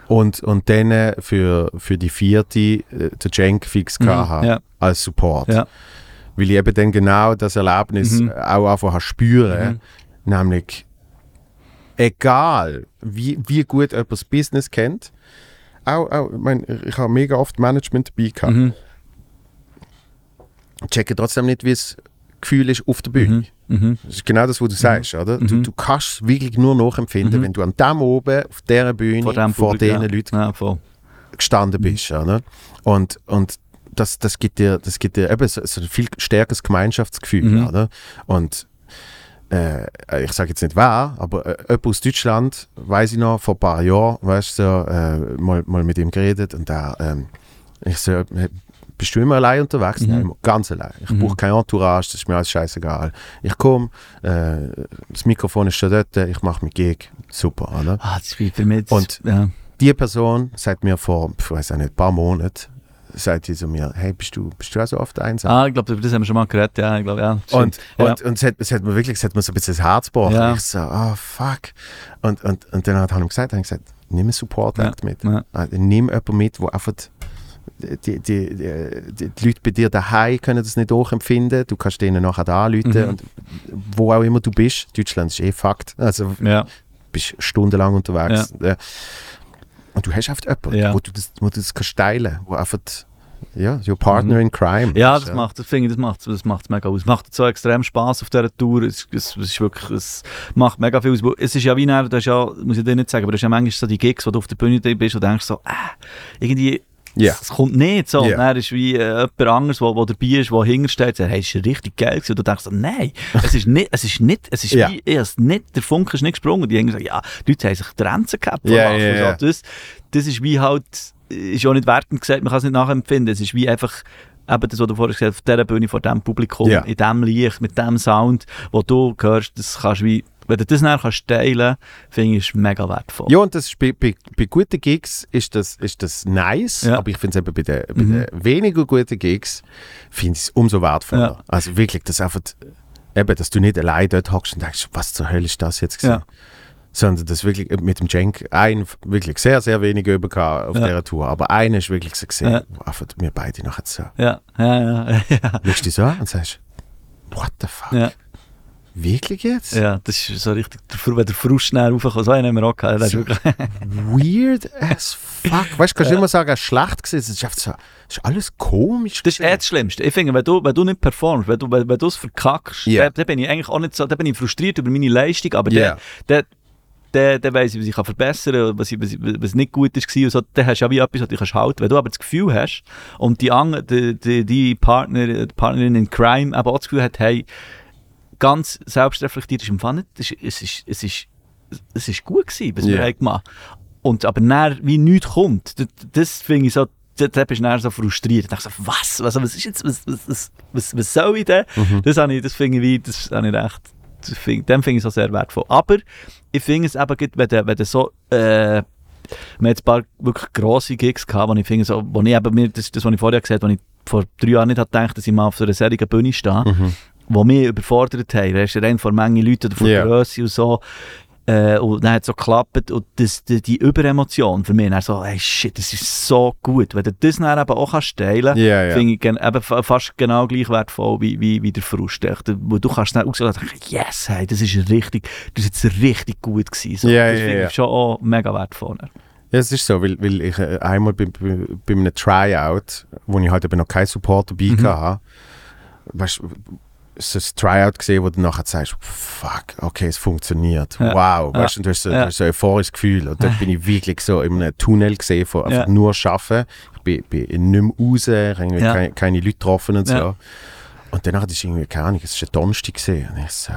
Und, und dann äh, für, für die vierte äh, den Cenk fix Mhm. Ja. als Support. Ja. Weil ich eben dann genau das Erlebnis Mhm. auch einfach habe spüren, Mhm. nämlich egal wie, wie gut jemand das Business kennt, auch, auch ich, mein, ich habe mega oft Management dabei gehabt, Mhm. checke trotzdem nicht, wie es Gefühl ist auf der Bühne. Mhm. Mhm. Das ist genau das, was du sagst, oder? Du, Mhm. du kannst es wirklich nur nachempfinden, Mhm. wenn du an dem oben, auf dieser Bühne, vor, Publikum, diesen ja. Leuten Ja, gestanden bist. Oder? Und, und das, das gibt dir, das gibt dir eben so, so ein viel stärkeres Gemeinschaftsgefühl. Mhm. Oder? Und äh, ich sage jetzt nicht wer, aber äh, jemand aus Deutschland, weiß ich noch, vor ein paar Jahren, weißt du, so, äh, mal, mal mit ihm geredet und der, ähm, ich so, äh, bist du immer allein unterwegs? Mhm. Nein, ganz allein. Ich Mhm. brauche keine Entourage, das ist mir alles scheißegal. Ich komme, äh, das Mikrofon ist schon dort, ich mache mein Gig, super. Oder? Ah, das ist für mich. Und- ja. die Person sagt mir vor, ich weiß auch nicht, ein paar Monaten, sagt sie zu mir, hey, bist du, bist du auch so oft einsam? Ah, ich glaube, über das haben wir schon mal geredet. Ja, ich glaube, ja. und ja. und, und es, hat, es hat mir wirklich es hat mir so ein bisschen das Herz gebrochen. Ja. Ich so, oh fuck. Und, und, und dann hat er ihm gesagt, er gesagt, nimm einen Support Act mit. ja. Ah, Nimm jemanden mit, wo einfach die, die, die, die, Leute bei dir daheim können das nicht nachempfinden. Du kannst denen nachher anrufen Mhm. und wo auch immer du bist. Deutschland ist eh Fakt. Also ja. bist stundenlang unterwegs. Ja. Du hast einfach jemanden, Ja. wo du das, wo du das kannst teilen, wo einfach ja, your partner in crime. Ja, das macht, das finde ich, das macht, das macht's mega aus. Es macht so extrem Spaß auf dieser Tour. Es, es, es ist wirklich, es macht mega viel aus. Es ist ja wie näher, das ist ja, muss ich dir nicht sagen, aber das ist ja manchmal so die Gigs, wo du auf der Bühne bist und denkst so, ah, irgendwie, Ja. es kommt nicht so. Und dann ist wie äh, jemand anderes, der dabei ist, der hinter steht, sagt, hey, es ist richtig geil gewesen. Und du denkst nein, es ist nicht, es ist nicht, es ist Ja. wie, erst nicht, der Funke ist nicht gesprungen. Die haben gesagt, ja, die Leute haben sich die Grenzen gehabt. ja, und so. Das, das ist wie halt, ist auch nicht wertend gesagt, man kann es nicht nachempfinden. Es ist wie einfach, eben das, was du vorher gesagt hast, auf dieser Bühne, vor diesem Publikum, Ja. in diesem Licht, mit dem Sound, wo du hörst, das kannst du wie, wenn du das kannst teilen, finde ich, ist mega wertvoll. Ja, und das bei, bei, bei guten Gigs ist das, ist das nice, Ja. aber ich finde es eben bei den, bei Mhm. den weniger guten Gigs finde ich es umso wertvoller. Ja. Also wirklich, das einfach, eben, dass du nicht allein dort hockst und denkst, was zur Hölle ist das jetzt gewesen? Ja. Sondern das wirklich mit dem Cenk ein wirklich sehr, sehr wenig über auf Ja. dieser Tour. Aber einer ist wirklich so gesehen, Ja. einfach wir beide nachher so Ja, ja, ja. <laughs> ja. schaust dich so an und sagst, what the fuck? Ja. Wirklich jetzt? Ja, das ist so richtig, wenn der Frust schnell raufkommt, so einen haben wir auch gehabt. Das ist So. wirklich, <laughs> Weird as fuck. Weißt du, kannst du immer sagen, schlecht gewesen. Es ist einfach so, es ist alles komisch. das ist eh das Schlimmste. Ich finde, wenn du, wenn du nicht performst, wenn du, wenn, wenn du es verkackst, Ja. dann, dann bin ich eigentlich auch nicht so, dann bin ich frustriert über meine Leistung, aber Ja. dann, dann, dann, weiss ich, was ich kann verbessern kann, was, was, was nicht gut war und so, dann hast du ja wie etwas, was du kannst halten. Wenn du aber das Gefühl hast und die, andere, die, die, die Partner, die Partnerin in Crime eben auch das Gefühl hat, hey, ganz selbstreflektiert ist nicht, es es ist, es ist, es ist gut gewesen, was Ja. wir haben gemacht Und aber dann, wie nichts kommt, das, das finde ich so, da da bist du dann so frustriert. Ich dachte so, was? was? Was ist jetzt, was, was, was, was, soll ich denn? Mhm. Das, habe ich, das finde ich, wie, das habe ich recht, das finde, dem finde ich so sehr wertvoll. Aber ich finde es eben, wenn du, wenn du so, äh, wir haben jetzt ein paar wirklich grosse Gigs gehabt, wo ich finde, so, wo ich eben mir, das, das, was ich vorher gesagt habe, wo ich vor drei Jahren nicht hatte gedacht, dass ich mal auf so einer solchen Bühne stehe, Mhm. Die mich überfordert haben. Weißt du, rein vor Menge Leute oder vor Ja. Grösse und so. Äh, und dann hat es so geklappt und das, die, die Überemotion für mich, dann so, hey shit, das ist so gut. Wenn du das dann eben auch kannst teilen Ja, ja. finde ich eben fa- fast genau gleich wertvoll wie, wie, wie der Frust. Wo du kannst dann auch sagen, yes, hey, das ist richtig, das ist jetzt richtig gut gewesen. So, Ja, das ja, finde ich schon auch mega wertvoll. Ja, es ist so, weil, weil ich äh, einmal bei, bei, bei einem Tryout, wo ich halt eben noch keinen Support dabei Mhm. hatte, weißt du, so ein Tryout gesehen, wo du nachher sagst, fuck, okay, es funktioniert. Ja. Wow, weißt du, du hast so, Ja. du hast so ein euphorisches Gefühl. Und dort bin ich wirklich so in einem Tunnel gesehen von einfach Ja. nur Arbeiten. Ich bin, bin nicht mehr raus, ich habe irgendwie Ja. keine, keine Leute getroffen und so. Ja. Und danach ist irgendwie, keine Ahnung, es war ein Donnerstag gesehen. Und ich so,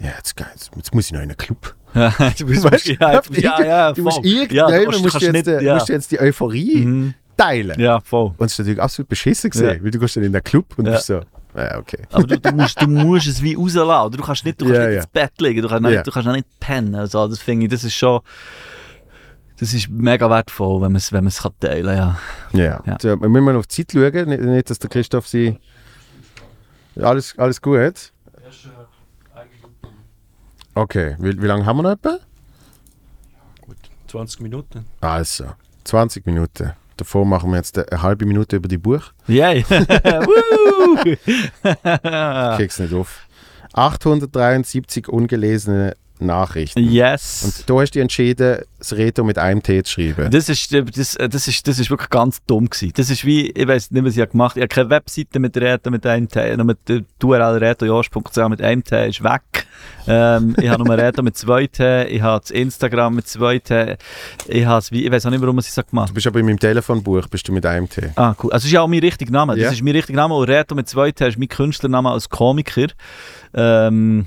ja, jetzt, jetzt, jetzt muss ich noch in einen Club. <laughs> Ja, du musst, Weißt ja, ja, ja, du musst irgendwann ja, musst, du jetzt, nicht- ja. musst jetzt die Euphorie Mhm. teilen. ja, voll. Und es ist natürlich absolut beschissen gesehen, Ja. weil du gehst dann in den Club und Ja. bist so, ja, okay. Aber du, du, musst, du musst es wie rauslassen. oder? Du kannst nicht, du kannst Ja, nicht ja. ins Bett liegen, du kannst, Ja. nicht, du kannst auch nicht pennen. Also, das finde ich, das ist schon... Das ist mega wertvoll, wenn man es wenn man's teilen kann. Ja. Ja. Ja. Wir müssen mal auf die Zeit schauen, nicht, nicht dass der Christoph sie... Alles, alles gut? Okay, wie, wie lange haben wir noch etwa? 20 Minuten. Also, 20 Minuten. Davor machen wir jetzt eine halbe Minute über die Buch. Yay! <laughs> Woo! Ich krieg's nicht auf. 873 ungelesene Nachrichten. yes! Und du hast dich entschieden, das Reto mit einem T zu schreiben. Das ist, äh, das, äh, das, ist, das ist wirklich ganz dumm gewesen. Das ist wie, ich weiß nicht, was ich gemacht habe. Ich habe keine Webseite mit Reto mit einem T, nur mit URL retojosh.ch mit einem T ist weg. Ähm, ich habe nur Reto mit zwei T, ich habe das Instagram mit zwei T, ich habe es wie, ich weiß auch nicht, warum ich es so gemacht Du bist aber in meinem Telefonbuch bist du mit einem T. Ah, cool. Also, das ist ja auch mein richtiger Name. Das Ja. ist mein richtiger Name. Und Reto mit zwei T ist mein Künstlername als Komiker. Ähm,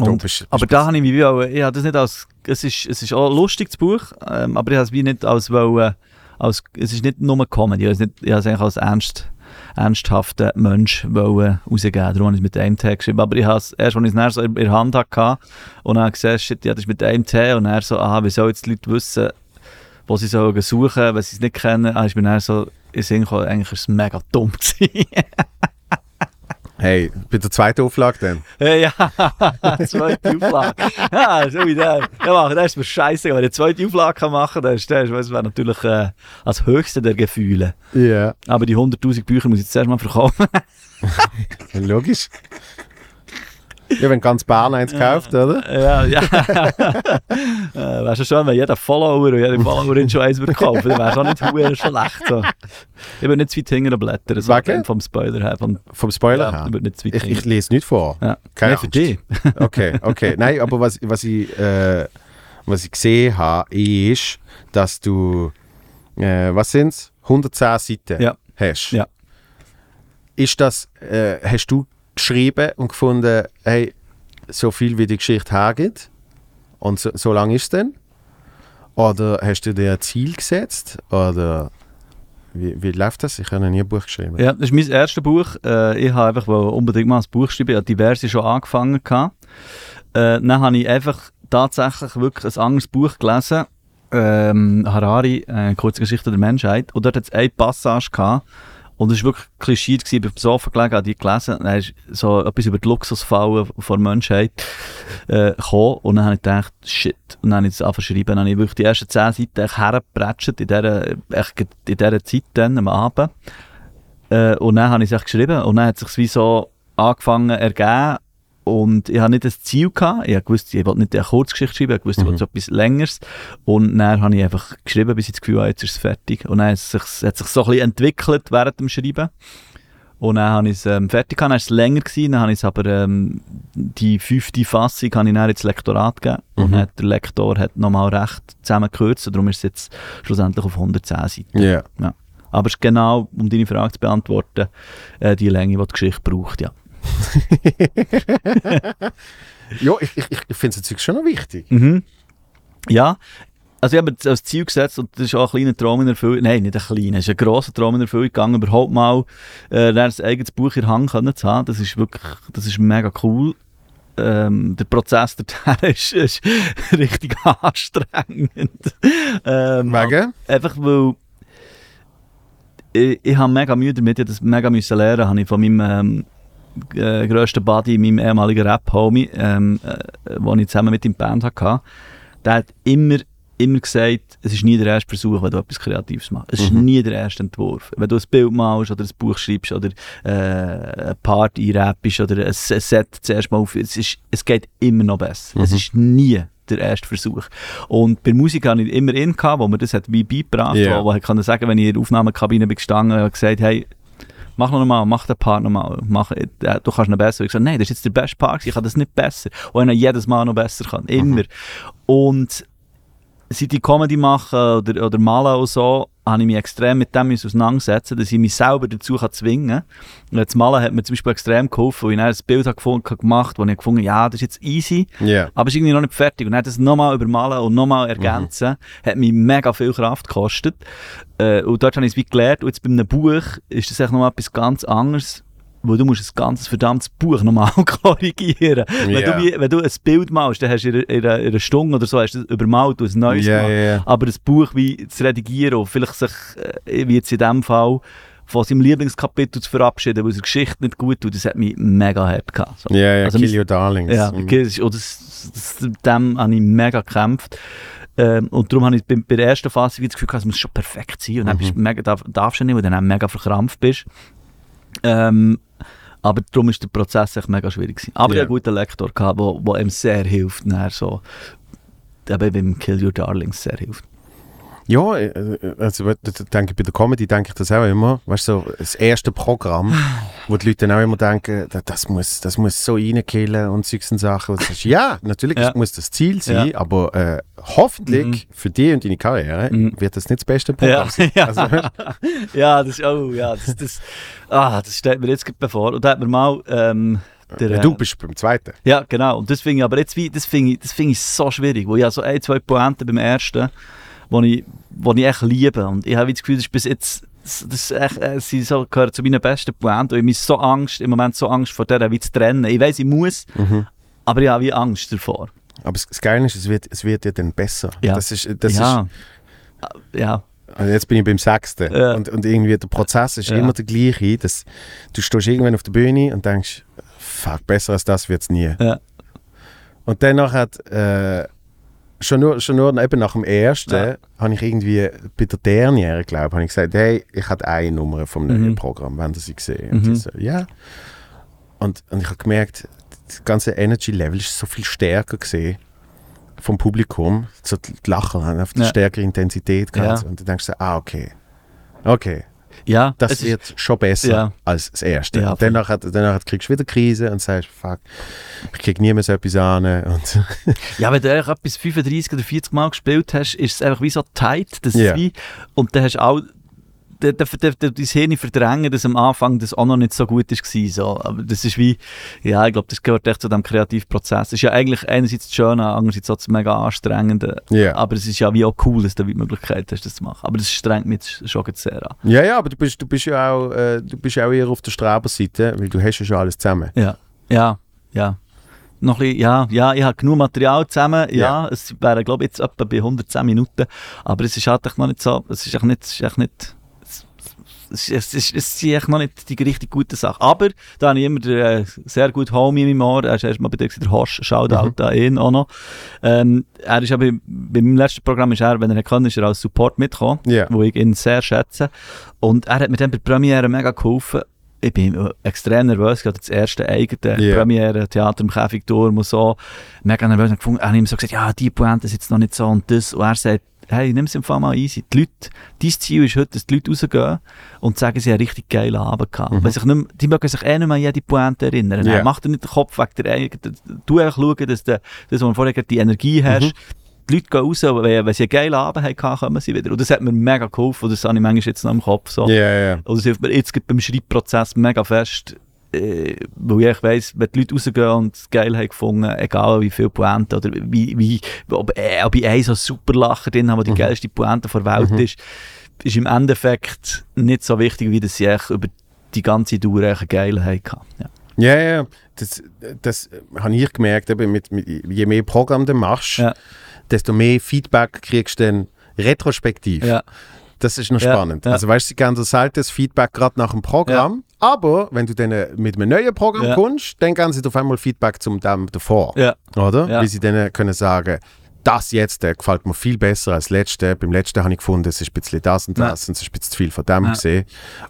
Und bist, aber da habe ich mich wie auch, ich habe das nicht als, es ist, es ist auch ein lustiges Buch, ähm, aber ich habe es wie nicht als, wollen, als es ist nicht nur Comedy, ich habe es, nicht, ich habe es eigentlich als ernst, ernsthafter Mensch wollen rausgeben, darum habe ich es mit einem T geschrieben, aber ich habe es, erst als ich es so in der Hand hatte und dann gesehen, shit, ja, das ist mit einem T und dann so, aha, wie sollen jetzt die Leute wissen, wo sie sollen suchen, wenn sie es nicht kennen, ah, ich bin dann so in den Sinn gekommen, eigentlich ist es mega dumm. <laughs> hey, bei der zweiten Auflage dann. Äh, ja, <laughs> zweite Auflage. Ja, so wie der. Ja, machen, das ist mir scheiße. Wenn ich eine zweite Auflage kann machen kann, ist das, das wäre natürlich äh, als höchste der Gefühle. Ja, Aber die 100'000 Bücher muss ich zuerst mal verkaufen. <laughs> logisch. Ja, wenn ganz Bern eins kauft, oder? ja, ja. äh, wäre schon schön, wenn jeder Follower und jede Followerin schon eins würde kaufen. Dann wäre schon nicht verdammt schlecht. So. Ich würde nicht zu weit hinten blättern. So Wegen? vom Spoiler her. Vom, Vom Spoiler ja, her. ich nicht zu weit Ich, ich lese nicht vor. Ja. Keine Nein, für dich. Okay, okay. Nein, aber was, was, ich, äh, was ich gesehen habe, ist, dass du, äh, was sind es? 110 Seiten Ja. hast. Ja. Ist das, äh, hast du geschrieben und gefunden, hey, so viel wie die Geschichte hergibt und so, so lang ist es denn? Oder hast du dir ein Ziel gesetzt? Oder wie, wie läuft das? Ich habe nie ein Buch geschrieben. Ja, das ist mein erstes Buch. Äh, ich habe einfach unbedingt mal ein Buch schreiben. Ich habe diverse schon angefangen. Äh, dann habe ich einfach tatsächlich wirklich ein anderes Buch gelesen. Ähm, Harari, äh, Kurze Geschichte der Menschheit. Und dort hat es eine Passage gehabt. Und es war wirklich gewesen. ich bin auf dem Sofa gelegen, habe die gelesen. Dann ist so etwas über die Luxusfallen der Menschheit äh, gekommen. Und dann habe ich gedacht, shit. Und dann habe ich das angefangen zu. Dann habe ich wirklich die ersten zehn Seiten hergepratscht in dieser, in dieser Zeit dann, am Abend. Äh, und dann habe ich es geschrieben und dann hat es sich wie so angefangen ergeben und ich hatte nicht das Ziel gehabt. Ich wusste, ich wollte nicht eine Kurzgeschichte schreiben, ich wusste, ich Mhm. wollte so etwas Längeres. Und dann habe ich einfach geschrieben, bis ich das Gefühl hatte, jetzt ist es fertig. Und dann hat es sich, hat sich so ein bisschen entwickelt während dem Schreiben. Und dann habe ich es ähm, fertig gehabt, dann war es länger gewesen, dann habe ich es aber, ähm, die fünfte Fassung habe ich dann ins Lektorat gegeben. Und Mhm. dann hat der Lektor hat nochmal recht zusammengekürzt, und darum ist es jetzt schlussendlich auf 110 Seiten. Ja. Aber es ist genau, um deine Frage zu beantworten, äh, die Länge, die die Geschichte braucht, ja. Ja, ich, ich, ich finde es schon noch wichtig. Mhm. Ja, also ich habe mir als Ziel gesetzt und das ist auch ein kleiner Traum in Erfüllung, nein, nicht ein kleiner, es ist ein grosser Traum in Erfüllung gegangen, überhaupt mal äh, ein eigenes Buch in der Hand können zu haben. Das ist wirklich, das ist mega cool. Ähm, der Prozess dorthin <laughs> ist, ist richtig <laughs> anstrengend. ähm, Wegen? Einfach weil ich, ich habe mega Mühe damit, ich das mega müssen lernen, habe ich von meinem ähm, äh, grössten Buddy, meinem ehemaligen Rap-Homie, ähm, äh, den ich zusammen mit ihm Band hatte, der hat immer, immer gesagt, es ist nie der erste Versuch, wenn du etwas Kreatives machst. Es ist Mhm. nie der erste Entwurf. Wenn du ein Bild malst oder ein Buch schreibst oder äh, eine Party rappst oder ein, ein Set zuerst mal auf, es, ist, es geht immer noch besser. Es Mhm. ist nie der erste Versuch. Und bei Musik hatte ich immer in, gehabt, wo mir das hat wie beigebracht Ja. wo, wo ich kann sagen, wenn ich in der Aufnahmekabine bin gestanden und gesagt, hey, mach noch mal, mach den Part noch mal, mach, äh, du kannst noch besser. Ich gesagt, nein, das ist jetzt der beste Part, ich kann das nicht besser. Und ich jedes Mal noch besser kann, immer. Und seit ich Comedy mache oder, oder malen und so, habe ich mich extrem mit dem müssen auseinandersetzen, dass ich mich selber dazu kann zwingen kann. Das Malen hat mir zum Beispiel extrem geholfen, weil ich dann ein Bild habe gefunden, habe gemacht habe, wo ich gefunden habe, ja, das ist jetzt easy, Ja. aber es ist irgendwie noch nicht fertig. Und dann das nochmal übermalen und nochmal ergänzen, hat mich mega viel Kraft gekostet. Äh, und dort habe ich es wie gelernt. Und jetzt bei einem Buch ist das echt nochmal etwas ganz anderes. Weil du musst ein ganzes verdammtes Buch nochmal <laughs> korrigieren. Wenn, Ja. du wenn du ein Bild malst, dann hast du in, einer- in, einer- in einer Stunde oder so hast du übermalt und ein neues ja, ja. Aber das Buch wie zu redigieren und vielleicht sich, äh, wie jetzt in dem Fall, von seinem Lieblingskapitel zu verabschieden, weil seine Geschichte nicht gut tut, das hat mich mega hart gehabt. So. Ja, ja, Also Kill mein- Your Darlings. Ja, Mhm. das, und das, das, dem habe ich mega gekämpft. Ähm, und darum habe ich bei, bei der ersten Phase das Gefühl, gehabt, es muss schon perfekt sein. Und dann Mhm. bist du mega, darf, darfst du nicht, weil du dann mega verkrampft bist. Ähm, aber darum ist der Prozess echt mega schwierig gewesen. Aber Ja. ich hatte einen guten Lektor, der wo, wo ihm sehr hilft. Dann so, eben beim Kill Your Darlings sehr hilft. Ja, äh, also da- da denke ich bei der Comedy denke ich das auch immer. Weißt du, so das erste Programm, <sighs> wo die Leute dann auch immer denken, da- das muss, das muss so reinkillen und solche Sachen. Und sagst, ja, natürlich Ja. muss das Ziel sein, Ja. aber äh, hoffentlich Mhm. für dich und deine Karriere Mhm. wird das nicht das beste Programm sein. <laughs> ja. Also, <laughs> ja, das ist, oh, ja, das, das, ah, das stellt mir jetzt bevor. Und da hat mir mal ähm, der, du bist beim zweiten. Ja, genau. Und das finde ich aber jetzt wie, das finde ich, das finde ich so schwierig, wo ich so ein, zwei Pointen beim ersten, wo ich, wo ich echt liebe. Und ich habe das Gefühl, das ist bis jetzt, das, ist echt, äh, sie so, gehört zu meinen besten Pointen. Und ich habe so Angst, im Moment so Angst vor der wie zu trennen. Ich weiß, ich muss, Mhm. aber ich habe wie Angst davor. Aber das Geile ist, es wird, es wird ja dann besser. Ja. Das ist, das ja. ja. ist, also jetzt bin ich beim sechsten. Ja. Und, und irgendwie der Prozess ist Ja. immer der gleiche. Dass du stehst irgendwann auf der Bühne und denkst, fuck, besser als das wird es nie. Ja. Und danach hat äh, schon nur, schon nur eben nach dem ersten Ja. habe ich irgendwie bei der Derniere, glaube ich, gesagt, hey, ich hatte eine Nummer vom neuen Mhm. Programm, wenn das ich gesehen. Und Mhm. so, ja. Und, und ich habe gemerkt, das ganze Energy Level ist so viel stärker gesehen vom Publikum. So die Lacher haben auf eine Ja. stärkere Intensität gehabt. Ja. Und du denkst so, ah, okay. Okay, Ja, das es ist- wird schon besser Ja. als das erste. Ja, danach, hat, danach kriegst du wieder Krise und sagst, fuck, ich krieg nie mehr so etwas an. Und <laughs> Ja, wenn du etwas 35 oder 40 Mal gespielt hast, ist es einfach wie so tight. Das ist wie, und dann hast du auch der, der, der, der, dein Hirn verdrängen, dass am Anfang das auch noch nicht so gut war. So. Aber das ist wie, ja, ich glaube, das gehört echt zu diesem Kreativprozess. Es ist ja eigentlich einerseits das Schöne, andererseits auch das mega Anstrengende. Ja. Aber es ist ja wie auch cool, dass du die Möglichkeit hast, das zu machen. Aber das strengt mich schon sehr an. ja, ja, aber du bist, du bist ja auch, äh, du bist auch eher auf der Straber-Seite, weil du hast ja schon alles zusammen. Ja, ja, ja. Noch ein bisschen, ja, ja, ich habe genug Material zusammen. Ja, Ja. es wäre, glaube ich, jetzt etwa bei 110 Minuten. Aber es ist halt echt noch nicht so, es ist echt nicht, es ist echt nicht, es, ist, es sind echt noch nicht die richtig guten Sachen. Aber da habe ich immer den, äh, sehr gut Homie in meinem Ohr. Er ist erst mal bei dir, der Horst, Shoutout Mhm. an ihn auch noch. Ähm, er ist aber, bei meinem letzten Programm ist er, wenn er kann, ist er als Support mitgekommen Ja. wo ich ihn sehr schätze. Und er hat mir dann bei der Premiere mega geholfen. ich bin äh, extrem nervös, gerade das erste eigene Ja. Premiere, Theater im Käfigturm und so. Mega nervös. Und gefunden, er hat ihm so gesagt, ja, die Pointe ist jetzt noch nicht so und das. Und er sagt, hey, nimm es im Fall mal easy. Die Leute, dein Ziel ist heute, dass die Leute rausgehen und sagen, sie haben richtig geilen Abend gehabt. Mhm. Sich nicht, die mögen sich eh nicht mehr an jede Pointe erinnern. Ja. Mach dir nicht den Kopf weg der. Du einfach schauen, dass der, das, was wir vorher die Energie hast. Mhm. Die Leute gehen raus, und wenn, wenn sie einen geilen Abend hatten, kommen sie wieder. Und das hat mir mega geholfen. Und das habe ich manchmal jetzt noch im Kopf. So. Ja, ja. Oder es hilft mir jetzt beim Schreibprozess mega fest, äh, weil ich weiss, wenn die Leute rausgehen und es geil haben gefunden, egal wie viel Pointe oder wie, wie, ob, äh, ob ich einen so super Lacher drin habe, der die Mhm. geilste Pointe der Welt Mhm. ist, ist im Endeffekt nicht so wichtig, wie dass echt über die ganze Dauer einen geilen haben. Ja. Ja, ja, das, das habe ich gemerkt, eben mit, mit, je mehr Programm du machst, Ja. desto mehr Feedback kriegst du dann retrospektiv. Ja. Das ist noch Ja, spannend. ja. Also weißt du, sie geben das Feedback gerade nach dem Programm, aber wenn du dann äh, mit einem neuen Programm Ja. kommst, dann geben sie auf einmal Feedback zum dem davor. Ja. Oder? Ja. Wie sie dann können sagen, das jetzt der gefällt mir viel besser als das letzte. Beim letzten habe ich gefunden, es ist ein bisschen das und Ja. das und es ist ein bisschen zu viel von dem Ja. gesehen.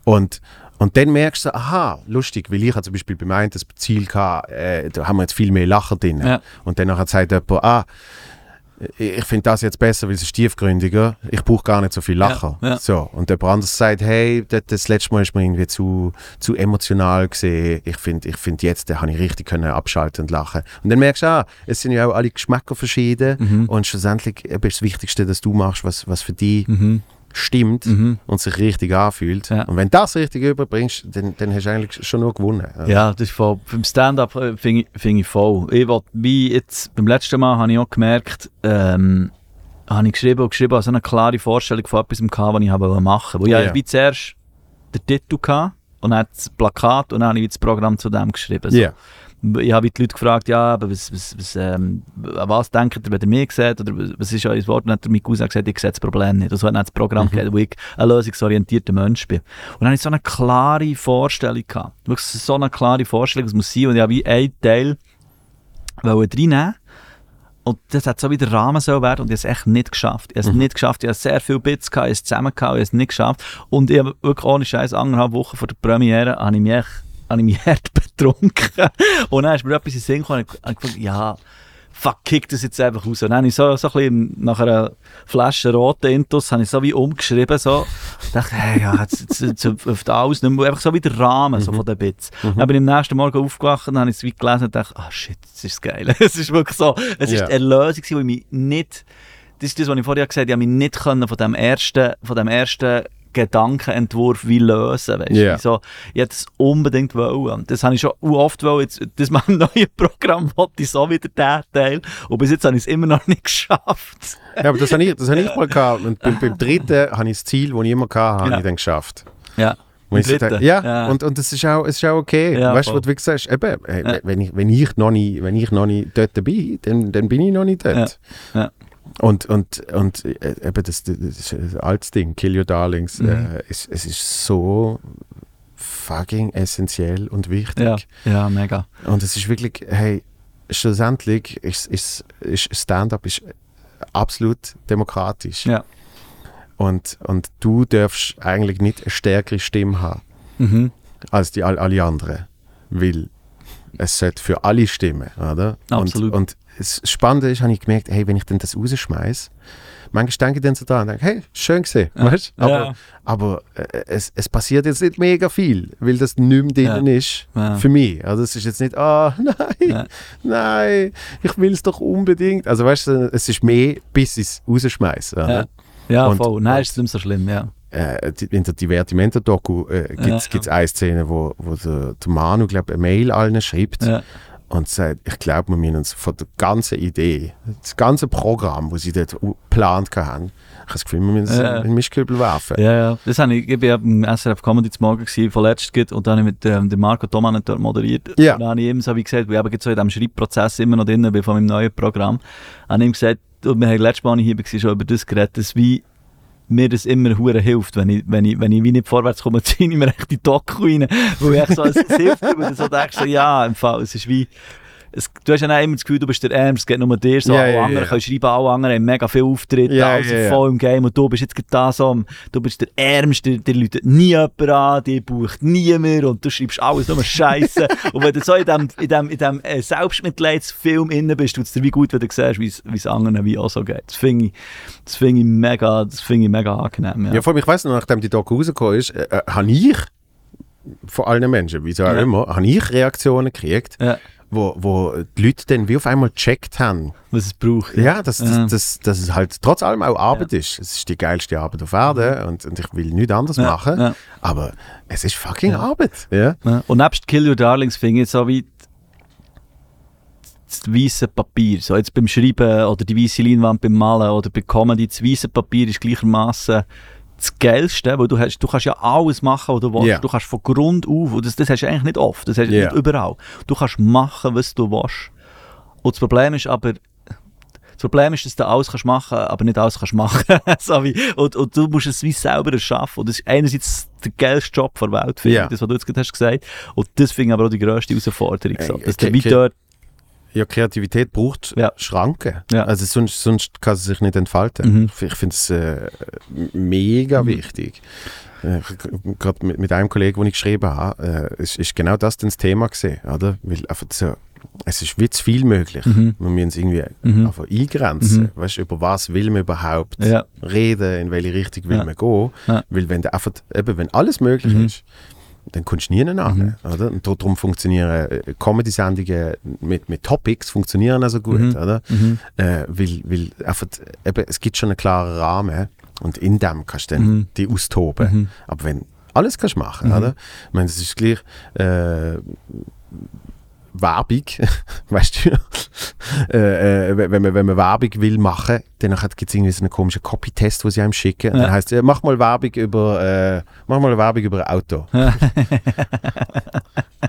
Und, und dann merkst du, aha, lustig, weil ich zum Beispiel beim einen das Ziel gehabt, äh, da haben wir jetzt viel mehr Lacher drin. Ja. Und dann nachher sagt jemand, ah, ich finde das jetzt besser, weil es ist tiefgründiger. Ich brauche gar nicht so viel Lacher. Ja, ja. So. Und jemand anderes sagt, hey, das, das letzte Mal ist mir irgendwie zu, zu emotional gesehen. Ich finde, ich find jetzt, da habe ich richtig können abschalten und lachen. Und dann merkst du, ah, es sind ja auch alle Geschmäcker verschieden. Mhm. Und schlussendlich eben ist das Wichtigste, dass du machst, was, was für dich Mhm. Stimmt Mhm. und sich richtig anfühlt. Ja. Und wenn du das richtig überbringst, dann, dann hast du eigentlich schon nur gewonnen. Ja, das ist voll. Beim Stand-up äh, finde ich, find ich voll. Ich will, wie jetzt, beim letzten Mal habe ich auch gemerkt, ähm, habe ich geschrieben und geschrieben, also eine klare Vorstellung von etwas, gehabt, was ich habe machen wollte. Wo ich Ja. wie zuerst den Titel hatte und dann das Plakat und dann habe ich das Programm zu dem geschrieben. So. Ja. Ich habe die Leute gefragt, ja, aber was, was, was, ähm, was denkt ihr, wenn ihr mich seht? Oder was- ist euer Wort? Und dann hat er mein Cousin gesagt, ich sehe das Problem nicht. Und so hat dann das Programm mhm. wo ich ein lösungsorientierter Mensch bin. Und dann hatte ich so eine klare Vorstellung. Gehabt. Wirklich so eine klare Vorstellung, was muss sein. Und ich habe wie einen Teil wollte reinnehmen und das hat so wie der Rahmen so werden und ich habe es echt nicht geschafft. Ich habe es Mhm. nicht geschafft. Ich habe sehr viele Bits gehabt, ich habe es zusammen gehabt, ich habe es nicht geschafft. Und ich habe wirklich ohne Scheiß anderthalb Wochen vor der Premiere habe ich mich echt habe ich mich <laughs> hart betrunken. Und dann ist mir etwas in den Sinn gekommen und ich gedacht, ja, fuck, kick das jetzt einfach raus. Und dann habe ich so, so ein bisschen nach einer Flasche roten Intus habe ich so wie umgeschrieben, so. Ich dachte, hey, ja, jetzt, jetzt, jetzt auf das alles, nicht mehr, einfach so wie der Rahmen so von den Bits. Dann bin ich am nächsten Morgen aufgewacht und habe es wie gelesen und dachte, ah shit, das ist geil. <laughs> es ist wirklich so, es ist Ja. die Erlösung, gewesen, wo ich mich nicht, das ist das, was ich vorher gesagt habe, ich habe mich nicht können von dem ersten, von dem ersten Gedankenentwurf wie lösen, weißt du, so, ich hätte es unbedingt wollen. Das habe ich schon oft wollen, jetzt, das mit dem <laughs> neuen Programm wollte ich so wieder den Teil und bis jetzt habe ich es immer noch nicht <laughs> geschafft. Ja, aber das habe ich, das habe ich mal gehabt. Und beim, beim dritten habe ich das Ziel, das ich immer hatte, habe Ja. ich dann geschafft. Ja. Ja, Ja. Und, und das ist auch, es ist auch okay. Ja, weißt du, was du wirklich sagst? Eben, hey, Ja. wenn, ich, wenn, ich noch nicht, wenn ich noch nicht dort bin, dann, dann bin ich noch nicht dort. Ja. Und, und, und äh, eben das, das, das Ding, Kill Your Darlings, Mhm. äh, es, es ist so fucking essentiell und wichtig. Ja, ja, mega. Und es ist wirklich, hey, schlussendlich ist, ist, ist Stand-up ist absolut demokratisch. Ja. Und, und du darfst eigentlich nicht eine stärkere Stimme haben Mhm. als die all, alle anderen. Weil es sollte für alle stimmen, oder? Absolut. Und, und das Spannende ist, habe ich gemerkt, hey, wenn ich dann das rausschmeiße, manchmal denke ich dann so dran und denke, hey, schön gesehen, Ja. weißt? Aber, Ja. aber äh, es, es passiert jetzt nicht mega viel, weil das nicht mehr drin ist Ja. für mich. Also es ist jetzt nicht, ah, <laughs> nein, nein, ich will es doch unbedingt. Also weißt du, es ist mehr, bis ich es rausschmeiße. Ja. Ja, Und- voll. Nein, ist es nicht so schlimm, ja. Äh, in der Divertimento-Doku äh, gibt es Ja. eine Szene, wo, wo der, der Manu, glaube eine Mail allen schreibt Ja. und sagt, ich glaube, wir müssen uns von der ganzen Idee, das ganze Programm, das sie dort geplant haben, ich habe das Gefühl, wir müssen Ja. in den Mischkübel werfen. Ja, ja. Das habe ich, ich ja beim SRF Comedy zum Morgen gewesen, vorletzt geht, und dann habe ich mit ähm, dem Marco Thomanen dort moderiert. Ja. Und dann habe ich ihm so wie gesagt, weil ich eben so in diesem Schreibprozess immer noch drin bin von meinem neuen Programm, habe ich ihm gesagt, und wir haben letztes Mal, als ich hier war, schon über das geredet, dass wie mir das immer hure hilft, wenn ich, wenn ich, wenn ich wie nicht vorwärts komme, <laughs> ziehe ich mir echt die Doku rein, wo ich so, es hilft mir, so denkst, so, ja, im Fall, es ist wie, es, du hast ja auch immer das Gefühl, du bist der Ärmste, es geht nur dir so, Ja, alle ja, anderen ja. können schreiben, alle anderen haben mega viele Auftritte, also ja, ja. voll im Game und du bist jetzt da so, du bist der Ärmste, dir läutet nie jemand an, dir bucht niemand und du schreibst alles nur Scheiße <laughs> und wenn du so in dem, in dem, in dem äh, Selbstmitleidsfilm innen bist, tut es dir wie gut, wenn du siehst, wie es- anderen wie auch so geht. Das finde ich, das finde ich mega, das finde ich mega angenehm, ja. Ja, vor allem, ich weiss noch, nachdem die Doku rausgekommen ist, äh, äh, habe ich von allen Menschen, wieso auch Ja. immer, habe ich Reaktionen gekriegt, Ja, wo, wo die Leute dann wie auf einmal gecheckt haben, was es braucht. ja, dass, Ja. dass, dass, dass es halt trotz allem auch Arbeit ist. Es ist die geilste Arbeit auf Erden und, und ich will nichts anderes Ja, machen, ja. aber es ist fucking Ja. Arbeit. Ja. Ja. Und nebst Kill Your Darlings finde ich so wie das weiße Papier. So jetzt beim Schreiben oder die weiße Leinwand beim Malen oder bei Comedy, das weiße Papier ist gleichermaßen das Geilste, weil du, hast, du kannst ja alles machen, was du willst. Ja. Du kannst von Grund auf, und das, das hast du eigentlich nicht oft, das hast du Ja. nicht überall. Du kannst machen, was du willst. Und das Problem ist aber, das Problem ist, dass du alles kannst machen aber nicht alles kannst machen. <laughs> so wie, und, und du musst es wie selber erschaffen. Und das ist einerseits der geilste Job der Welt, finde ich, das, was du jetzt gerade hast gesagt. Und das finde ich aber auch die grösste Herausforderung. So. Äh, Dass du okay, wie okay. dort, Ja, Kreativität braucht Ja. Schranken. Ja. Also sonst, sonst kann sie sich nicht entfalten. Mhm. Ich, finde es äh, mega Mhm. wichtig. Äh, Gerade mit, mit einem Kollegen, den ich geschrieben habe, äh, ist, ist genau das dann das Thema gesehen, oder? Weil einfach so, es ist wie zu viel möglich. Mhm. Wir müssen es irgendwie Mhm. einfach eingrenzen. Mhm. Weißt über was will man überhaupt Ja. reden, in welche Richtung will man gehen? Weil wenn einfach, eben, wenn alles möglich Mhm. ist, dann kommst du nie an. Mhm. Oder? Und darum funktionieren äh, Comedy-Sendungen mit, mit Topics funktionieren also gut. Mhm. Oder? Mhm. Äh, weil, weil einfach, eben, es gibt schon einen klaren Rahmen und in dem kannst du dann Mhm. die austoben. Mhm. Aber wenn alles kannst du machen, Mhm. oder? Ich meine, es ist gleich äh, Werbung, <laughs> weißt du, äh, äh, wenn, man, wenn man Werbung will machen, dann gibt es irgendwie so einen komischen Copy-Test, den sie einem schicken. Und Ja. dann heißt es, mach mal Werbung über, äh, mach mal Werbung über ein Auto. <laughs> Und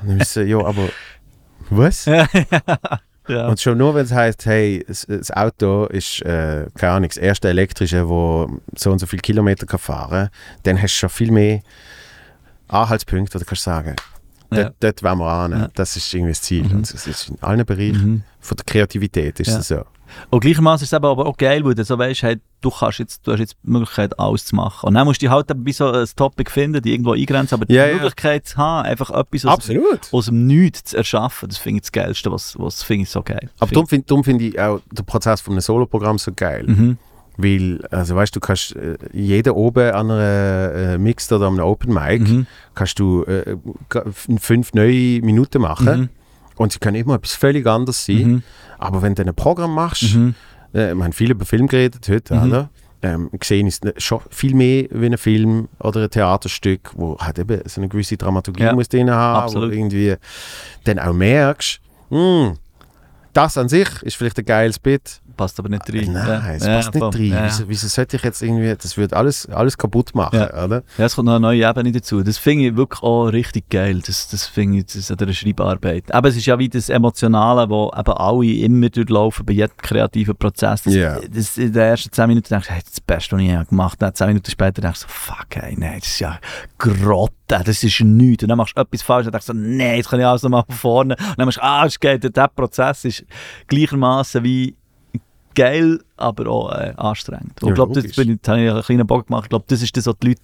dann so, ja, aber was? ja. <laughs> Und schon nur, wenn es heißt, hey, das, Auto ist, äh, keine Ahnung, das erste elektrische, wo so und so viele Kilometer kann fahren dann hast du schon viel mehr Anhaltspunkte, oder kannst sagen, Ja. dort, dort wollen wir an. Ja. Das ist irgendwie das Ziel. Mhm. Und es ist in allen Bereichen Mhm. von der Kreativität ist Ja. es so. Und gleichermaßen ist es aber auch geil, weil du so weißt, hey, du, kannst jetzt, du hast jetzt die Möglichkeit, alles zu machen. Und dann musst du halt wie so ein Topic finden, die irgendwo eingrenzen, aber die ja. Möglichkeit zu haben, einfach etwas aus, Absolut. aus dem Nichts zu erschaffen, das finde ich das Geilste, was, was finde ich so geil. Aber darum finde find ich auch den Prozess von einem Soloprogramm so geil. Mhm. Weil, also weißt du, kannst äh, jeden oben an einer äh, Mixed oder an einem Open Mic, Mhm. kannst du äh, fünf neue Minuten machen. Mhm. Und sie können immer etwas völlig anderes sein. Mhm. Aber wenn du ein Programm machst, Mhm. äh, wir haben viel über Film geredet heute, Mhm. oder? Ähm, gesehen ist es schon viel mehr wie ein Film oder ein Theaterstück, wo halt eben so eine gewisse Dramaturgie Ja, muss drin haben, absolut. wo irgendwie dann auch merkst, hm, das an sich ist vielleicht ein geiles Bit. Passt aber nicht rein. Nein, ja. es ja, passt nicht voll. rein. Ja, ja. Wieso, wieso sollte ich jetzt irgendwie, das würde alles, alles kaputt machen, Ja. oder? Ja, es kommt noch eine neue Ebene dazu. Das finde ich wirklich auch richtig geil. Das, das finde ich das ist an der Schreibarbeit. Aber es ist ja wie das Emotionale, wo eben alle immer durchlaufen bei jedem kreativen Prozess. Das, Ja. das in den ersten 10 Minuten denkst du, hey, das ist das Beste, was ich gemacht habe. 10 Minuten später denkst du so, fuck, ey, nein, das ist ja Grotte, das ist nichts. Und dann machst du etwas falsch und denkst du, so, nein, jetzt kann ich alles nochmal von vorne. Und dann machst du, ah, es geht. Der Prozess ist gleichermaßen wie geil, aber auch äh, anstrengend. Und Ja, ich glaube, das bin ich, da habe ich einen kleinen Bock gemacht. Ich glaube, das ist das, was die Leute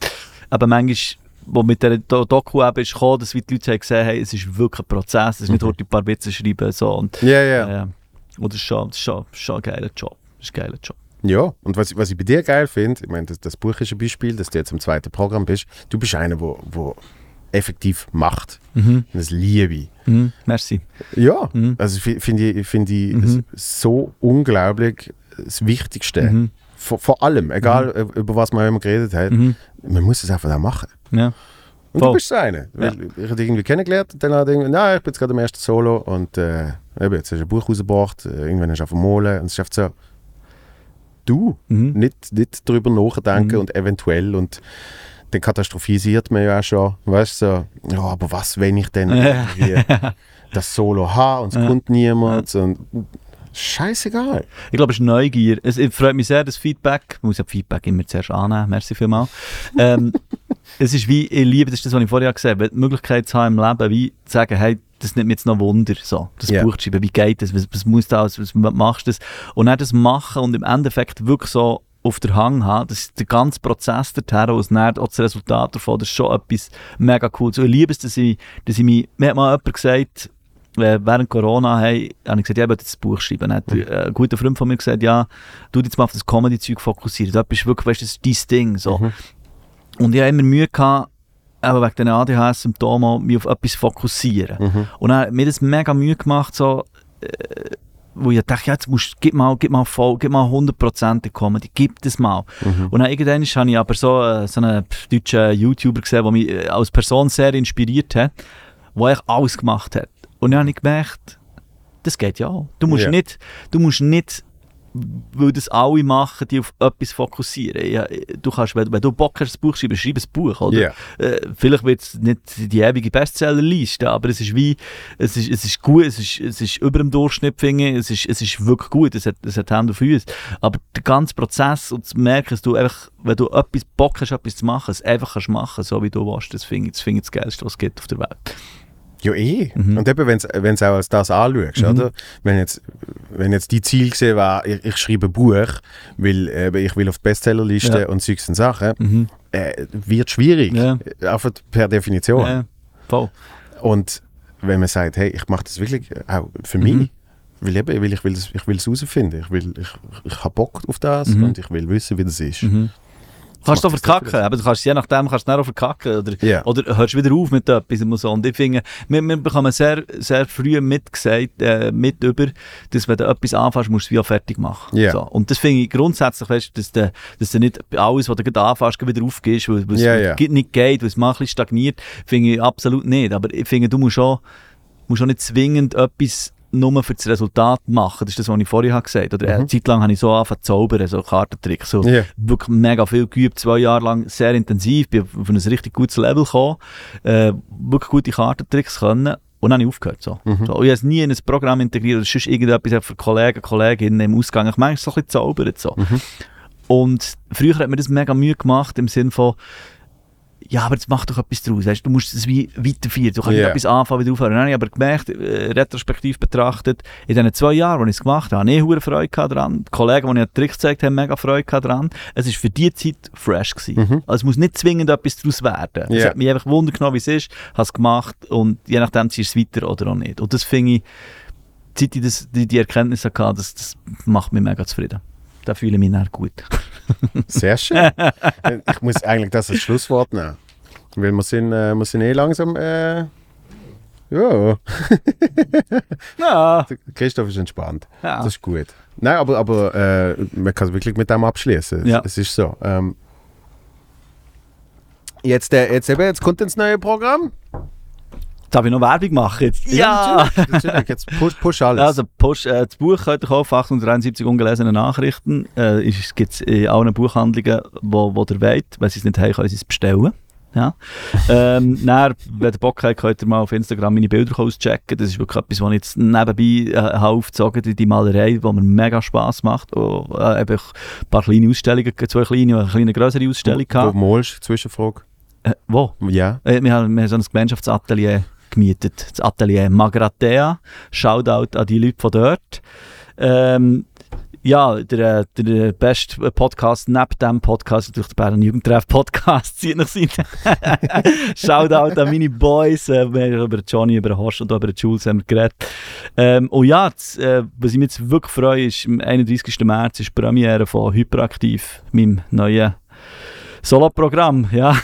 eben manchmal, wo mit der Do- Doku eben ist gekommen, dass die Leute haben gesehen haben, es ist wirklich ein Prozess, es ist nicht Mhm. heute ein paar Witze schreiben. So. Und, Ja, ja. äh, und das ist schon, das ist schon, schon ein geiler Job. Das ist ein geiler Job. Ja, und was, was ich bei dir geil finde, ich meine, das, das Buch ist ein Beispiel, dass du jetzt im zweiten Programm bist. Du bist einer, wo, wo effektiv macht. Mhm. Und das liebe ich. Mhm. Merci. Ja, Mhm. also fi- finde ich, find ich Mhm. so unglaublich das Wichtigste. Mhm. Vor, vor allem, egal äh, über was man immer geredet hat, Mhm. man muss es einfach auch machen. Ja. Und Voll. du bist so einer. Weil Ich habe dich irgendwie kennengelernt und dann habe ich irgendwie, na, ich bin jetzt gerade im ersten Solo und äh, eben, jetzt hast du ein Buch rausgebracht, äh, irgendwann hast du zu malen und es einfach so, du, Mhm. nicht, nicht darüber nachdenken Mhm. und eventuell und dann katastrophisiert man ja auch schon, weißt du, so, ja, aber was, wenn ich denn <laughs> das Solo habe und es Ja. kommt niemand und scheißegal. Ich glaube, es ist Neugier. Es, es freut mich sehr, das Feedback. Ich muss ja Feedback immer zuerst annehmen. Merci vielmals. ähm, <laughs> es ist wie, ich liebe, das ist das, was ich vorher gesagt habe, die Möglichkeit zu haben im Leben, wie zu sagen, hey, das nimmt mir jetzt noch Wunder, so, das Ja. Buch zu schreiben, wie geht das, was, was muss das, was machst du das? Und dann das machen und im Endeffekt wirklich so auf der Hang haben, das ist der ganze Prozess dorthin, und dann auch das Resultat davon, das ist schon etwas mega cool. So, ich liebe es, dass ich, dass ich mich, mir hat mal jemand gesagt, äh, während Corona, hey, habe ich gesagt, ja, ich möchte jetzt ein Buch schreiben. Dann hat äh, ein guter Freund von mir gesagt, ja, du dich jetzt mal auf das Comedy-Zeug fokussieren. Da bist wirklich, weißt das ist dein Ding. So. Mhm. Und ich habe immer Mühe gehabt, eben wegen den ADHS-Symptomen, mich auf etwas fokussieren. Mhm. Und dann hat mir das mega Mühe gemacht, so, äh, wo ich dachte, jetzt musst, gib mal, gib mal voll, gib mal 100% in Comedy, gib das mal. Mhm. Und dann irgendwann habe ich aber so, äh, so einen deutschen YouTuber gesehen, der mich äh, als Person sehr inspiriert hat, der eigentlich alles gemacht hat. Und dann habe ich gemerkt, das geht ja auch. Du musst Ja. nicht, du musst nicht, weil das alle machen, die auf etwas fokussieren. Ja, du kannst, wenn, wenn du Bock hast, ein Buch schreiben, schreib ein Buch, oder? Ja. Äh, vielleicht wird es nicht die ewige Bestsellerliste, aber es ist wie, es ist, es ist gut, es ist, es ist über dem Durchschnitt, finde es ist, es ist wirklich gut, es hat, es hat Hände und Füße. Aber der ganze Prozess und zu merken, dass du einfach, wenn du etwas Bock hast, etwas zu machen, es einfach kannst machen, so wie du willst, das finde ich, das finde ich das Geilste, was es gibt auf der Welt. Ja, eh. Mhm. Und eben, wenn du auch als das anschaust, Mhm. oder? Wenn jetzt, wenn jetzt die Ziel gesehen war, ich, ich schreibe ein Buch, weil eben, ich will auf die Bestsellerliste Ja. und solche Sachen, Mhm. äh, wird schwierig. Ja. Einfach per Definition. Ja, voll. Und wenn man sagt, hey, ich mache das wirklich auch für Mhm. mich, weil, eben, weil ich will es ich es herausfinden. Ich, will, ich, ich habe Bock auf das Mhm. und ich will wissen, wie das ist. Kannst du verkacken, aber du kannst, je nachdem kannst du auch verkacken oder, Ja. oder hörst wieder auf mit etwas und so. Und ich finde, wir, wir bekommen sehr, sehr früh mitgesagt, äh, mit über, dass wenn du etwas anfängst, musst du es wie auch fertig machen. Ja. So. Und das finde ich grundsätzlich, weißt, dass, du, dass du nicht alles, was du gerade anfängst, wieder aufgehst, weil es ja. es nicht geht, weil es mal ein bisschen stagniert, finde ich absolut nicht. Aber ich finde, du musst auch, musst auch nicht zwingend etwas nur für das Resultat machen. Das ist das, was ich vorher habe gesagt habe. Oder Mhm. eine Zeit lang habe ich so angefangen zu zaubern, so Kartentricks. So Ja. wirklich mega viel geübt, zwei Jahre lang sehr intensiv, bin auf ein richtig gutes Level gekommen, äh, wirklich gute Kartentricks können und dann habe ich aufgehört. So. Mhm. So, ich habe es nie in ein Programm integriert, oder sonst irgendetwas für Kollegen, Kolleginnen im Ausgang. Ich meine, so ein bisschen zaubert. So. Mhm. Und früher hat mir das mega Mühe gemacht, im Sinne von, ja, aber jetzt mach doch etwas draus. Weißt, du musst es wie weiterführen. Du kannst Ja. nicht etwas anfangen, wieder aufhören. Dann habe ich aber gemerkt, äh, retrospektiv betrachtet, in diesen zwei Jahren, wo ich es gemacht habe, habe ich Freude dran. Die Kollegen, die ich einen Trick gezeigt habe, mega Freude dran. Es war für die Zeit fresh. Gewesen. Mhm. Also es muss nicht zwingend etwas daraus werden. Es Ja. hat mich einfach Wunder genommen, wie es ist, habe es gemacht und je nachdem ziehst du es weiter oder auch nicht. Und das finde ich, seit ich das, die, die Erkenntnis hatte, das, das macht mich mega zufrieden. Da fühle ich mich dann gut. <laughs> Sehr schön. ich muss eigentlich das als Schlusswort nehmen. Weil wir sind, äh, wir sind eh langsam. Äh, ja, <laughs> Ja, Christoph ist entspannt. ja. Das ist gut. Nein, aber, aber äh, man kann es wirklich mit dem abschließen. Ja. Es ist so. Ähm, jetzt, äh, jetzt, eben, jetzt kommt ins neue Programm. Darf ich noch Werbung machen jetzt? Ja! natürlich, <laughs> natürlich. Jetzt push, push alles. Also, Push, äh, das Buch könnt ihr kaufen, 873 ungelesene Nachrichten. Äh, gibt es in allen Buchhandlungen, wo, wo ihr wollt. Wenn sie es nicht haben, können sie es bestellen. Ja. <laughs> ähm, dann, wenn ihr Bock habt, könnt ihr mal auf Instagram meine Bilder auschecken. Das ist wirklich etwas, was ich jetzt nebenbei äh, habe aufgezogen die, die Malerei, die mir mega Spass macht. Und, äh, eben ein paar kleine Ausstellungen, zwei kleine und eine kleine größere Ausstellung Wo gehabt. malst du? Zwischenfrage. Äh, wo? Ja. Äh, wir, haben, wir haben so ein Gemeinschaftsatelier gemietet. Das Atelier Magratea. Shoutout an die Leute von dort. Ähm, ja, der, der beste Podcast neben dem Podcast, natürlich der Bären Jugendtreff Podcast, <laughs> zieht nach sein. <laughs> Shoutout an meine Boys, äh, wir haben über Johnny, über Horst und über Jules haben wir geredet. Ähm, und ja, das, äh, was ich mich jetzt wirklich freue, ist, am 31. März ist die Premiere von Hyperaktiv, meinem neuen Solo-Programm, ja.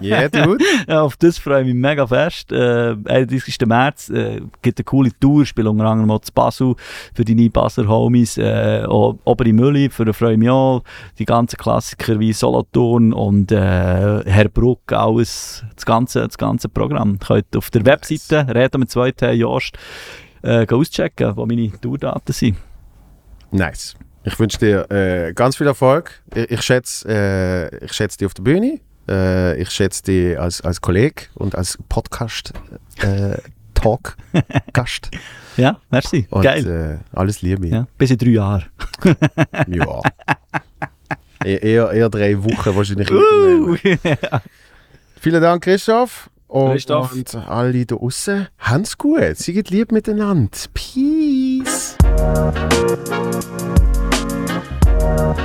Yeah, dude. <laughs> Ja, auf das freue ich mich mega fest. Äh, 31. März äh, gibt eine coole Tour, spiele unter anderem auch zu Basel für die Basler Homies, äh, Obere Mülli, für den freue ich mich auch. Die ganzen Klassiker wie Solothurn und äh, Herr Bruck, alles, das ganze, das ganze Programm. Könnt auf der Webseite, reden mit 2T Jost, äh, auschecken, wo meine Tourdaten sind. Nice. Ich wünsche dir äh, ganz viel Erfolg. Ich, ich schätze äh, ich schätze dich auf der Bühne. Äh, ich schätze dich als, als Kollege und als Podcast-Talk-Gast. <laughs> Ja, merci. Und Geil. Äh, alles Liebe. Ja, bis in drei Jahren. <laughs> Ja. E- eher, eher drei Wochen wahrscheinlich. Uh. <laughs> Vielen Dank, Christoph. Und, Christoph. und alle da draussen, habt's gut. Seid lieb miteinander. Peace. Thank